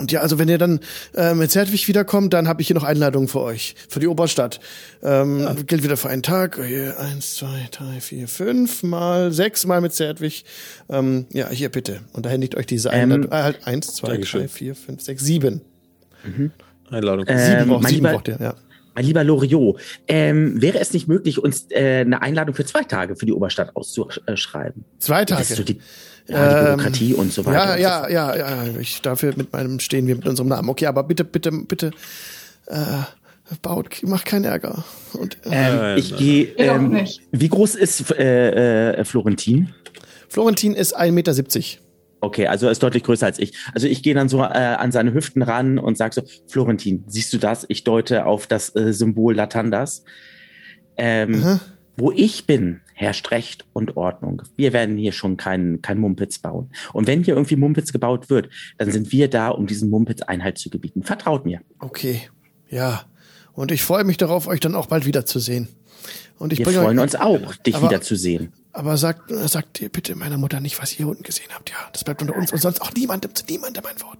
Speaker 1: Und ja, also wenn ihr dann äh, mit Zertwig wiederkommt, dann habe ich hier noch Einladungen für euch, für die Oberstadt. Ähm, Gilt wieder für einen Tag. Hier, eins, zwei, drei, vier, fünf mal, sechs mal mit Zertwig. Ähm, ja, hier bitte. Und da händigt euch diese
Speaker 5: Ähm,
Speaker 1: Einladung. äh, halt eins, zwei,
Speaker 3: Dankeschön.
Speaker 1: drei, vier, fünf, sechs, sieben.
Speaker 3: Einladung.
Speaker 5: Äh,
Speaker 1: Sieben
Speaker 5: Ähm,
Speaker 1: braucht,
Speaker 5: mein
Speaker 1: sieben
Speaker 5: lieber-
Speaker 1: braucht ihr, ja.
Speaker 5: Mein lieber Loriot, ähm, wäre es nicht möglich, uns äh, eine Einladung für zwei Tage für die Oberstadt auszuschreiben?
Speaker 1: Zwei Tage.
Speaker 5: die, ja, die
Speaker 1: Ähm,
Speaker 5: Bürokratie und so weiter.
Speaker 1: Ja,
Speaker 5: so
Speaker 1: ja, ja, ja. Ich dafür mit meinem stehen wir mit unserem Namen. Okay, aber bitte, bitte, bitte, äh, baut, macht keinen Ärger. Und äh,
Speaker 5: Ähm, ich gehe. Ähm, wie groß ist äh, äh, Florentin?
Speaker 1: Florentin ist 1,70 Meter.
Speaker 5: Okay, also er ist deutlich größer als ich. Also ich gehe dann so äh, an seine Hüften ran und sage so, Florentin, siehst du das? Ich deute auf das äh, Symbol Latandas. Ähm,
Speaker 1: Aha.
Speaker 5: Wo ich bin, herrscht Recht und Ordnung. Wir werden hier schon keinen kein Mumpitz bauen. Und wenn hier irgendwie Mumpitz gebaut wird, dann sind wir da, um diesen Mumpitz Einhalt zu gebieten. Vertraut mir.
Speaker 1: Okay, ja. Und ich freue mich darauf, euch dann auch bald wiederzusehen. Und ich
Speaker 5: Wir freuen
Speaker 1: euch,
Speaker 5: uns auch, dich
Speaker 1: Aber-
Speaker 5: wiederzusehen.
Speaker 1: Aber sagt, sagt ihr bitte meiner Mutter nicht, was ihr hier unten gesehen habt. Ja, das bleibt unter uns und sonst auch niemandem zu niemandem ein Wort.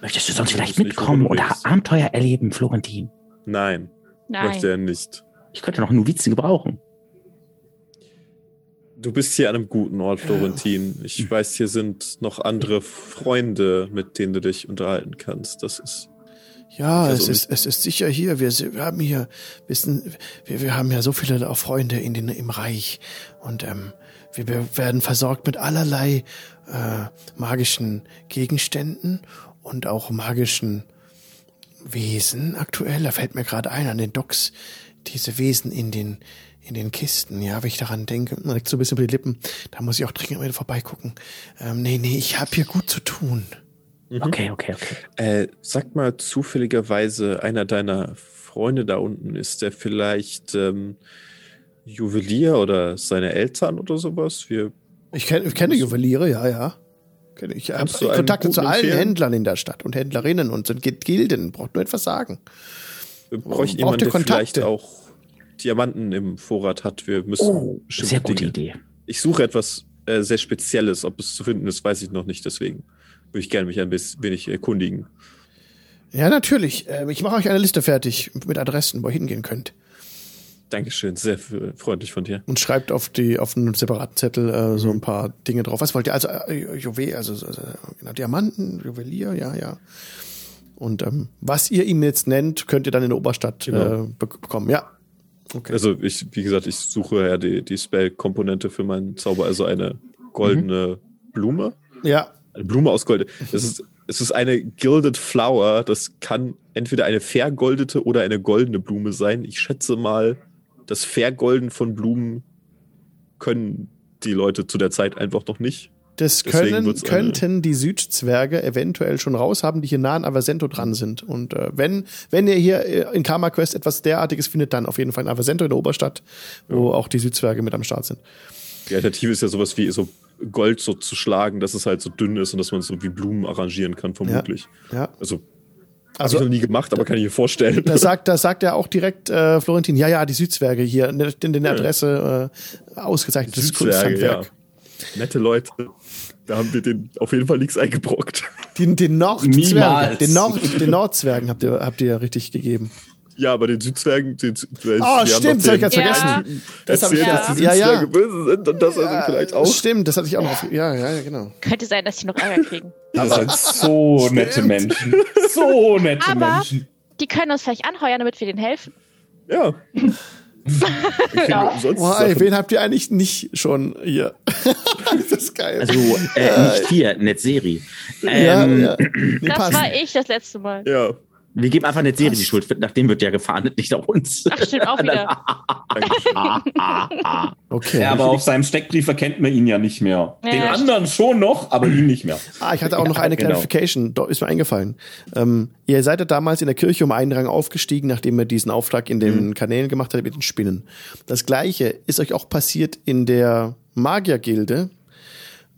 Speaker 5: Möchtest du sonst
Speaker 3: Ich
Speaker 5: vielleicht mitkommen oder. Abenteuer erleben, Florentin?
Speaker 3: Nein, möchte
Speaker 4: Nein.
Speaker 3: er nicht.
Speaker 5: Ich könnte noch einen Novizen gebrauchen.
Speaker 3: Du bist hier an einem guten Ort, Florentin. Ich weiß, hier sind noch andere Freunde, mit denen du dich unterhalten kannst. Das ist.
Speaker 1: Ja, es ist, es ist sicher hier. Wir, wir haben hier, wissen, wir, wir haben ja so viele auch Freunde in den, im Reich. Und ähm, wir werden versorgt mit allerlei äh, magischen Gegenständen und auch magischen Wesen aktuell. Da fällt mir gerade ein an den Docks, diese Wesen in den, in den Kisten. Ja, wenn ich daran denke, man liegt so ein bisschen über die Lippen. Da muss ich auch dringend mal vorbeigucken. Ähm, nee, nee, ich habe hier gut zu tun.
Speaker 5: Okay, okay, okay.
Speaker 3: Äh, sag mal zufälligerweise, einer deiner Freunde da unten, ist der vielleicht ähm, Juwelier oder seine Eltern oder sowas? Wir,
Speaker 1: Ich kenne ich kenne Juweliere, ja, ja. Kenn Ich habe Kontakte zu allen
Speaker 3: empfehlen?
Speaker 1: Händlern in der Stadt und Händlerinnen und sind Gilden. Braucht nur etwas sagen. braucht
Speaker 3: jemanden,
Speaker 1: ihr
Speaker 3: der vielleicht
Speaker 1: Kontakte?
Speaker 3: auch Diamanten im Vorrat hat. Wir müssen
Speaker 5: Oh, sehr gute
Speaker 3: Dinge-
Speaker 5: Idee.
Speaker 3: Ich suche etwas äh, sehr Spezielles. Ob es zu finden ist, weiß ich noch nicht. Deswegen würde ich gerne mich ein bisschen wenig erkundigen.
Speaker 1: Ja, natürlich. Ähm, Ich mache euch eine Liste fertig mit Adressen, wo ihr hingehen könnt.
Speaker 3: Dankeschön, sehr freundlich von dir.
Speaker 1: Und schreibt auf die auf einen separaten Zettel äh, so ein paar Dinge drauf. Was wollt ihr? Also äh, Juwel, also äh, genau, Diamanten, Juwelier, ja, ja. Und ähm, was ihr ihm jetzt nennt, könnt ihr dann in der Oberstadt
Speaker 3: Genau.
Speaker 1: äh, bek- bekommen. Ja. Okay.
Speaker 3: Also ich, wie gesagt, ich suche ja die, die Spell-Komponente für meinen Zauber, also eine goldene Blume.
Speaker 1: ja.
Speaker 3: Eine Blume aus Gold. Es ist, es ist eine Gilded Flower. Das kann entweder eine vergoldete oder eine goldene Blume sein. Ich schätze mal, das Vergolden von Blumen können die Leute zu der Zeit einfach noch nicht.
Speaker 1: Das können, könnten die Südzwerge eventuell schon raushaben, die hier nah an Avasento dran sind. Und äh, wenn, wenn ihr hier äh, in Karma Quest etwas derartiges findet, dann auf jeden Fall in Avasento in der Oberstadt, wo auch die Südzwerge mit am Start sind.
Speaker 3: Die Alternative ist ja sowas wie so Gold so zu schlagen, dass es halt so dünn ist und dass man es so wie Blumen arrangieren kann, vermutlich.
Speaker 1: Ja.
Speaker 3: Also,
Speaker 1: Also-
Speaker 3: habe ich noch nie gemacht, aber kann ich mir vorstellen.
Speaker 1: Da sagt, da sagt er auch direkt äh, Florentin, ja, ja, die Südzwerge hier in der, in der
Speaker 3: Ja.
Speaker 1: Adresse äh, ausgezeichnetes Kunsthandwerk.
Speaker 3: Nette Leute. Da haben wir den auf jeden Fall nichts eingebrockt.
Speaker 1: Den, den Nordzwergen, den, Nord, den Nordzwergen habt ihr, habt ihr ja richtig gegeben.
Speaker 3: Ja, aber den Südzwergen, den,
Speaker 1: Oh, stimmt, das hab ich ganz
Speaker 4: Ja.
Speaker 1: vergessen. Das hab ich
Speaker 3: erzählt,
Speaker 1: ja-
Speaker 3: dass die
Speaker 1: ja,
Speaker 3: Südzwerge
Speaker 1: ja.
Speaker 3: böse sind und das also vielleicht auch.
Speaker 1: Stimmt, das hatte ich auch noch. Ja, ja, ja, genau.
Speaker 4: Könnte sein, dass sie noch Ärger kriegen.
Speaker 6: Das sind so nette Menschen. So nette
Speaker 4: Aber-
Speaker 6: Menschen.
Speaker 4: Die können uns vielleicht anheuern, damit wir denen helfen.
Speaker 3: Ja. Umsonst
Speaker 1: Boah, ey, wen habt ihr eigentlich nicht schon hier? das ist geil.
Speaker 5: Also äh, nicht hier, Netzeri.
Speaker 1: ja,
Speaker 5: Ähm,
Speaker 1: ja. Nee,
Speaker 4: Das
Speaker 1: passt.
Speaker 4: war ich das letzte Mal.
Speaker 3: Ja,
Speaker 5: Wir geben einfach Netzeri die
Speaker 1: Was?
Speaker 5: Schuld. Nach dem wird ja gefahndet, nicht auf uns.
Speaker 4: Ach, stimmt auch wieder.
Speaker 1: Okay.
Speaker 6: Ja, aber auf seinem Steckbrief erkennt man ihn ja nicht mehr.
Speaker 4: Ja,
Speaker 6: Den
Speaker 4: ja,
Speaker 6: anderen schon noch, aber ihn nicht mehr.
Speaker 1: Ah, ich hatte auch noch eine
Speaker 6: genau.
Speaker 1: Clarification, da ist mir eingefallen. Ähm, ihr seid ja damals in der Kirche um einen Rang aufgestiegen, nachdem ihr diesen Auftrag in den
Speaker 6: Mhm.
Speaker 1: Kanälen gemacht habt mit den Spinnen. Das gleiche ist euch auch passiert in der Magiergilde,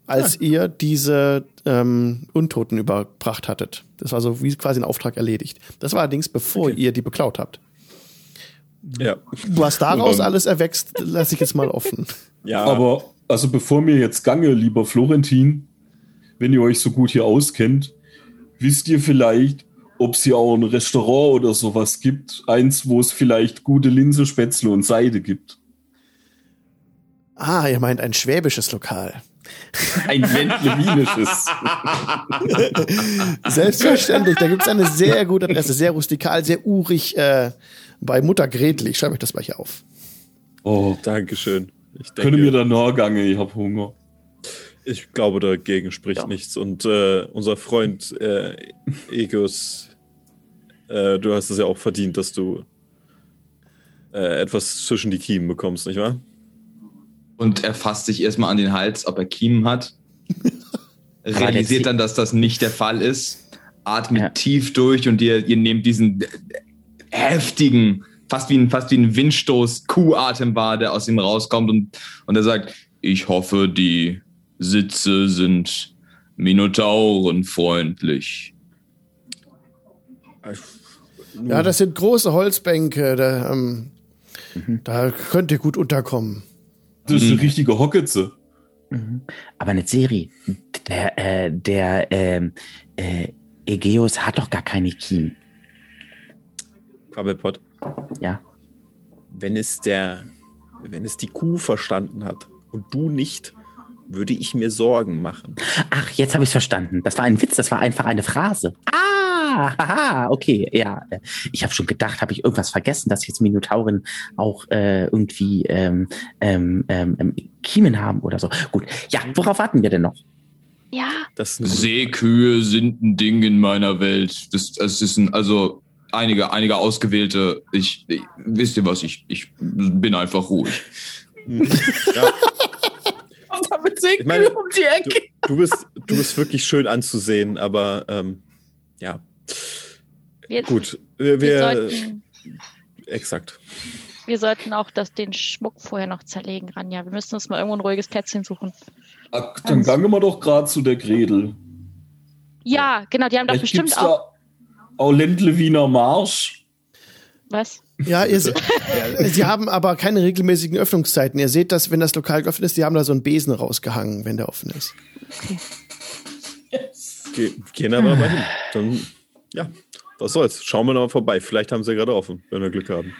Speaker 1: als ihr diese ähm, Untoten überbracht hattet. Das war so wie quasi ein Auftrag erledigt. Das war allerdings bevor ihr die beklaut habt.
Speaker 3: Ja.
Speaker 1: Was daraus alles erwächst, lasse ich jetzt mal offen.
Speaker 3: Ja,
Speaker 6: Aber, also bevor mir jetzt gange, lieber Florentin, wenn ihr euch so gut hier auskennt, wisst ihr vielleicht, ob es hier auch ein Restaurant oder sowas gibt? Eins, wo es vielleicht gute Linse, Spätzle und Seide gibt.
Speaker 1: Ah, ihr meint ein schwäbisches Lokal.
Speaker 6: Ein Wendlewinisches.
Speaker 1: Selbstverständlich, da gibt's eine sehr gute Adresse, sehr rustikal, sehr urig äh, bei Mutter Gretel. Ich schreibe euch das gleich auf.
Speaker 6: Oh,
Speaker 3: Dankeschön. Ich denke,
Speaker 6: könne mir da nachgange, ich hab Hunger.
Speaker 3: ich glaube, dagegen spricht
Speaker 5: Ja.
Speaker 3: nichts. Und äh, unser Freund äh, Egus, äh, du hast es ja auch verdient, dass du äh, etwas zwischen die Kiemen bekommst, nicht wahr?
Speaker 2: Und er fasst sich erstmal an den Hals, ob er Kiemen hat. realisiert dann, dass das nicht der Fall ist, atmet
Speaker 5: Ja.
Speaker 2: tief durch und ihr, ihr nehmt diesen heftigen, fast wie ein, fast wie ein Windstoß, Kuhatem wahr, der aus ihm rauskommt und, und er sagt, ich hoffe, die Sitze sind Minotaurenfreundlich.
Speaker 1: Ja, das sind große Holzbänke. Da, ähm, da könnt ihr gut unterkommen.
Speaker 6: Das ist eine richtige Hocketze.
Speaker 5: Aber eine Serie, der, äh, der ähm, äh, Egeus hat doch gar keine Kien.
Speaker 3: Krabbelpott.
Speaker 5: Ja.
Speaker 3: Wenn es der, wenn es die Kuh verstanden hat und du nicht, würde ich mir Sorgen machen.
Speaker 5: Ach, jetzt habe ich es verstanden. Das war ein Witz, das war einfach eine Phrase. Ah, haha, okay, ja. Ich habe schon gedacht, habe ich irgendwas vergessen, dass jetzt Minotauren auch äh, irgendwie ähm, ähm, ähm, ähm, Kiemen haben oder so. Gut, ja, worauf warten wir denn noch?
Speaker 4: Ja,
Speaker 2: Seekühe sind ein Ding in meiner Welt. Das, das ist ein, also einige, einige ausgewählte. Ich, ich wisst ihr was? Ich, ich bin einfach ruhig.
Speaker 3: ja,
Speaker 5: Damit
Speaker 3: Ich meine,
Speaker 5: um die Ecke.
Speaker 3: du, bist, du bist wirklich schön anzusehen, aber ähm, ja,
Speaker 4: wir,
Speaker 3: gut. Wir,
Speaker 4: wir,
Speaker 3: wir
Speaker 4: sollten,
Speaker 3: exakt.
Speaker 4: wir sollten auch das, den Schmuck vorher noch zerlegen, Ranja. Wir müssen uns mal irgendwo ein ruhiges Plätzchen suchen.
Speaker 6: Ach, dann gangen wir doch gerade zu der Gredel.
Speaker 4: Ja, genau, die haben doch bestimmt
Speaker 6: gibt's
Speaker 4: auch.
Speaker 6: da auch Ländle Wiener Marsch.
Speaker 4: Was?
Speaker 1: Ja, ihr, se- sie haben aber keine regelmäßigen Öffnungszeiten. Ihr seht das, wenn das Lokal geöffnet ist, die haben da so einen Besen rausgehangen, wenn der offen ist.
Speaker 3: Ge gehen aber mal hin. Dann, ja, was soll's. Schauen wir noch mal vorbei. Vielleicht haben sie gerade offen, wenn wir Glück haben.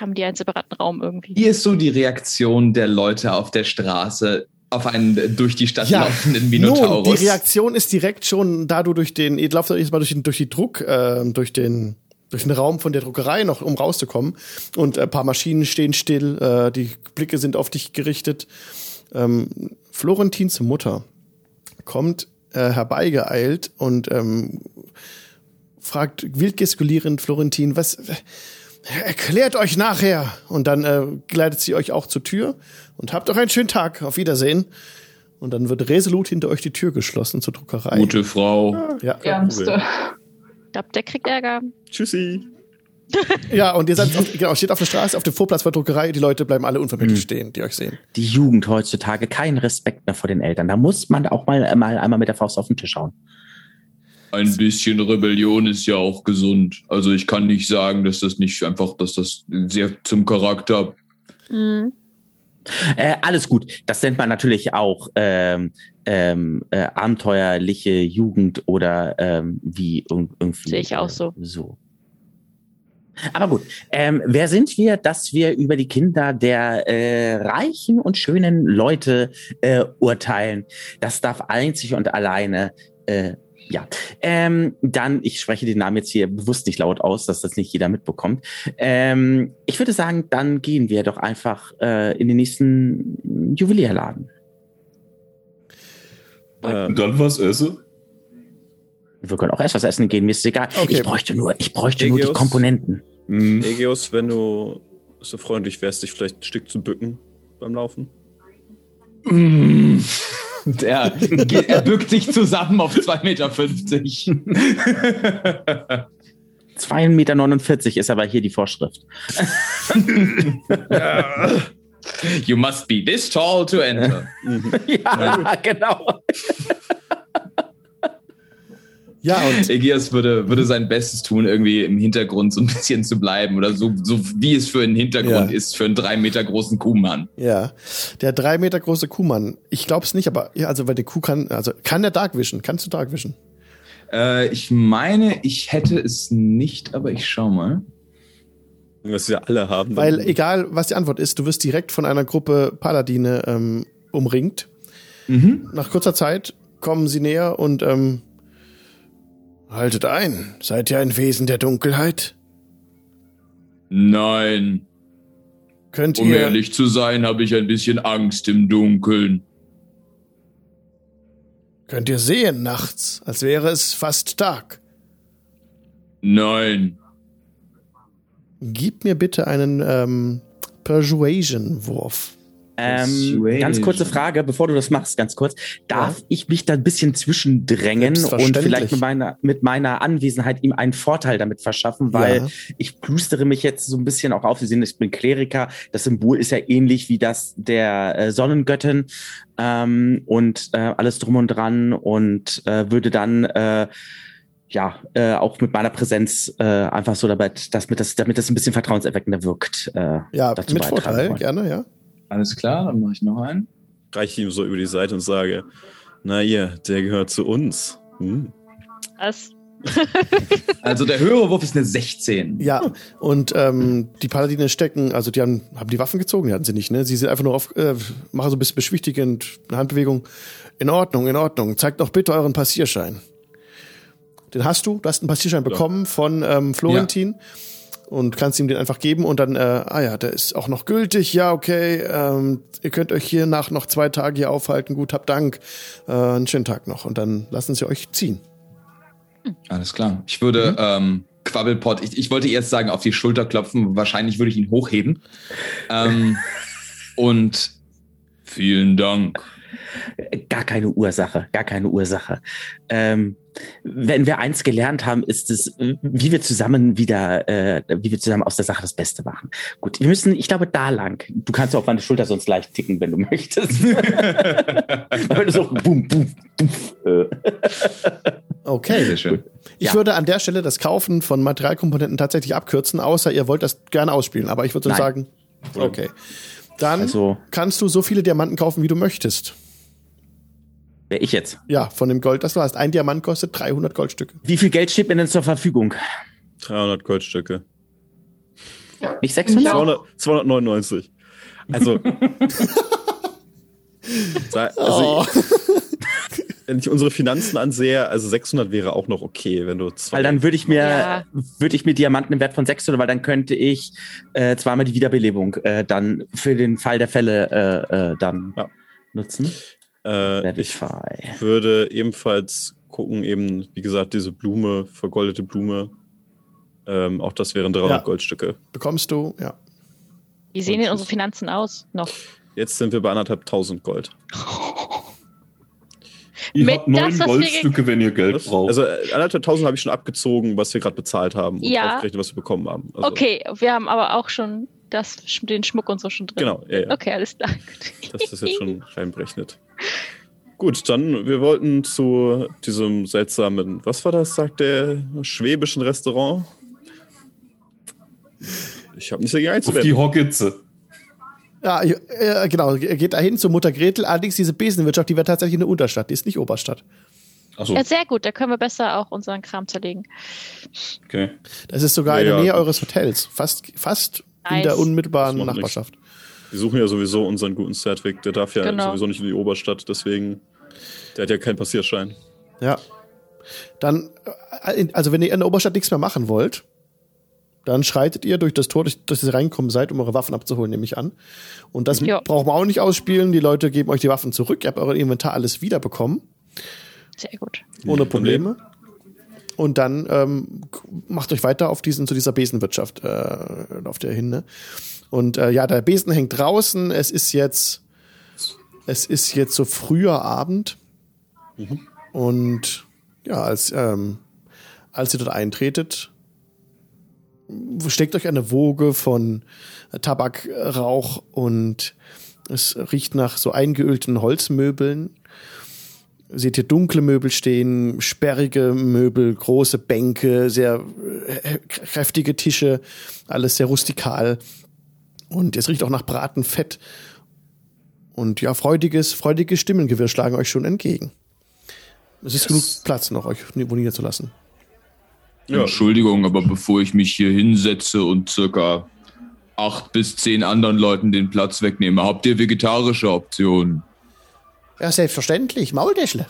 Speaker 4: Haben die einen separaten Raum irgendwie?
Speaker 2: Wie ist so die Reaktion der Leute auf der Straße auf einen durch die Stadt
Speaker 1: Ja,
Speaker 2: laufenden
Speaker 1: Nun,
Speaker 2: Minotaurus?
Speaker 1: die Reaktion ist direkt schon, da du durch den, ihr lauft doch jetzt mal durch den, durch die Druck, äh, durch den, durch den Raum von der Druckerei noch, um rauszukommen. Und ein paar Maschinen stehen still, äh, die Blicke sind auf dich gerichtet. Ähm, Florentins Mutter kommt äh, herbeigeeilt und ähm, fragt wild gestikulierend Florentin, was erklärt euch nachher. Und dann äh, gleitet sie euch auch zur Tür und habt auch einen schönen Tag. Auf Wiedersehen. Und dann wird resolut hinter euch die Tür geschlossen zur Druckerei.
Speaker 2: Gute Frau.
Speaker 1: Ja.
Speaker 7: Ärmste.
Speaker 4: Ich glaube, der kriegt Ärger.
Speaker 3: Tschüssi.
Speaker 1: ja, und ihr seid auf, genau, steht auf der Straße, auf dem Vorplatz der Druckerei. Die Leute bleiben alle unvermittelt
Speaker 5: Mhm.
Speaker 1: stehen, die euch sehen.
Speaker 5: Die Jugend heutzutage, kein Respekt mehr vor den Eltern. Da muss man auch mal, mal einmal mit der Faust auf den Tisch hauen.
Speaker 2: Ein bisschen Rebellion ist ja auch gesund. Also ich kann nicht sagen, dass das nicht einfach, dass das sehr zum Charakter.
Speaker 4: Mhm.
Speaker 5: Äh, alles gut. Das nennt man natürlich auch ähm, ähm, äh, abenteuerliche Jugend oder ähm, wie irg- irgendwie.
Speaker 4: Sehe ich auch so.
Speaker 5: So. Aber gut, ähm, wer sind wir, dass wir über die Kinder der äh, reichen und schönen Leute äh, urteilen? Das darf einzig und alleine äh, ja, ähm, dann, ich spreche den Namen jetzt hier bewusst nicht laut aus, dass das nicht jeder mitbekommt. Ähm, ich würde sagen, dann gehen wir doch einfach äh, in den nächsten Juwelierladen.
Speaker 3: Äh,
Speaker 6: Und dann was esse?
Speaker 5: Wir können auch erst was essen gehen, mir ist es egal.
Speaker 1: Okay.
Speaker 5: Ich bräuchte nur, ich bräuchte nur die
Speaker 3: Egeus?
Speaker 5: Komponenten.
Speaker 6: Hm.
Speaker 3: Egeus, wenn du so freundlich wärst, dich vielleicht ein Stück zu bücken beim Laufen.
Speaker 2: Der, er bückt sich zusammen auf 2,50 Meter.
Speaker 5: 2,49 Meter ist aber hier die Vorschrift.
Speaker 2: you must be this tall to enter.
Speaker 5: ja, genau.
Speaker 1: Ja, und
Speaker 2: Egeas würde, würde sein Bestes tun, irgendwie im Hintergrund so ein bisschen zu bleiben oder so, so wie es für einen Hintergrund
Speaker 1: Ja.
Speaker 2: ist für einen drei Meter großen Kuhmann.
Speaker 1: ja, der drei Meter große Kuhmann. Ich glaub's nicht, aber ja, also weil die Kuh kann, also kann der Darkvision? Kannst du Darkvision?
Speaker 2: Äh, ich meine, ich hätte es nicht, aber ich schau mal.
Speaker 3: Was wir alle haben.
Speaker 1: Weil egal, was die Antwort ist, du wirst direkt von einer Gruppe Paladine ähm, umringt.
Speaker 2: Mhm.
Speaker 1: Nach kurzer Zeit kommen sie näher und ähm, haltet ein. Seid ihr ein Wesen der Dunkelheit?
Speaker 2: Nein,
Speaker 1: Könnt
Speaker 2: um
Speaker 1: ihr
Speaker 2: ehrlich zu sein, habe ich ein bisschen Angst im Dunkeln.
Speaker 1: könnt ihr sehen nachts, als wäre es fast Tag?
Speaker 2: Nein,
Speaker 1: Gib mir bitte einen ähm, Persuasion-Wurf.
Speaker 5: Ähm, ganz kurze Frage, bevor du das machst, ganz kurz. Darf ich mich da ein bisschen zwischendrängen und vielleicht mit meiner, mit meiner Anwesenheit ihm einen Vorteil damit verschaffen? Weil
Speaker 1: Ja.
Speaker 5: ich plüstere mich jetzt so ein bisschen auch auf. Sie sehen, ich bin Kleriker. Das Symbol ist ja ähnlich wie das der äh, Sonnengöttin ähm, und äh, alles drum und dran und äh, würde dann äh, ja, äh, auch mit meiner Präsenz äh, einfach so damit, dass mit das, damit das ein bisschen vertrauenserweckender wirkt. Äh,
Speaker 1: Ja, mit Vorteil,
Speaker 5: wollen.
Speaker 1: gerne, ja.
Speaker 2: Alles klar, dann mache ich noch einen.
Speaker 3: Reiche ihm so über die Seite und sage, na ihr, der gehört zu uns. Hm.
Speaker 4: Was?
Speaker 2: Also der höhere Wurf ist eine 16.
Speaker 1: Ja, und ähm, die Paladine stecken, also die haben, haben die Waffen gezogen, die hatten sie nicht, ne? Sie sind einfach nur auf, äh, machen so ein bisschen beschwichtigend, eine Handbewegung. In Ordnung, in Ordnung. Zeigt doch bitte euren Passierschein. Den hast du, du hast einen Passierschein bekommen von ähm, Florentin und kannst ihm den einfach geben und dann, äh, ah ja, der ist auch noch gültig, ja, okay, ähm, ihr könnt euch hier nach noch zwei Tagen hier aufhalten, gut, habt Dank, äh, einen schönen Tag noch und dann lassen sie euch ziehen.
Speaker 2: Alles klar. Ich würde ähm, Quabbelpot, ich, ich wollte erst sagen, auf die Schulter klopfen. Wahrscheinlich würde ich ihn hochheben. Ähm, und vielen Dank.
Speaker 5: Gar keine Ursache, gar keine Ursache. Ähm, wenn wir eins gelernt haben, ist es, wie wir zusammen wieder, äh, wie wir zusammen aus der Sache das Beste machen. Gut, wir müssen, ich glaube, da lang. Du kannst auf meine Schulter sonst leicht ticken, wenn du möchtest. wenn du so boom, boom, boom, äh.
Speaker 1: Okay.
Speaker 2: Sehr schön.
Speaker 1: Ich
Speaker 5: Ja.
Speaker 1: würde an der Stelle das Kaufen von Materialkomponenten tatsächlich abkürzen, außer ihr wollt das gerne ausspielen. Aber ich würde so sagen, okay. Dann
Speaker 5: Also,
Speaker 1: kannst du so viele Diamanten kaufen, wie du möchtest.
Speaker 5: Wer ich jetzt?
Speaker 1: Ja, von dem Gold, das du hast. Ein Diamant kostet 300 Goldstücke.
Speaker 5: Wie viel Geld steht mir denn zur Verfügung?
Speaker 3: 300 Goldstücke.
Speaker 5: Nicht 600?
Speaker 7: Ja.
Speaker 3: 200, 299. Also. Also wenn ich unsere Finanzen ansehe, also 600 wäre auch noch okay, wenn du zwei.
Speaker 5: Weil dann würde ich mir,
Speaker 4: Ja.
Speaker 5: würde ich mir Diamanten im Wert von 600, weil dann könnte ich äh, zweimal die Wiederbelebung äh, dann für den Fall der Fälle äh, äh, dann
Speaker 3: Ja.
Speaker 5: nutzen.
Speaker 3: Äh, ich würde ebenfalls gucken, eben, wie gesagt, diese Blume, vergoldete Blume. Ähm, auch das wären 300
Speaker 1: Ja.
Speaker 3: Goldstücke.
Speaker 1: Bekommst du, ja.
Speaker 4: Wie sehen denn unsere Finanzen aus? Noch.
Speaker 3: Jetzt sind wir bei anderthalb tausend Gold.
Speaker 6: Ihr
Speaker 4: Mit
Speaker 6: habt neun
Speaker 4: das,
Speaker 6: Goldstücke, wenn ihr Geld braucht.
Speaker 3: also äh, anderthalb tausend habe ich schon abgezogen, was wir gerade bezahlt haben und
Speaker 4: Ja.
Speaker 3: aufgerechnet, was wir bekommen haben. Also,
Speaker 4: Okay, wir haben aber auch schon das, den Schmuck und so schon drin.
Speaker 3: Genau, ja, ja.
Speaker 4: Okay, alles klar.
Speaker 3: Das ist jetzt schon reinberechnet. Gut, dann, wir wollten zu diesem seltsamen, was war das, sagt der, schwäbischen Restaurant? Ich habe nicht dagegen
Speaker 6: Auf die
Speaker 3: einzuwenden.
Speaker 6: Hockitze.
Speaker 1: Ja, äh, genau. Er geht dahin zu Mutter Gretel. Allerdings diese Besenwirtschaft, die wäre tatsächlich eine Unterstadt, die ist nicht Oberstadt.
Speaker 6: Achso,
Speaker 4: Ja, sehr gut, da können wir besser auch unseren Kram zerlegen.
Speaker 6: okay.
Speaker 1: Das ist sogar
Speaker 3: Ja,
Speaker 1: in der
Speaker 3: ja.
Speaker 1: Nähe eures Hotels. Fast, fast in
Speaker 4: Nice.
Speaker 1: der unmittelbaren Nachbarschaft.
Speaker 3: Wir suchen ja sowieso unseren guten Sedwick, der darf ja
Speaker 4: Genau.
Speaker 3: sowieso nicht in die Oberstadt, deswegen, der hat ja keinen Passierschein.
Speaker 1: Ja. Dann, äh, also wenn ihr in der Oberstadt nichts mehr machen wollt, dann schreitet ihr durch das Tor, durch das ihr reingekommen seid, um eure Waffen abzuholen, nehme ich an. Und das
Speaker 4: Ja.
Speaker 1: braucht man auch nicht ausspielen. Die Leute geben euch die Waffen zurück. Ihr habt euer Inventar alles wiederbekommen,
Speaker 4: Sehr gut.
Speaker 1: ohne
Speaker 3: Problem.
Speaker 1: Probleme. Und dann ähm, macht euch weiter auf diesen zu dieser Besenwirtschaft äh, auf der hin. Ne? Und äh, ja, der Besen hängt draußen. Es ist jetzt, es ist jetzt so früher Abend. Und ja, als ähm, als ihr dort eintretet, steckt euch eine Woge von Tabak, Rauch und es riecht nach so eingeölten Holzmöbeln. Seht ihr dunkle Möbel stehen, sperrige Möbel, große Bänke, sehr äh, kräftige Tische, alles sehr rustikal. Und es riecht auch nach Bratenfett. Und ja, freudiges, freudiges Stimmengewirr schlagen euch schon entgegen. Es ist genug Platz noch, euch wo niederzulassen.
Speaker 3: Ja.
Speaker 2: Entschuldigung, aber bevor ich mich hier hinsetze und circa acht bis zehn anderen Leuten den Platz wegnehme, habt ihr vegetarische Optionen?
Speaker 1: Ja, selbstverständlich, Maultäschle.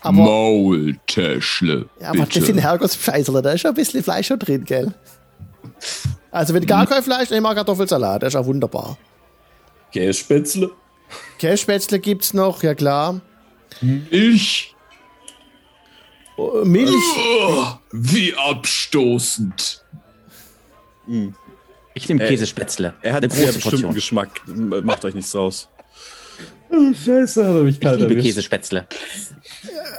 Speaker 1: Aber,
Speaker 2: Maultäschle.
Speaker 1: ja, aber das sind Herrgottsscheißerle, da ist schon ein bisschen Fleisch schon drin, gell? Also, wenn gar kein Fleisch, nehmen wir Kartoffelsalat, das ist ja wunderbar.
Speaker 6: Kässpätzle.
Speaker 1: Kässpätzle gibt's noch, ja klar.
Speaker 2: Ich?
Speaker 1: Oh, Milch,
Speaker 2: Oh, wie abstoßend.
Speaker 5: Ich Ich nehme
Speaker 3: Äh,
Speaker 5: Käsespätzle.
Speaker 3: Er hat
Speaker 5: Eine
Speaker 3: einen sehr
Speaker 5: große
Speaker 3: bestimmten
Speaker 5: Portion.
Speaker 3: Geschmack. Macht euch nichts draus.
Speaker 6: Scheiße, hat er mich
Speaker 5: Ich liebe Käsespätzle.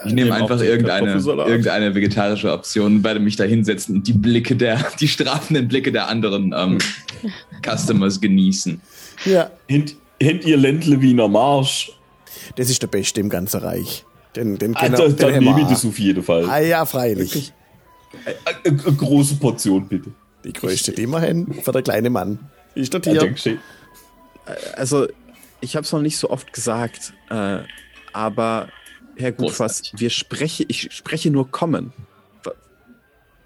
Speaker 2: Ich nehme einfach irgendeine, irgendeine vegetarische Option, werde mich da hinsetzen und die Blicke der, die strafenden Blicke der anderen ähm, Customers genießen.
Speaker 1: Ja,
Speaker 6: Hint, hint ihr Ländle Wiener Marsch.
Speaker 1: das ist der Beste im ganzen Reich. Den, den
Speaker 6: Ah,
Speaker 1: kennen
Speaker 6: da,
Speaker 1: den
Speaker 6: dann nehme ich das auf jeden Fall.
Speaker 1: Ah ja, freilich.
Speaker 6: Eine, eine große Portion, bitte.
Speaker 1: Die größte, die wir haben, für der kleine Mann. Ist das hier?
Speaker 3: Also, ich habe es noch nicht so oft gesagt, äh, aber Herr Gutfass, wir spreche, ich spreche nur kommen.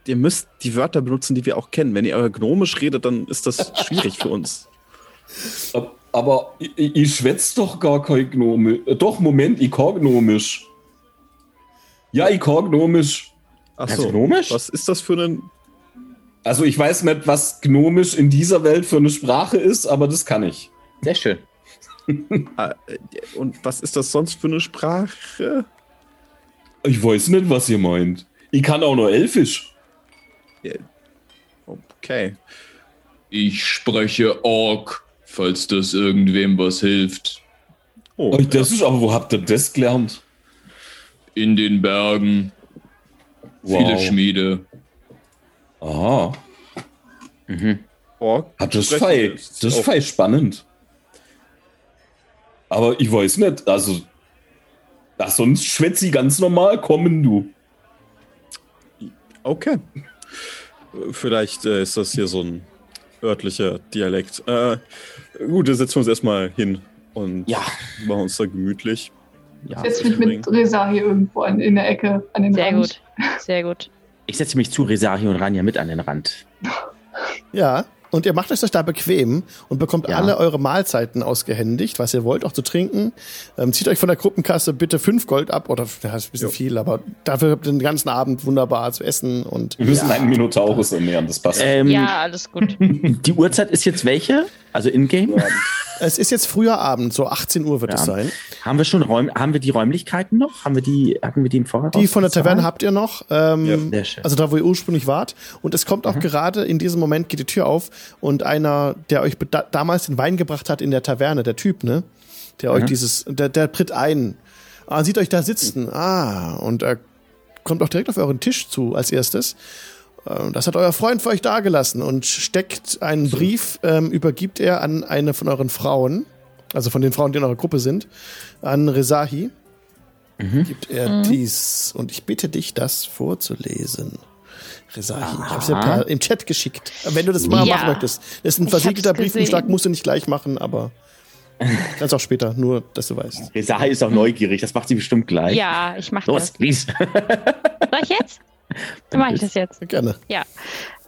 Speaker 3: Ihr müsst die Wörter benutzen, die wir auch kennen. Wenn ihr euer Gnomisch redet, dann ist das schwierig für uns.
Speaker 6: Ab- Aber ich, ich ich schwätz doch gar kein Gnome. äh, Doch, Moment, ich kann Gnomisch. Ja, ich kann Gnomisch.
Speaker 3: Ach
Speaker 5: Also
Speaker 3: so,
Speaker 5: Gnomisch?
Speaker 3: was ist das für ein...
Speaker 6: Also ich weiß nicht, was Gnomisch in dieser Welt für eine Sprache ist, aber das kann ich.
Speaker 5: Sehr schön.
Speaker 3: äh, Und was ist das sonst für eine Sprache?
Speaker 6: Ich weiß nicht, was ihr meint. Ich kann auch nur Elfisch.
Speaker 3: Okay.
Speaker 2: Ich spreche Ork, falls das irgendwem was hilft.
Speaker 3: Oh,
Speaker 6: das ist aber, wo habt ihr das gelernt?
Speaker 2: In den Bergen, viele Schmiede.
Speaker 6: Aha.
Speaker 3: Ork
Speaker 6: Ah, das fei. Das ist fei spannend. Aber ich weiß nicht, also. Ach, sonst schwätze ich ganz normal, kommen du.
Speaker 3: Okay. Vielleicht äh, ist das hier so ein örtlicher Dialekt. Äh, gut, dann setzen wir uns erstmal hin und
Speaker 5: Ja.
Speaker 3: machen uns da gemütlich.
Speaker 5: ja.
Speaker 7: Setz mich mit Resa hier irgendwo an, in der Ecke an den
Speaker 4: Sehr
Speaker 7: Rand.
Speaker 4: gut. Sehr gut.
Speaker 5: Ich setze mich zu Resahi und Ranja mit an den Rand.
Speaker 1: Ja. Und ihr macht es euch da bequem und bekommt
Speaker 5: Ja.
Speaker 1: alle eure Mahlzeiten ausgehändigt, was ihr wollt, auch zu trinken. Ähm, zieht euch von der Gruppenkasse bitte fünf Gold ab, oder ja, ist ein bisschen viel, aber dafür habt ihr den ganzen Abend wunderbar zu essen und
Speaker 6: Wir müssen einen Minotaurus ernähren, das passt.
Speaker 5: Ähm,
Speaker 4: Ja, alles gut.
Speaker 5: Die Uhrzeit ist jetzt welche? Also in-game?
Speaker 1: Es ist jetzt früher Abend, so 18 Uhr wird
Speaker 5: Ja.
Speaker 1: es sein.
Speaker 5: Haben wir schon Räum haben wir die Räumlichkeiten noch? Haben wir die, hatten wir die im Voraus?
Speaker 1: Die von der Taverne habt ihr noch, ähm,
Speaker 3: Ja.
Speaker 5: Sehr schön.
Speaker 1: also da, wo ihr ursprünglich wart. Und es kommt auch gerade in diesem Moment, geht die Tür auf und einer, der euch da, damals den Wein gebracht hat in der Taverne, der Typ, ne? Der euch dieses, der, der tritt ein. Ah, sieht euch da sitzen. Ah, und er kommt auch direkt auf euren Tisch zu als erstes. Ähm, Das hat euer Freund für euch dagelassen und steckt einen Brief, ähm, übergibt er an eine von euren Frauen, also von den Frauen, die in eurer Gruppe sind, an Rezahi. Gibt er dies und ich bitte dich, das vorzulesen. Rezahi, ich habe es dir per- im Chat geschickt. Wenn du das mal
Speaker 4: Ja.
Speaker 1: machen möchtest. Das ist ein versiegelter Briefumschlag, musst du nicht gleich machen, aber kannst auch später, nur dass du weißt.
Speaker 5: Resahi ist auch neugierig, das macht sie bestimmt gleich.
Speaker 4: Ja, ich mach
Speaker 5: Los,
Speaker 4: das.
Speaker 5: lies.
Speaker 4: Soll ich jetzt? Dann mache ich das jetzt.
Speaker 1: Gerne.
Speaker 4: Ja.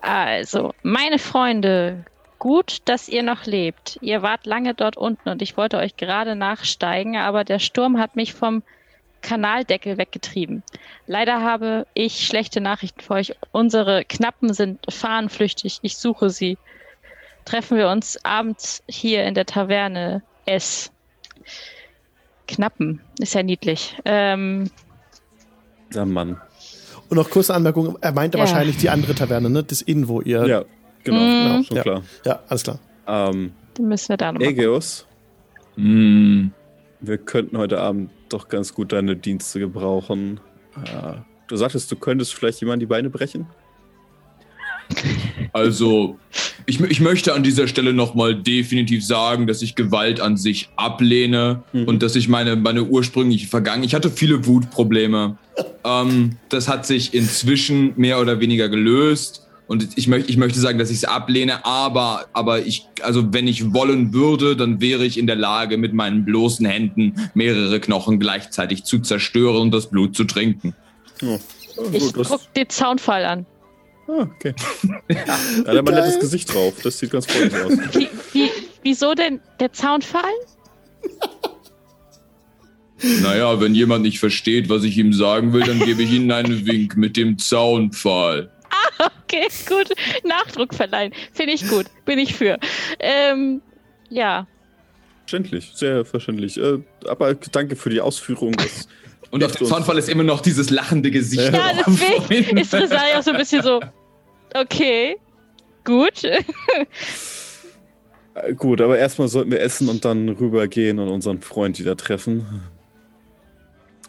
Speaker 4: Also, meine Freunde, gut, dass ihr noch lebt. Ihr wart lange dort unten und ich wollte euch gerade nachsteigen, aber der Sturm hat mich vom Kanaldeckel weggetrieben. Leider habe ich schlechte Nachrichten für euch. Unsere Knappen sind fahnenflüchtig. Ich suche sie. Treffen wir uns abends hier in der Taverne S. Knappen, ist ja niedlich. Ähm,
Speaker 3: Der Mann.
Speaker 1: Und noch kurze Anmerkung, er meinte
Speaker 4: Ja.
Speaker 1: wahrscheinlich die andere Taverne, ne? Das Inn, wo ihr.
Speaker 3: Ja, genau.
Speaker 4: Mm.
Speaker 3: Schon
Speaker 1: Ja.
Speaker 3: klar.
Speaker 1: Ja, alles klar.
Speaker 3: Ähm,
Speaker 4: dann müssen wir da nochmal.
Speaker 3: Aegeus,
Speaker 2: Mm,
Speaker 3: wir könnten heute Abend doch ganz gut deine Dienste gebrauchen. Äh, du sagtest, du könntest vielleicht jemand die Beine brechen?
Speaker 2: Also, ich, ich möchte an dieser Stelle nochmal definitiv sagen, dass ich Gewalt an sich ablehne
Speaker 3: Mhm.
Speaker 2: und dass ich meine, meine ursprüngliche Vergangenheit, ich hatte viele Wutprobleme. ähm, das hat sich inzwischen mehr oder weniger gelöst. Und ich, möchte ich möchte sagen, dass ich es ablehne, aber, aber ich, also wenn ich wollen würde, dann wäre ich in der Lage, mit meinen bloßen Händen mehrere Knochen gleichzeitig zu zerstören und das Blut zu trinken.
Speaker 3: Ja.
Speaker 4: Ich guck den Zaunfall an.
Speaker 3: Ah, okay. Da hat er mal ein nettes Gesicht drauf. Das sieht ganz freundlich aus.
Speaker 4: Wie, wie, wieso denn der Zaunfall?
Speaker 2: Naja, wenn jemand nicht versteht, was ich ihm sagen will, dann gebe ich ihnen einen Wink mit dem Zaunpfahl.
Speaker 4: Okay, gut. Nachdruck verleihen. Finde ich gut. Bin ich für. Ähm, ja.
Speaker 3: Verständlich, sehr verständlich. Äh, aber danke für die Ausführung. Das
Speaker 2: Und auf dem Zaunfall ist immer noch dieses lachende Gesicht.
Speaker 4: Ja, deswegen ist Resai auch so ein bisschen so, okay. Gut.
Speaker 3: Äh, Gut, aber erstmal sollten wir essen und dann rübergehen und unseren Freund wieder treffen.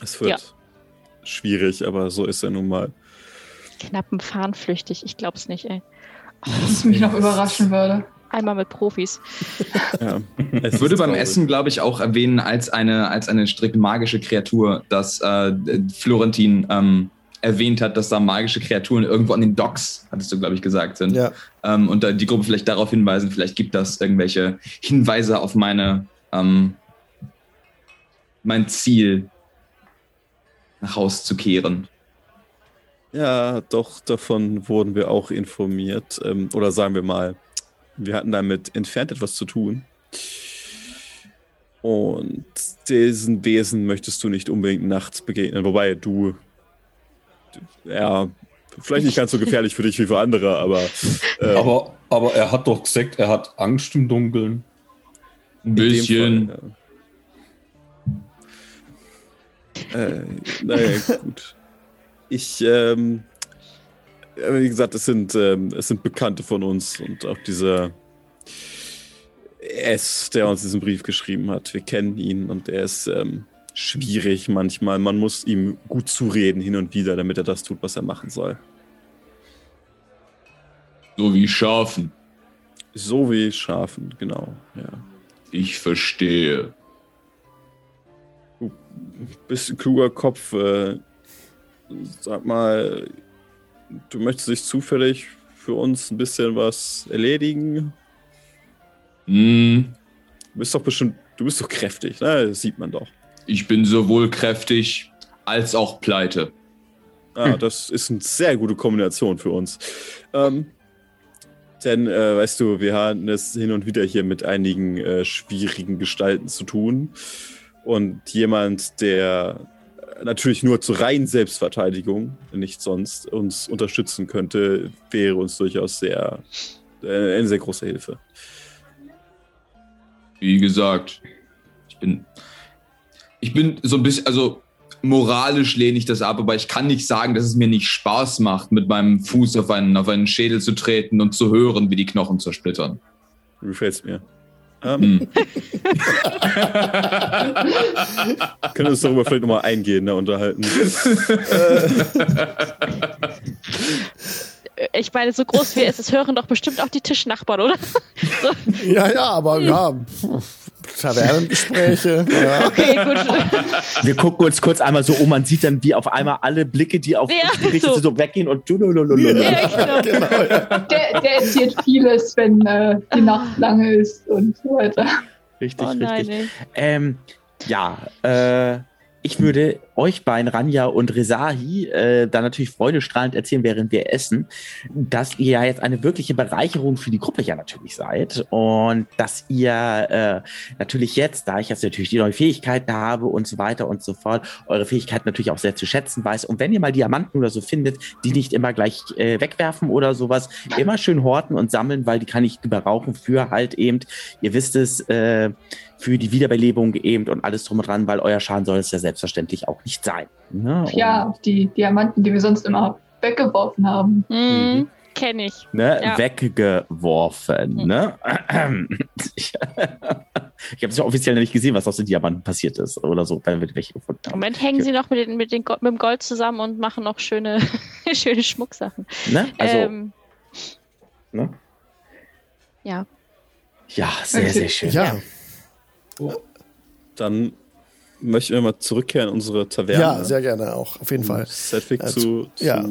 Speaker 3: Es wird
Speaker 4: Ja.
Speaker 3: schwierig, aber so ist er nun mal.
Speaker 4: Knappen fahren flüchtig. Ich glaub's nicht, ey.
Speaker 7: Was mich noch überraschen würde.
Speaker 4: Einmal mit Profis.
Speaker 3: Ja, es
Speaker 2: Ich würde beim
Speaker 3: traurig.
Speaker 2: Essen, glaube ich, auch erwähnen, als eine, als eine strikt magische Kreatur, dass äh, Florentin ähm, erwähnt hat, dass da magische Kreaturen irgendwo an den Docks, hattest du, glaube ich, gesagt, sind.
Speaker 1: Ja.
Speaker 2: Ähm, und da die Gruppe vielleicht darauf hinweisen, vielleicht gibt das irgendwelche Hinweise auf meine, ähm, mein Ziel, nach Haus zu kehren.
Speaker 3: Ja, doch, davon wurden wir auch informiert. Ähm, oder sagen wir mal, wir hatten damit entfernt etwas zu tun. Und diesen Wesen möchtest du nicht unbedingt nachts begegnen. Wobei du, ja, vielleicht nicht ganz so gefährlich für dich wie für andere, aber, ähm,
Speaker 6: Aber, aber er hat doch gesagt, er hat Angst im Dunkeln.
Speaker 2: Ein bisschen.
Speaker 3: Fall, ja. äh, naja, gut. Ich, ähm, wie gesagt, es sind, ähm, es sind Bekannte von uns und auch dieser S, der uns diesen Brief geschrieben hat. Wir kennen ihn und er ist ähm, schwierig manchmal. Man muss ihm gut zureden hin und wieder, damit er das tut, was er machen soll.
Speaker 2: So wie Schafen.
Speaker 3: So wie Schafen, genau. Ja.
Speaker 2: Ich verstehe.
Speaker 3: bisschen kluger Kopf. Äh, sag mal, du möchtest dich zufällig für uns ein bisschen was erledigen?
Speaker 2: Hm,
Speaker 3: Du bist doch bestimmt, du bist doch kräftig, ne? Das sieht man doch.
Speaker 2: ich bin sowohl kräftig als auch pleite.
Speaker 3: Ah, das ist eine sehr gute Kombination für uns. Ähm, denn, äh, weißt du, wir haben es hin und wieder hier mit einigen äh, schwierigen Gestalten zu tun. Und jemand, der natürlich nur zur reinen Selbstverteidigung, nicht sonst, uns unterstützen könnte, wäre uns durchaus sehr, äh, eine sehr große Hilfe.
Speaker 2: Wie gesagt, ich bin, ich bin so ein bisschen, also moralisch lehne ich das ab, aber ich kann nicht sagen, dass es mir nicht Spaß macht, mit meinem Fuß auf einen, auf einen Schädel zu treten und zu hören, wie die Knochen zersplittern.
Speaker 3: Du gefällst mir. Ähm,
Speaker 2: Hm.
Speaker 3: können wir uns darüber vielleicht nochmal eingehen, ne, unterhalten.
Speaker 4: Ich meine, so groß wie es ist, hören doch bestimmt auch die Tischnachbarn, oder?
Speaker 1: Ja, ja, aber ja. Tavernengespräche. Ja.
Speaker 4: Okay, gut.
Speaker 5: Wir gucken uns kurz einmal so um, man sieht dann, wie auf einmal alle Blicke, die auf
Speaker 4: Ja,
Speaker 5: gerichtet
Speaker 4: so.
Speaker 5: sind, so weggehen und du, lulululul.
Speaker 4: Ja, genau.
Speaker 1: genau, ja.
Speaker 7: Der, der erzählt vieles, wenn äh, die Nacht lange ist und so weiter.
Speaker 5: Richtig,
Speaker 4: Oh nein,
Speaker 5: richtig. Ähm, ja, äh, ich würde euch beiden, Ranja und Rezahi, äh, dann natürlich freudestrahlend erzählen, während wir essen, dass ihr ja jetzt eine wirkliche Bereicherung für die Gruppe ja natürlich seid und dass ihr äh, natürlich jetzt, da ich jetzt natürlich die neuen Fähigkeiten habe und so weiter und so fort, eure Fähigkeiten natürlich auch sehr zu schätzen weiß. Und wenn ihr mal Diamanten oder so findet, die nicht immer gleich äh, wegwerfen oder sowas, immer schön horten und sammeln, weil die kann ich gebrauchen für halt eben, ihr wisst es, äh, für die Wiederbelebung eben und alles drum und dran, weil euer Schaden soll es ja selbstverständlich auch nicht sein. Ne?
Speaker 7: Ja, die Diamanten, die wir sonst immer weggeworfen haben.
Speaker 4: Hm, kenn ich.
Speaker 5: Ne,
Speaker 4: Ja.
Speaker 5: weggeworfen.
Speaker 4: Hm.
Speaker 5: Ne? Ich, ich habe es ja offiziell noch nicht gesehen, was aus den Diamanten passiert ist oder so, wenn wir welche gefunden
Speaker 4: Im
Speaker 5: haben.
Speaker 4: Moment hängen sie noch mit, den, mit, den, mit dem Gold zusammen und machen noch schöne, schöne Schmucksachen.
Speaker 5: Ne? Also,
Speaker 4: ähm,
Speaker 5: ne?
Speaker 4: ja.
Speaker 5: Ja, sehr, sehr schön.
Speaker 1: Ja.
Speaker 3: Dann möchten wir mal zurückkehren in unsere Taverne.
Speaker 1: ja, sehr gerne auch, auf jeden
Speaker 3: um
Speaker 1: Fall.
Speaker 3: Sedgwick
Speaker 1: Also,
Speaker 3: zu, zu
Speaker 1: ja.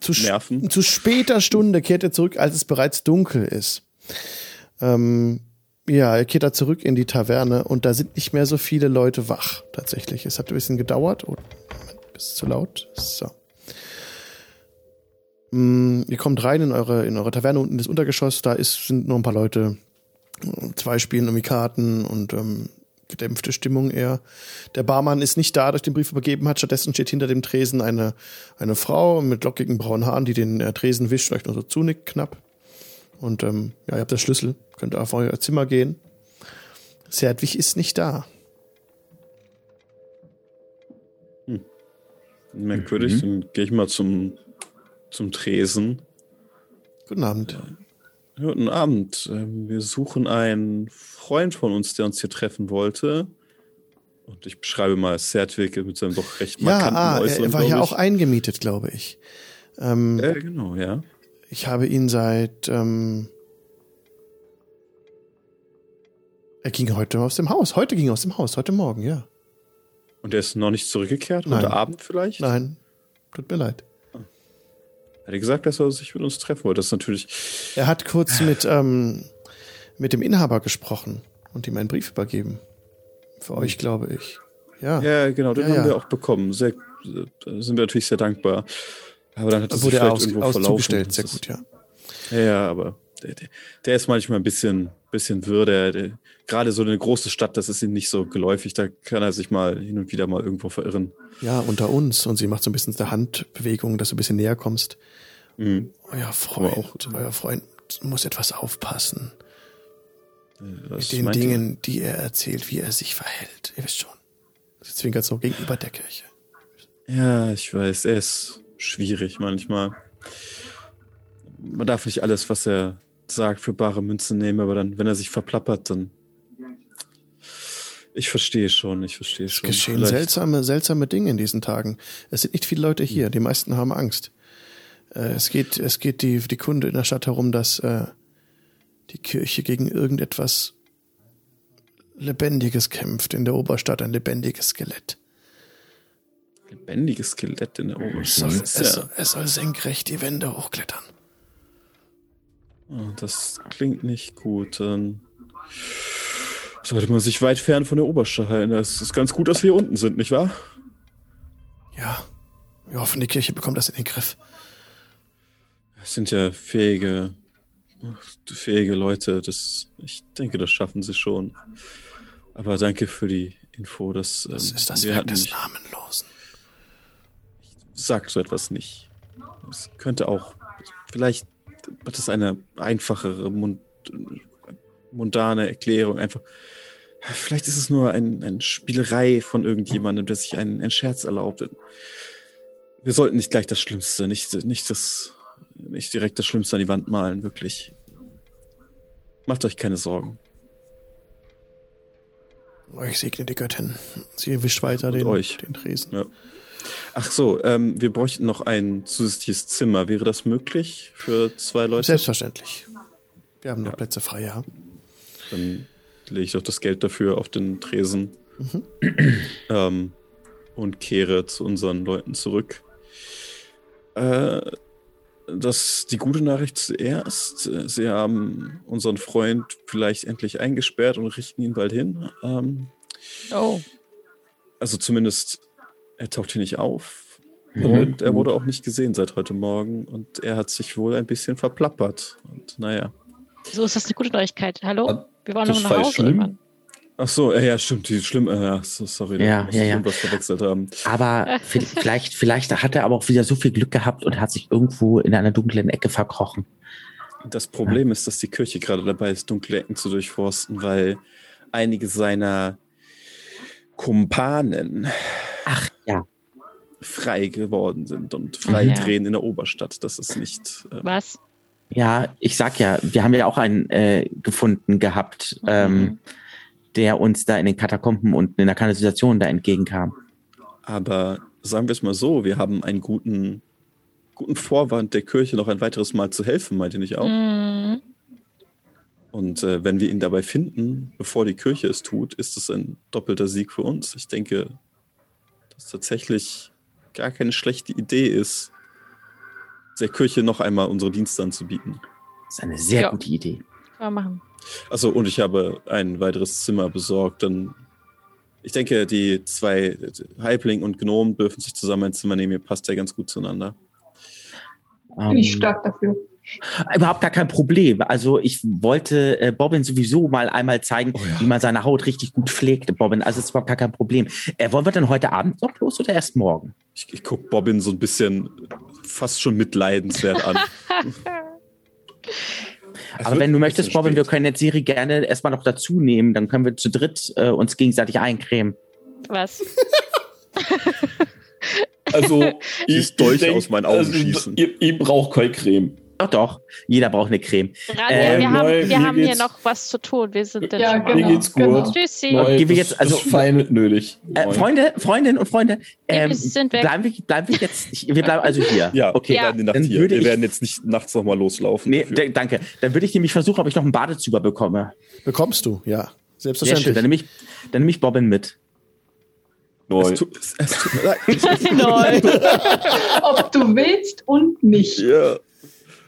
Speaker 1: Zu,
Speaker 3: nerven.
Speaker 1: zu später Stunde kehrt er zurück, als es bereits dunkel ist. Ähm, ja, er kehrt da zurück in die Taverne und da sind nicht mehr so viele Leute wach, tatsächlich. Es hat ein bisschen gedauert. Oh, ist zu laut. So. Mm, ihr kommt rein in eure, in eure Taverne unten das Untergeschoss, da ist, sind nur ein paar Leute. Zwei spielen irgendwie Karten und ähm, gedämpfte Stimmung eher. Der Barmann ist nicht da, durch den Brief übergeben hat. Stattdessen steht hinter dem Tresen eine, eine Frau mit lockigen braunen Haaren, die den äh, Tresen wischt, euch nur so zunickt knapp. Und ähm, ja, ihr habt den Schlüssel, könnt auf euer Zimmer gehen. Serdwig ist nicht da.
Speaker 3: Merkwürdig.
Speaker 5: Mhm.
Speaker 3: Dann gehe ich mal zum, zum Tresen.
Speaker 1: Guten Abend.
Speaker 3: Guten Abend. Ähm, Wir suchen einen Freund von uns, der uns hier treffen wollte. Und ich beschreibe mal Sertwig mit seinem doch recht
Speaker 1: Ja,
Speaker 3: markanten
Speaker 1: ah, er,
Speaker 3: Äußeren,
Speaker 1: er war hier
Speaker 3: glaub
Speaker 1: auch eingemietet, glaube ich. Ähm.
Speaker 3: Äh, genau, ja.
Speaker 1: Ich habe ihn seit. Ähm, er ging heute aus dem Haus. Heute ging er aus dem Haus. Heute Morgen, ja.
Speaker 3: Und er ist noch nicht zurückgekehrt?
Speaker 1: Nein.
Speaker 3: Heute Abend vielleicht?
Speaker 1: Nein, tut mir leid.
Speaker 3: Hat er gesagt, dass er sich mit uns treffen wollte? Das ist natürlich.
Speaker 1: Er hat kurz mit, ähm, mit dem Inhaber gesprochen und ihm einen Brief übergeben. Für euch, glaube ich. Ja.
Speaker 3: Ja, genau, den
Speaker 1: Ja,
Speaker 3: haben
Speaker 1: ja.
Speaker 3: wir auch bekommen. Sehr, da sind wir natürlich sehr dankbar. Aber dann hat er sich vielleicht
Speaker 1: aus,
Speaker 3: irgendwo
Speaker 1: aus
Speaker 3: verlaufen.
Speaker 1: Sehr gut, ja.
Speaker 3: Ja, ja, aber der, der, der ist manchmal ein bisschen, bisschen. Der, der, gerade so eine große Stadt, das ist ihm nicht so geläufig. Da kann er sich mal hin und wieder mal irgendwo verirren.
Speaker 1: Ja, unter uns. Und sie macht so ein bisschen eine Handbewegung, dass du ein bisschen näher kommst.
Speaker 3: Mhm.
Speaker 1: Euer Freund, euer Freund muss etwas aufpassen.
Speaker 3: Was
Speaker 1: mit den? Dingen, die er erzählt, wie er sich verhält. Ihr wisst schon. Sie zwinkert so gegenüber der Kirche.
Speaker 3: Ja, ich weiß, er ist schwierig manchmal. Man darf nicht alles, was er sagt, für bare Münze nehmen, aber dann, wenn er sich verplappert, dann. Ich verstehe schon, ich verstehe
Speaker 1: Es
Speaker 3: schon.
Speaker 1: geschehen
Speaker 3: Vielleicht-
Speaker 1: seltsame, seltsame Dinge in diesen Tagen. Es sind nicht viele Leute hier. Die meisten haben Angst. Äh, es geht, es geht die, die Kunde in der Stadt herum, dass äh, die Kirche gegen irgendetwas Lebendiges kämpft. In der Oberstadt ein lebendiges Skelett.
Speaker 3: Lebendiges Skelett in der
Speaker 1: Es
Speaker 3: Oberstadt.
Speaker 1: soll, es, soll, es soll senkrecht die Wände hochklettern.
Speaker 3: Oh, das klingt nicht gut. Dann sollte man sich weit fern von der Oberstadt halten. Es ist ganz gut, dass wir hier unten sind, nicht wahr?
Speaker 1: Ja, wir hoffen, die Kirche bekommt das in den Griff.
Speaker 3: Es sind ja fähige, fähige Leute. Das, ich denke, das schaffen sie schon. Aber danke für die Info. Dass,
Speaker 1: Das
Speaker 3: ähm,
Speaker 1: ist das Werk des Namenlosen.
Speaker 3: Sag so etwas nicht. Es könnte auch, vielleicht hat es eine einfachere, mund, mundane Erklärung. Einfach, vielleicht ist es nur ein, eine Spielerei von irgendjemandem, der sich einen, einen Scherz erlaubt. Wir sollten nicht gleich das Schlimmste, nicht, nicht das, nicht direkt das Schlimmste an die Wand malen, wirklich. Macht euch keine Sorgen.
Speaker 1: Euch segne die Göttin. Sie wischt weiter
Speaker 3: Und
Speaker 1: den,
Speaker 3: euch.
Speaker 1: den Tresen.
Speaker 3: Ja. Ach so, ähm, wir bräuchten noch ein zusätzliches Zimmer. Wäre das möglich für zwei Leute?
Speaker 1: Selbstverständlich. Wir haben noch
Speaker 3: Ja.
Speaker 1: Plätze frei, ja.
Speaker 3: Dann lege ich doch das Geld dafür auf den Tresen ähm, und kehre zu unseren Leuten zurück. Äh, das die gute Nachricht zuerst. Sie haben unseren Freund vielleicht endlich eingesperrt und richten ihn bald hin. Ähm,
Speaker 4: Oh,
Speaker 3: also zumindest, er taucht hier nicht auf.
Speaker 6: Mhm.
Speaker 3: Und er wurde auch nicht gesehen seit heute Morgen. Und er hat sich wohl ein bisschen verplappert. Und naja.
Speaker 4: so ist das eine gute Neuigkeit. Hallo? Wir wollen
Speaker 6: das
Speaker 4: noch nach Hause
Speaker 6: schlimm.
Speaker 3: Ach so, ja, stimmt, die schlimm, äh, ja, so, sorry, da
Speaker 5: Ja,
Speaker 3: muss
Speaker 5: ja,
Speaker 3: ich
Speaker 5: ja.
Speaker 3: irgendwas verwechselt haben.
Speaker 5: Aber vi- vielleicht, vielleicht hat er aber auch wieder so viel Glück gehabt und hat sich irgendwo in einer dunklen Ecke verkrochen.
Speaker 3: Das Problem ist, dass die Kirche gerade dabei ist, dunkle Ecken zu durchforsten, weil einige seiner Kumpanen
Speaker 5: Ach ja,
Speaker 3: frei geworden sind und frei
Speaker 4: Ja.
Speaker 3: drehen in der Oberstadt. Das ist nicht. Äh,
Speaker 4: Was?
Speaker 5: ja, ich sag ja, wir haben ja auch einen äh, gefunden gehabt, ähm,
Speaker 4: Mhm.
Speaker 5: der uns da in den Katakomben und in der Kanalisation da entgegenkam.
Speaker 3: aber sagen wir es mal so, wir haben einen guten, guten Vorwand, der Kirche noch ein weiteres Mal zu helfen, meint ihr nicht auch?
Speaker 4: Mhm.
Speaker 3: Und äh, wenn wir ihn dabei finden, bevor die Kirche es tut, ist es ein doppelter Sieg für uns. Ich denke, dass tatsächlich gar keine schlechte Idee ist, der Kirche noch einmal unsere Dienste anzubieten.
Speaker 5: Das ist eine sehr
Speaker 4: Ja.
Speaker 5: gute Idee.
Speaker 4: Können wir machen.
Speaker 3: Also und ich habe ein weiteres Zimmer besorgt. Dann, ich denke, die zwei Halbling und Gnom dürfen sich zusammen ein Zimmer nehmen. Ihr passt ja ganz gut zueinander.
Speaker 7: Bin ich
Speaker 5: Ähm,
Speaker 7: stark dafür.
Speaker 5: Überhaupt gar kein Problem. Also ich wollte äh, Bobbin sowieso mal einmal zeigen,
Speaker 3: Oh ja.
Speaker 5: wie man seine Haut richtig gut pflegt, Bobbin. Also es ist überhaupt gar kein Problem. Äh, wollen wir denn heute Abend noch los oder erst morgen?
Speaker 3: Ich, ich gucke Bobbin so ein bisschen fast schon mitleidenswert an. Es
Speaker 5: Aber wenn du möchtest, Bobbin, wir können jetzt Siri gerne erstmal noch dazu nehmen. Dann können wir zu dritt äh, uns gegenseitig eincremen.
Speaker 4: Was?
Speaker 6: Also,
Speaker 3: Dieses Dolch aus meinen Augen schießen.
Speaker 6: Ihr, ihr braucht keine Creme.
Speaker 5: Doch, doch. Jeder braucht eine Creme.
Speaker 4: Rania,
Speaker 5: Ähm,
Speaker 4: wir
Speaker 6: neu,
Speaker 4: haben, wir haben hier noch was zu tun. Wir sind dann
Speaker 7: Ja, genau.
Speaker 6: Mir geht's gut.
Speaker 7: genau.
Speaker 4: Tschüssi.
Speaker 6: Neu,
Speaker 5: Gehen wir jetzt- also-
Speaker 6: das fein nötig.
Speaker 5: Äh. Freunde, Freundinnen und Freunde, ähm,
Speaker 4: wir sind weg.
Speaker 5: bleiben, wir, bleiben wir jetzt, wir bleiben also hier.
Speaker 3: Ja,
Speaker 5: okay.
Speaker 3: wir bleiben Nacht
Speaker 5: Dann
Speaker 3: hier. Wir
Speaker 5: ich-
Speaker 3: werden jetzt nicht nachts nochmal loslaufen.
Speaker 5: Nee,
Speaker 3: dafür.
Speaker 5: danke. Dann würde ich nämlich versuchen, ob ich noch einen Badezuber bekomme.
Speaker 1: Bekommst du, ja.
Speaker 5: Sehr schön.
Speaker 1: Selbstverständlich.
Speaker 5: Dann nehme ich, dann nehme ich Bobbin mit.
Speaker 6: Neu.
Speaker 3: es, es, es.
Speaker 7: Ob du willst und nicht.
Speaker 3: Ja.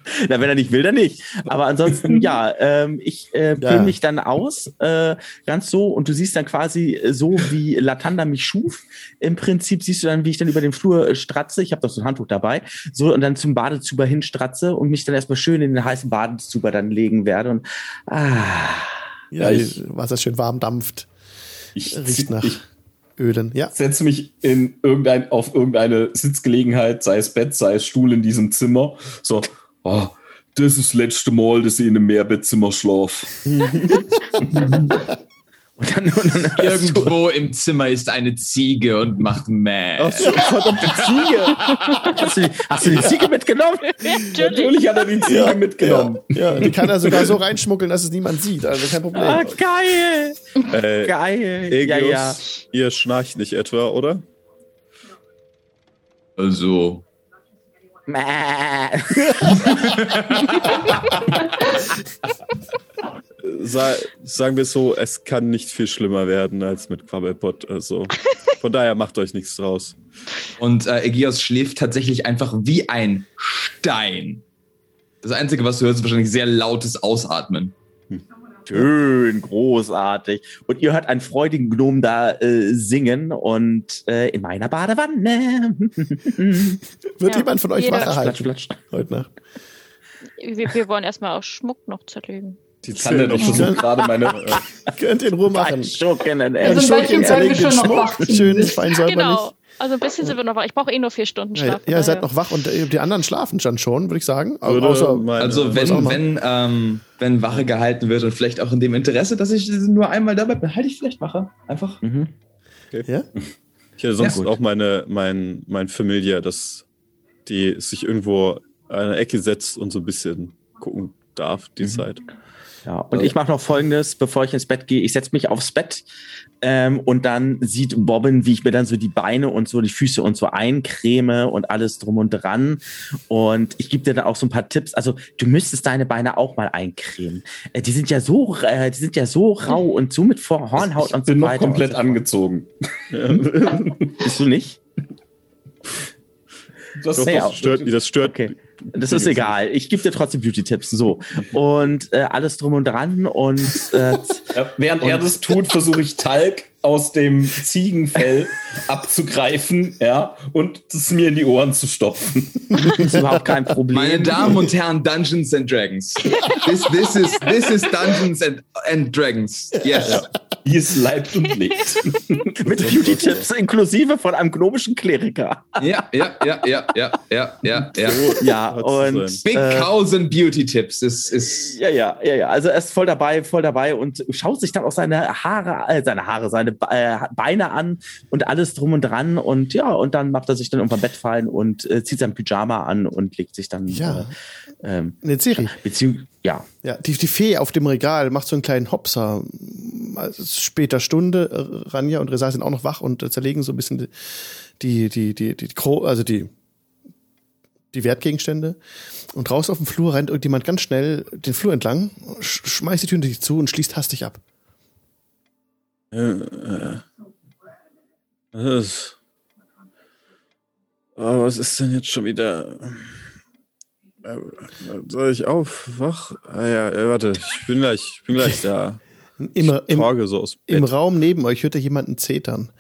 Speaker 5: Na, wenn er nicht will, dann nicht. Aber ansonsten, ja, ähm, ich äh,
Speaker 1: Ja.
Speaker 5: mich dann aus, äh, ganz so, und du siehst dann quasi so, wie Latanda mich schuf. Im Prinzip siehst du dann, wie ich dann über den Flur äh, stratze. Ich habe doch so ein Handtuch dabei. So, und dann zum Badezuber hinstratze und mich dann erstmal schön in den heißen Badezuber dann legen werde. Und ah,
Speaker 1: Ja,
Speaker 6: ich-
Speaker 1: die Wasser schön warm dampft,
Speaker 6: Ich,
Speaker 1: riecht nach
Speaker 6: ich
Speaker 1: Ölen. Ja.
Speaker 6: setze mich in irgendein, auf irgendeine Sitzgelegenheit, sei es Bett, sei es Stuhl in diesem Zimmer. So, oh, das ist das letzte Mal, dass ich in einem Mehrbettzimmer schlafe.
Speaker 5: und dann, und dann
Speaker 2: Irgendwo im Zimmer ist eine Ziege und macht Mäh.
Speaker 3: Ach so, verdammte Ziege.
Speaker 5: hast, du, die- hast du die Ziege mitgenommen?
Speaker 4: Natürlich.
Speaker 6: Natürlich hat er die Ziege mitgenommen.
Speaker 1: Ja, die kann er sogar so reinschmuggeln, dass es niemand sieht. Also kein Problem.
Speaker 5: Ah, geil!
Speaker 3: Äh,
Speaker 5: Geil!
Speaker 3: Egios,
Speaker 5: Ja, ja.
Speaker 3: ihr schnarcht nicht etwa, oder?
Speaker 2: Also.
Speaker 3: Sa sagen wir so, es kann nicht viel schlimmer werden als mit Quabbelpot. Also von daher macht euch nichts draus.
Speaker 2: und äh, Aegeos schläft tatsächlich einfach wie ein Stein. Das Einzige, was du hörst, ist wahrscheinlich sehr lautes Ausatmen.
Speaker 5: Schön, großartig. Und ihr hört einen freudigen Gnom da äh, singen und äh, in meiner Badewanne.
Speaker 1: Wird
Speaker 4: Ja,
Speaker 1: jemand von euch wach
Speaker 5: Platsch,
Speaker 1: erhalten
Speaker 5: platsch.
Speaker 1: heute Nacht?
Speaker 4: Wir, wir wollen erstmal auch Schmuck noch zerlegen.
Speaker 3: Die
Speaker 6: Kann der, ich
Speaker 3: zählen
Speaker 6: versuche gerade meine.
Speaker 1: Könnt ihr in Ruhe machen.
Speaker 5: Schurken, ey.
Speaker 7: Also
Speaker 1: Schurken zerlegen den
Speaker 7: schon noch
Speaker 1: Schmuck. Schön, fein säuberlich.
Speaker 4: Genau. Also ein bisschen sind wir noch wach. Ich brauche eh nur vier Stunden
Speaker 1: Ja,
Speaker 4: Schlaf.
Speaker 1: ja, ihr seid noch wach und äh, die anderen schlafen dann schon, würde ich sagen. Außer,
Speaker 3: meine-
Speaker 2: Also wenn, wenn, ähm, wenn Wache gehalten wird und vielleicht auch in dem Interesse, dass ich nur einmal dabei bin, halte ich vielleicht Wache. Einfach.
Speaker 5: Mhm.
Speaker 1: ja?
Speaker 3: Ich hätte sonst
Speaker 5: Ja,
Speaker 3: auch meine, mein, mein Familie, dass die sich irgendwo an eine Ecke setzt und so ein bisschen gucken darf, die Zeit.
Speaker 5: Ja, und ich mache noch Folgendes, bevor ich ins Bett gehe. Ich setze mich aufs Bett ähm, und dann sieht Bobbin, wie ich mir dann so die Beine und so die Füße und so eincreme und alles drum und dran. Und ich gebe dir dann auch so ein paar Tipps. Also du müsstest deine Beine auch mal eincremen. Äh, die sind ja so, äh, die sind ja so rau und so mit Vor Hornhaut
Speaker 6: Ich
Speaker 5: und so
Speaker 6: bin noch
Speaker 5: weiter.
Speaker 6: komplett
Speaker 5: so.
Speaker 6: angezogen.
Speaker 5: Bist du nicht?
Speaker 6: Das,
Speaker 3: das stört, das stört
Speaker 5: Okay. Das ist egal. Ich gebe dir trotzdem Beauty-Tipps. So. Und äh, alles drum und dran. Und äh,
Speaker 6: Ja, während er das tut, versuche ich Talg aus dem Ziegenfell abzugreifen, ja, und das mir in die Ohren zu stopfen.
Speaker 5: ist überhaupt kein Problem.
Speaker 2: Meine Damen und Herren, Dungeons and Dragons. This, this, is, this is Dungeons and, and Dragons. Yes.
Speaker 6: Wie es leibt und lebt.
Speaker 5: Mit Beauty-Tipps inklusive von einem gnomischen Kleriker.
Speaker 2: Ja, ja, ja, ja, ja, ja, ja, ja.
Speaker 5: Ja,
Speaker 3: Hat's
Speaker 5: und
Speaker 3: sein.
Speaker 2: Big
Speaker 5: äh,
Speaker 2: Cows and Beauty Tips ist, ist
Speaker 5: ja, ja, ja, ja. Also er ist voll dabei, voll dabei und schaut sich dann auch seine Haare, äh, seine Haare, seine äh, Beine an und alles drum und dran und ja, und dann macht er sich dann irgendwann Bett fallen und äh, zieht sein Pyjama an und legt sich dann
Speaker 1: Ja.
Speaker 5: Äh, ähm,
Speaker 1: Eine Serie.
Speaker 5: beziehungsweise ja,
Speaker 1: Ja, die, die Fee auf dem Regal macht so einen kleinen Hopser. Also später Stunde, äh, Ranja und Resa sind auch noch wach und äh, zerlegen so ein bisschen die, die, die, die, die also die, die Wertgegenstände. Und draußen auf dem Flur rennt irgendjemand ganz schnell den Flur entlang, sch schmeißt die Tür hinter sich zu und schließt hastig ab.
Speaker 3: Äh, äh, das, oh, was ist denn jetzt schon wieder? Äh, Soll ich auf? Wach? Ah ja, äh, warte, ich bin gleich, ich bin gleich da.
Speaker 1: Im, im,
Speaker 3: so aus
Speaker 1: im. Raum neben euch hört ihr jemanden zetern.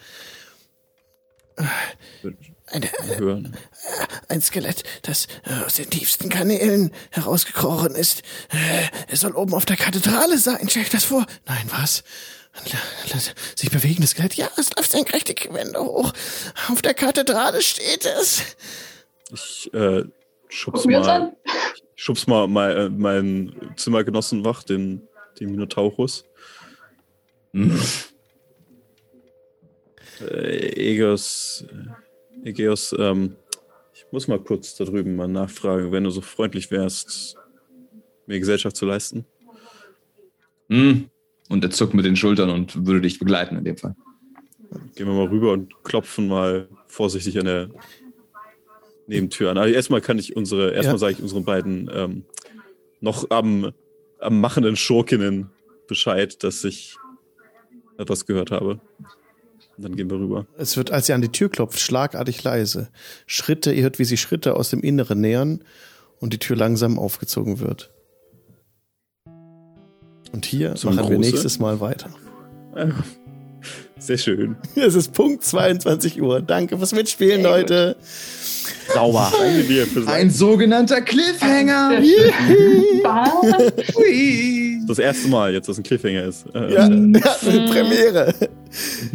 Speaker 1: Eine,
Speaker 3: hören.
Speaker 1: ein Skelett, das äh, aus den tiefsten Kanälen herausgekrochen ist. Äh, Es soll oben auf der Kathedrale sein. Stell das vor. Nein, was? Sich bewegendes Skelett. Ja, es läuft senkrecht die Wände hoch. Auf der Kathedrale steht es.
Speaker 3: Ich äh, schubs
Speaker 7: Gucken
Speaker 3: mal, schubs mal mein, äh, meinen Zimmergenossen wach, den, den Minotaurus. Äh, Egeos, äh, Egeos, ähm, ich muss mal kurz da drüben mal nachfragen, wenn du so freundlich wärst, mir Gesellschaft zu leisten.
Speaker 2: Hm. Und er zuckt mit den Schultern und würde dich begleiten in dem Fall.
Speaker 3: Gehen wir mal rüber und klopfen mal vorsichtig an der Nebentür an. Also erstmal kann ich unsere, erstmal
Speaker 1: Ja.
Speaker 3: sage ich unseren beiden ähm, noch am, am machenden Schurkinnen Bescheid, dass ich etwas gehört habe. Und dann gehen wir rüber.
Speaker 1: Es wird, als ihr an die Tür klopft, schlagartig leise. Schritte, ihr hört, wie sie Schritte aus dem Inneren nähern und die Tür langsam aufgezogen wird. Und hier
Speaker 3: So
Speaker 1: machen wir
Speaker 3: große?
Speaker 1: nächstes Mal weiter.
Speaker 3: Sehr schön.
Speaker 1: Es ist Punkt 22 Uhr. Danke fürs Mitspielen,
Speaker 4: Sehr gut.
Speaker 5: Sauber.
Speaker 2: Ein sogenannter Cliffhanger.
Speaker 3: Das erste Mal jetzt, dass ein Cliffhanger ist. Äh,
Speaker 1: Ja,
Speaker 3: äh,
Speaker 1: ja eine Premiere.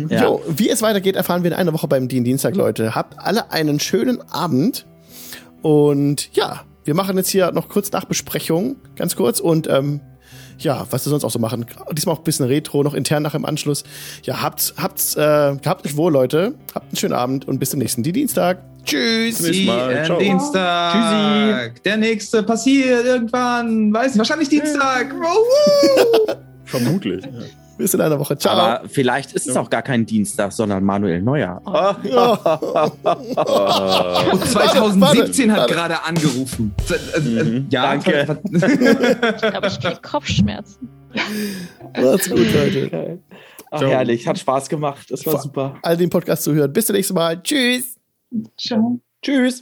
Speaker 5: Ja.
Speaker 1: Jo, wie es weitergeht, erfahren wir in einer Woche beim Dien Dienstag, Leute. Habt alle einen schönen Abend. Und ja, wir machen jetzt hier noch kurz Nachbesprechung, ganz kurz. Und ähm, ja, was wir sonst auch so machen. Diesmal auch ein bisschen Retro, noch intern nach im Anschluss. Ja, habt's, habt's, äh, gehabt euch wohl, Leute. Habt einen schönen Abend und bis zum nächsten Dien Dienstag. Tschüss.
Speaker 3: Bis nächstes Mal.
Speaker 2: Äh,
Speaker 3: Ciao.
Speaker 2: Dienstag.
Speaker 5: Tschüssi.
Speaker 2: Der nächste passiert irgendwann. Weiß nicht, wahrscheinlich Dienstag.
Speaker 3: Vermutlich. Ja.
Speaker 1: Bis in einer Woche. Ciao.
Speaker 5: Aber vielleicht ist es auch gar kein Dienstag, sondern Manuel Neuer.
Speaker 2: Und 2017
Speaker 1: Warte,
Speaker 2: hat gerade angerufen. Äh, äh,
Speaker 3: Mhm.
Speaker 2: Ja,
Speaker 5: Danke.
Speaker 4: Aber ich krieg Kopfschmerzen.
Speaker 1: Macht's gut, Leute.
Speaker 5: Ach, herrlich, hat Spaß gemacht. Es war
Speaker 1: Vor-
Speaker 5: super.
Speaker 1: All den Podcast zuhören. Bis zum nächsten Mal. Tschüss.
Speaker 7: Ciao.
Speaker 5: Tschüss.